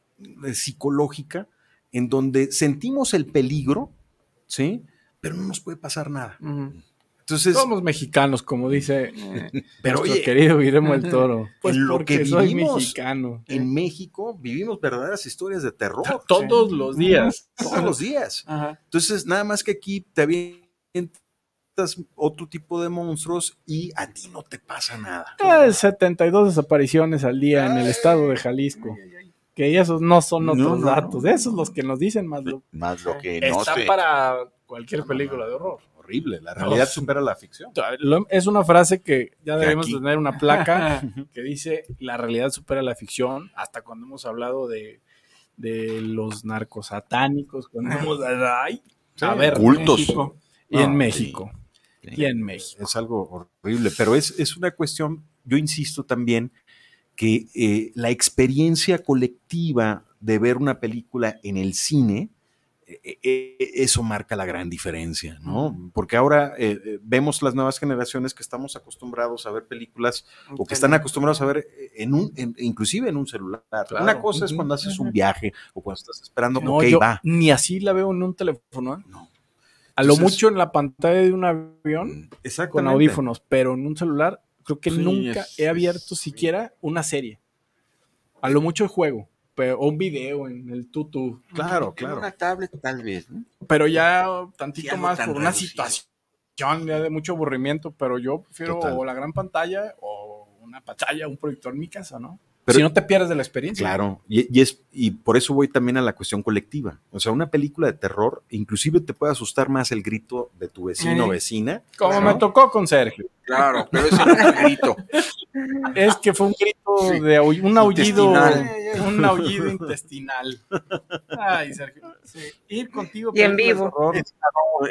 eh, psicológica en donde sentimos el peligro, ¿sí? Pero no nos puede pasar nada. Entonces, Somos mexicanos, como dice <laughs> pero nuestro oye, querido Guillermo el Toro. Pues en lo porque que soy vivimos mexicano. en México vivimos verdaderas historias de terror. Todos los días. <laughs> Todos los días. Ajá. Entonces, nada más que aquí te avientas otro tipo de monstruos y a ti no te pasa nada. Eh, 72 desapariciones al día en el estado de Jalisco. Que esos no son No, otros no, datos. no. Esos los que nos dicen más. Lo, Más lo que no está sé. para cualquier No, no, película no. de horror. Horrible. La realidad No. supera la ficción. Es una frase que ya De debemos tener una placa <laughs> que dice la realidad supera la ficción, hasta cuando hemos hablado de, de los narcos satánicos, cuando hemos ay, a ver, Cultos. México. y No, en México. Sí. Y en México. Es algo horrible, pero es, es una cuestión, yo insisto también, que eh, la experiencia colectiva de ver una película en el cine, eso marca la gran diferencia, ¿no? Porque ahora eh, eh, vemos las nuevas generaciones que estamos acostumbrados a ver películas o que están acostumbrados a ver eh, en un, en- inclusive en un celular. Claro. Una cosa es cuando haces un viaje o cuando estás esperando, No, ok, yo va. ni así la veo en un teléfono. ¿eh? No. A lo mucho en la pantalla de un avión con audífonos, pero en un celular creo que Sí, nunca es- he abierto siquiera una serie. A lo mucho el juego, pero, o un video en el tutu. Claro, claro. una tablet, tal vez. ¿no? Pero ya tantito Sí, más tan por una reducido. situación ya de mucho aburrimiento, pero yo prefiero Total. o la gran pantalla o una pantalla, un proyector en mi casa, ¿no? Pero- si no te pierdes de la experiencia. Claro, y, y es, y por eso voy también a la cuestión colectiva. O sea, una película de terror, inclusive te puede asustar más el grito de tu vecino o vecina. Como Claro. me tocó con Sergio. Claro, pero ese no es el grito. <laughs> Es que fue un grito Sí. de un aullido, Intestinal. <laughs> un aullido intestinal. Ay, Sergio. sí. Ir contigo. Y en vivo. horror.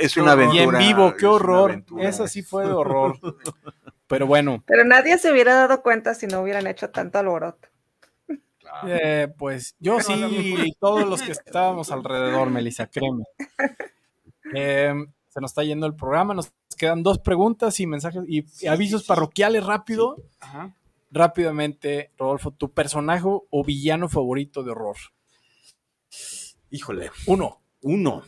Es una Y aventura. en vivo, qué horror. Esa sí fue de horror. <laughs> Pero bueno, Pero nadie se hubiera dado cuenta si no hubieran hecho tanto alboroto. eh, pues yo sí y todos los que estábamos alrededor, Melissa, créeme. Eh, se nos está yendo el programa, nos quedan dos preguntas y mensajes y, avisos parroquiales rápido. Rápidamente, Rodolfo, tu personaje o villano favorito de horror. Híjole, Uno, uno.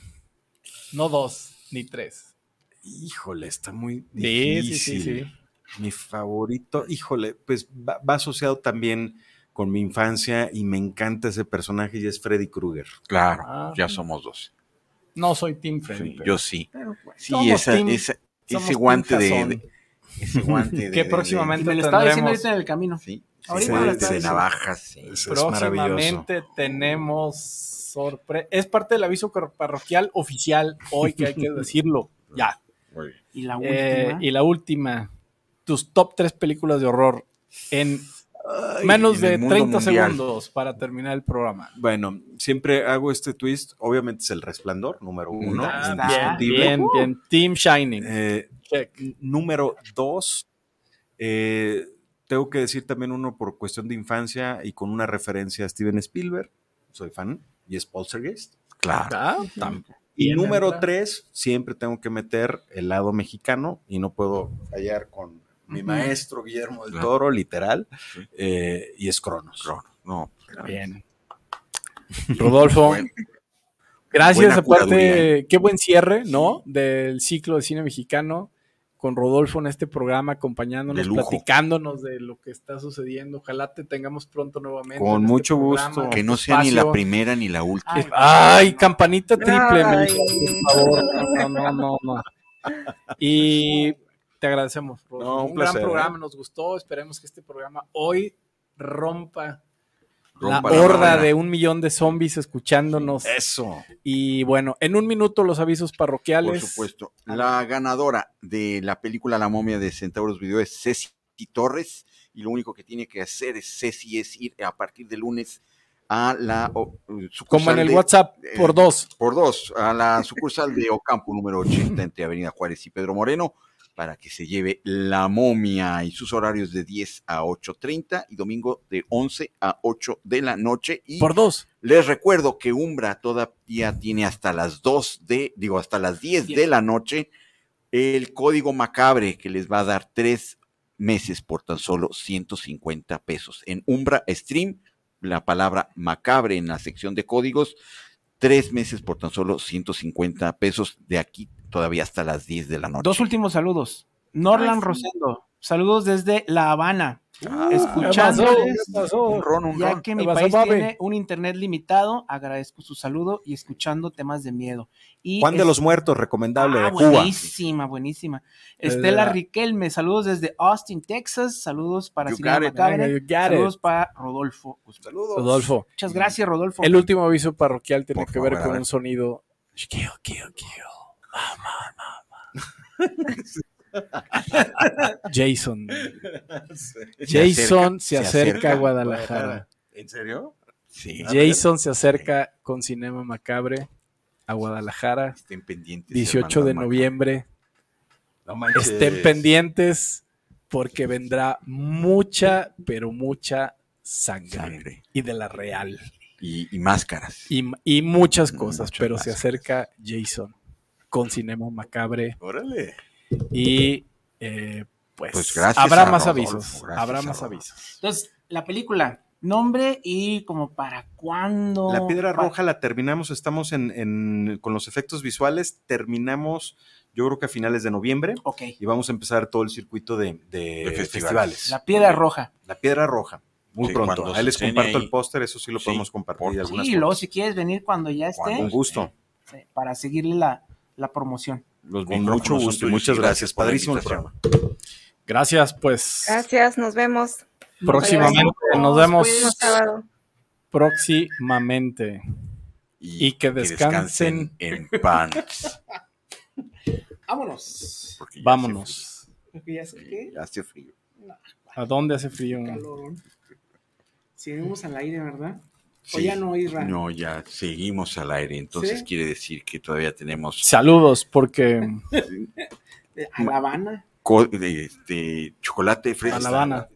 no dos, ni tres. Híjole, está muy Sí, difícil. sí, sí, sí. Mi favorito, híjole, pues va, va asociado también con mi infancia y me encanta ese personaje y es Freddy Krueger. Claro, Ah. ya somos dos. No soy Team Freddy. Sí, pero- yo sí. Esa, team- esa- somos ese guante de, ese guante <laughs> de, Que de- próximamente de- me lo estaba diciendo ahorita en el camino. sí, Ahorita sí, de- navajas. sí. Próximamente tenemos sorpresa. Es parte del aviso parroquial oficial hoy que hay que <laughs> decirlo. Ya. Muy bien. Y la Eh, última. y la última. Tus top tres películas de horror en Ay, menos en de el mundo 30 mundial. segundos para terminar el programa. Bueno, siempre hago este twist. Obviamente es el resplandor, número uno, Ah, indiscutible. Bien, bien. Team Shining. Eh, número dos, eh, tengo que decir también uno por cuestión de infancia y con una referencia a Steven Spielberg. Soy fan. Y es Poltergeist. Claro. Ah, Y número entra. tres, siempre tengo que meter el lado mexicano y no puedo fallar con mi maestro Guillermo del Claro. Toro, literal, Sí. eh, y es Cronos. Claro, No, Bien. Rodolfo, Bueno, gracias. Aparte, qué buen cierre, ¿no? Del ciclo de cine mexicano con Rodolfo en este programa, acompañándonos, platicándonos de lo que está sucediendo. Ojalá te tengamos pronto nuevamente. Con este mucho programa, gusto. que este no sea ni la primera ni la última. Ay, ay, campanita triple, Ay. Por favor. No, no, no, no. Y te agradecemos. No, un un gran placer, programa, nos gustó. Esperemos que este programa hoy rompa, Rompa la horda de un millón de zombies escuchándonos. Eso. Y bueno, en un minuto los avisos parroquiales. Por supuesto. La ganadora de la película La momia de Centauros Video es Ceci Torres. Y lo único que tiene que hacer es Ceci es ir a partir de lunes a la o, Como en el de- WhatsApp, eh, por dos. por dos a la sucursal de Ocampo número 80 entre Avenida Juárez y Pedro Moreno para que se lleve la momia y sus horarios de 10 a 8.30 y domingo de 11 a 8 de la noche. Y Por dos. les recuerdo que Umbra todavía tiene hasta las 2 de, digo, hasta las 10 de la noche el código macabre que les va a dar tres meses por tan solo 150 pesos en la palabra macabre en la sección de códigos. Tres meses por tan solo 150 pesos de aquí todavía hasta las 10 de la noche. Dos últimos saludos. Norlan Ay, sí. Rosendo, saludos desde La Habana. Ah, Escuchándoles, ¿Qué pasó? un ron, un ya ron. que mi ¿Qué pasó, país papi? tiene un internet limitado, agradezco su saludo y escuchando temas de miedo. Y Juan de es- los Muertos, recomendable, Ah, de Cuba. buenísima, buenísima. Estela la- Riquelme, saludos desde Austin, Texas. Saludos para it. Macabre. It. Saludos para Rodolfo. Saludos. Rodolfo. Muchas gracias, Rodolfo. El último aviso parroquial tiene Por que ver favor, con ver. un sonido. Kill, kill, kill. Mamá, mamá. <laughs> Jason. Jason se acerca a Guadalajara. ¿En serio? Sí. Jason se acerca con Cinema Macabre a Guadalajara. Estén pendientes. 18 de noviembre. No manches. Estén pendientes porque vendrá mucha, pero mucha sangre. Sangre. Y de la real. Y, y máscaras. Y, y muchas Mm, cosas, muchas pero se acerca Jason con Cinema Macabre Órale. y eh, pues, Pues gracias habrá más Rodolfo, avisos. gracias Habrá más Rodolfo. avisos. Entonces, la película, nombre y como para cuándo. La piedra roja la terminamos, estamos en, en- con los efectos visuales, terminamos yo creo que a finales de noviembre Ok. y vamos a empezar todo el circuito de, de De festivales. festivales. La piedra roja. La piedra roja, muy Sí, pronto. Ahí les comparto ahí. el póster, eso sí lo Sí, podemos compartir. Sí, y luego si quieres venir cuando ya esté, Con gusto, sí, para seguirle la, la promoción. Los con mucho gusto y muchas gracias. Padrísimo el programa. Gracias, pues Gracias, nos vemos. Próximamente Adiós. nos vemos próximamente. Y que descansen. en pants. Vámonos. porque Vámonos. Porque ya sé hace qué. frío, ya hace frío. ¿A dónde hace frío? Calor. Seguimos al aire, ¿verdad? O Sí. ya no, Isra. No, ya seguimos al aire, entonces ¿Sí? quiere decir que todavía tenemos Saludos, porque <laughs> A La Habana. co- de- este, chocolate fresco. a La Habana.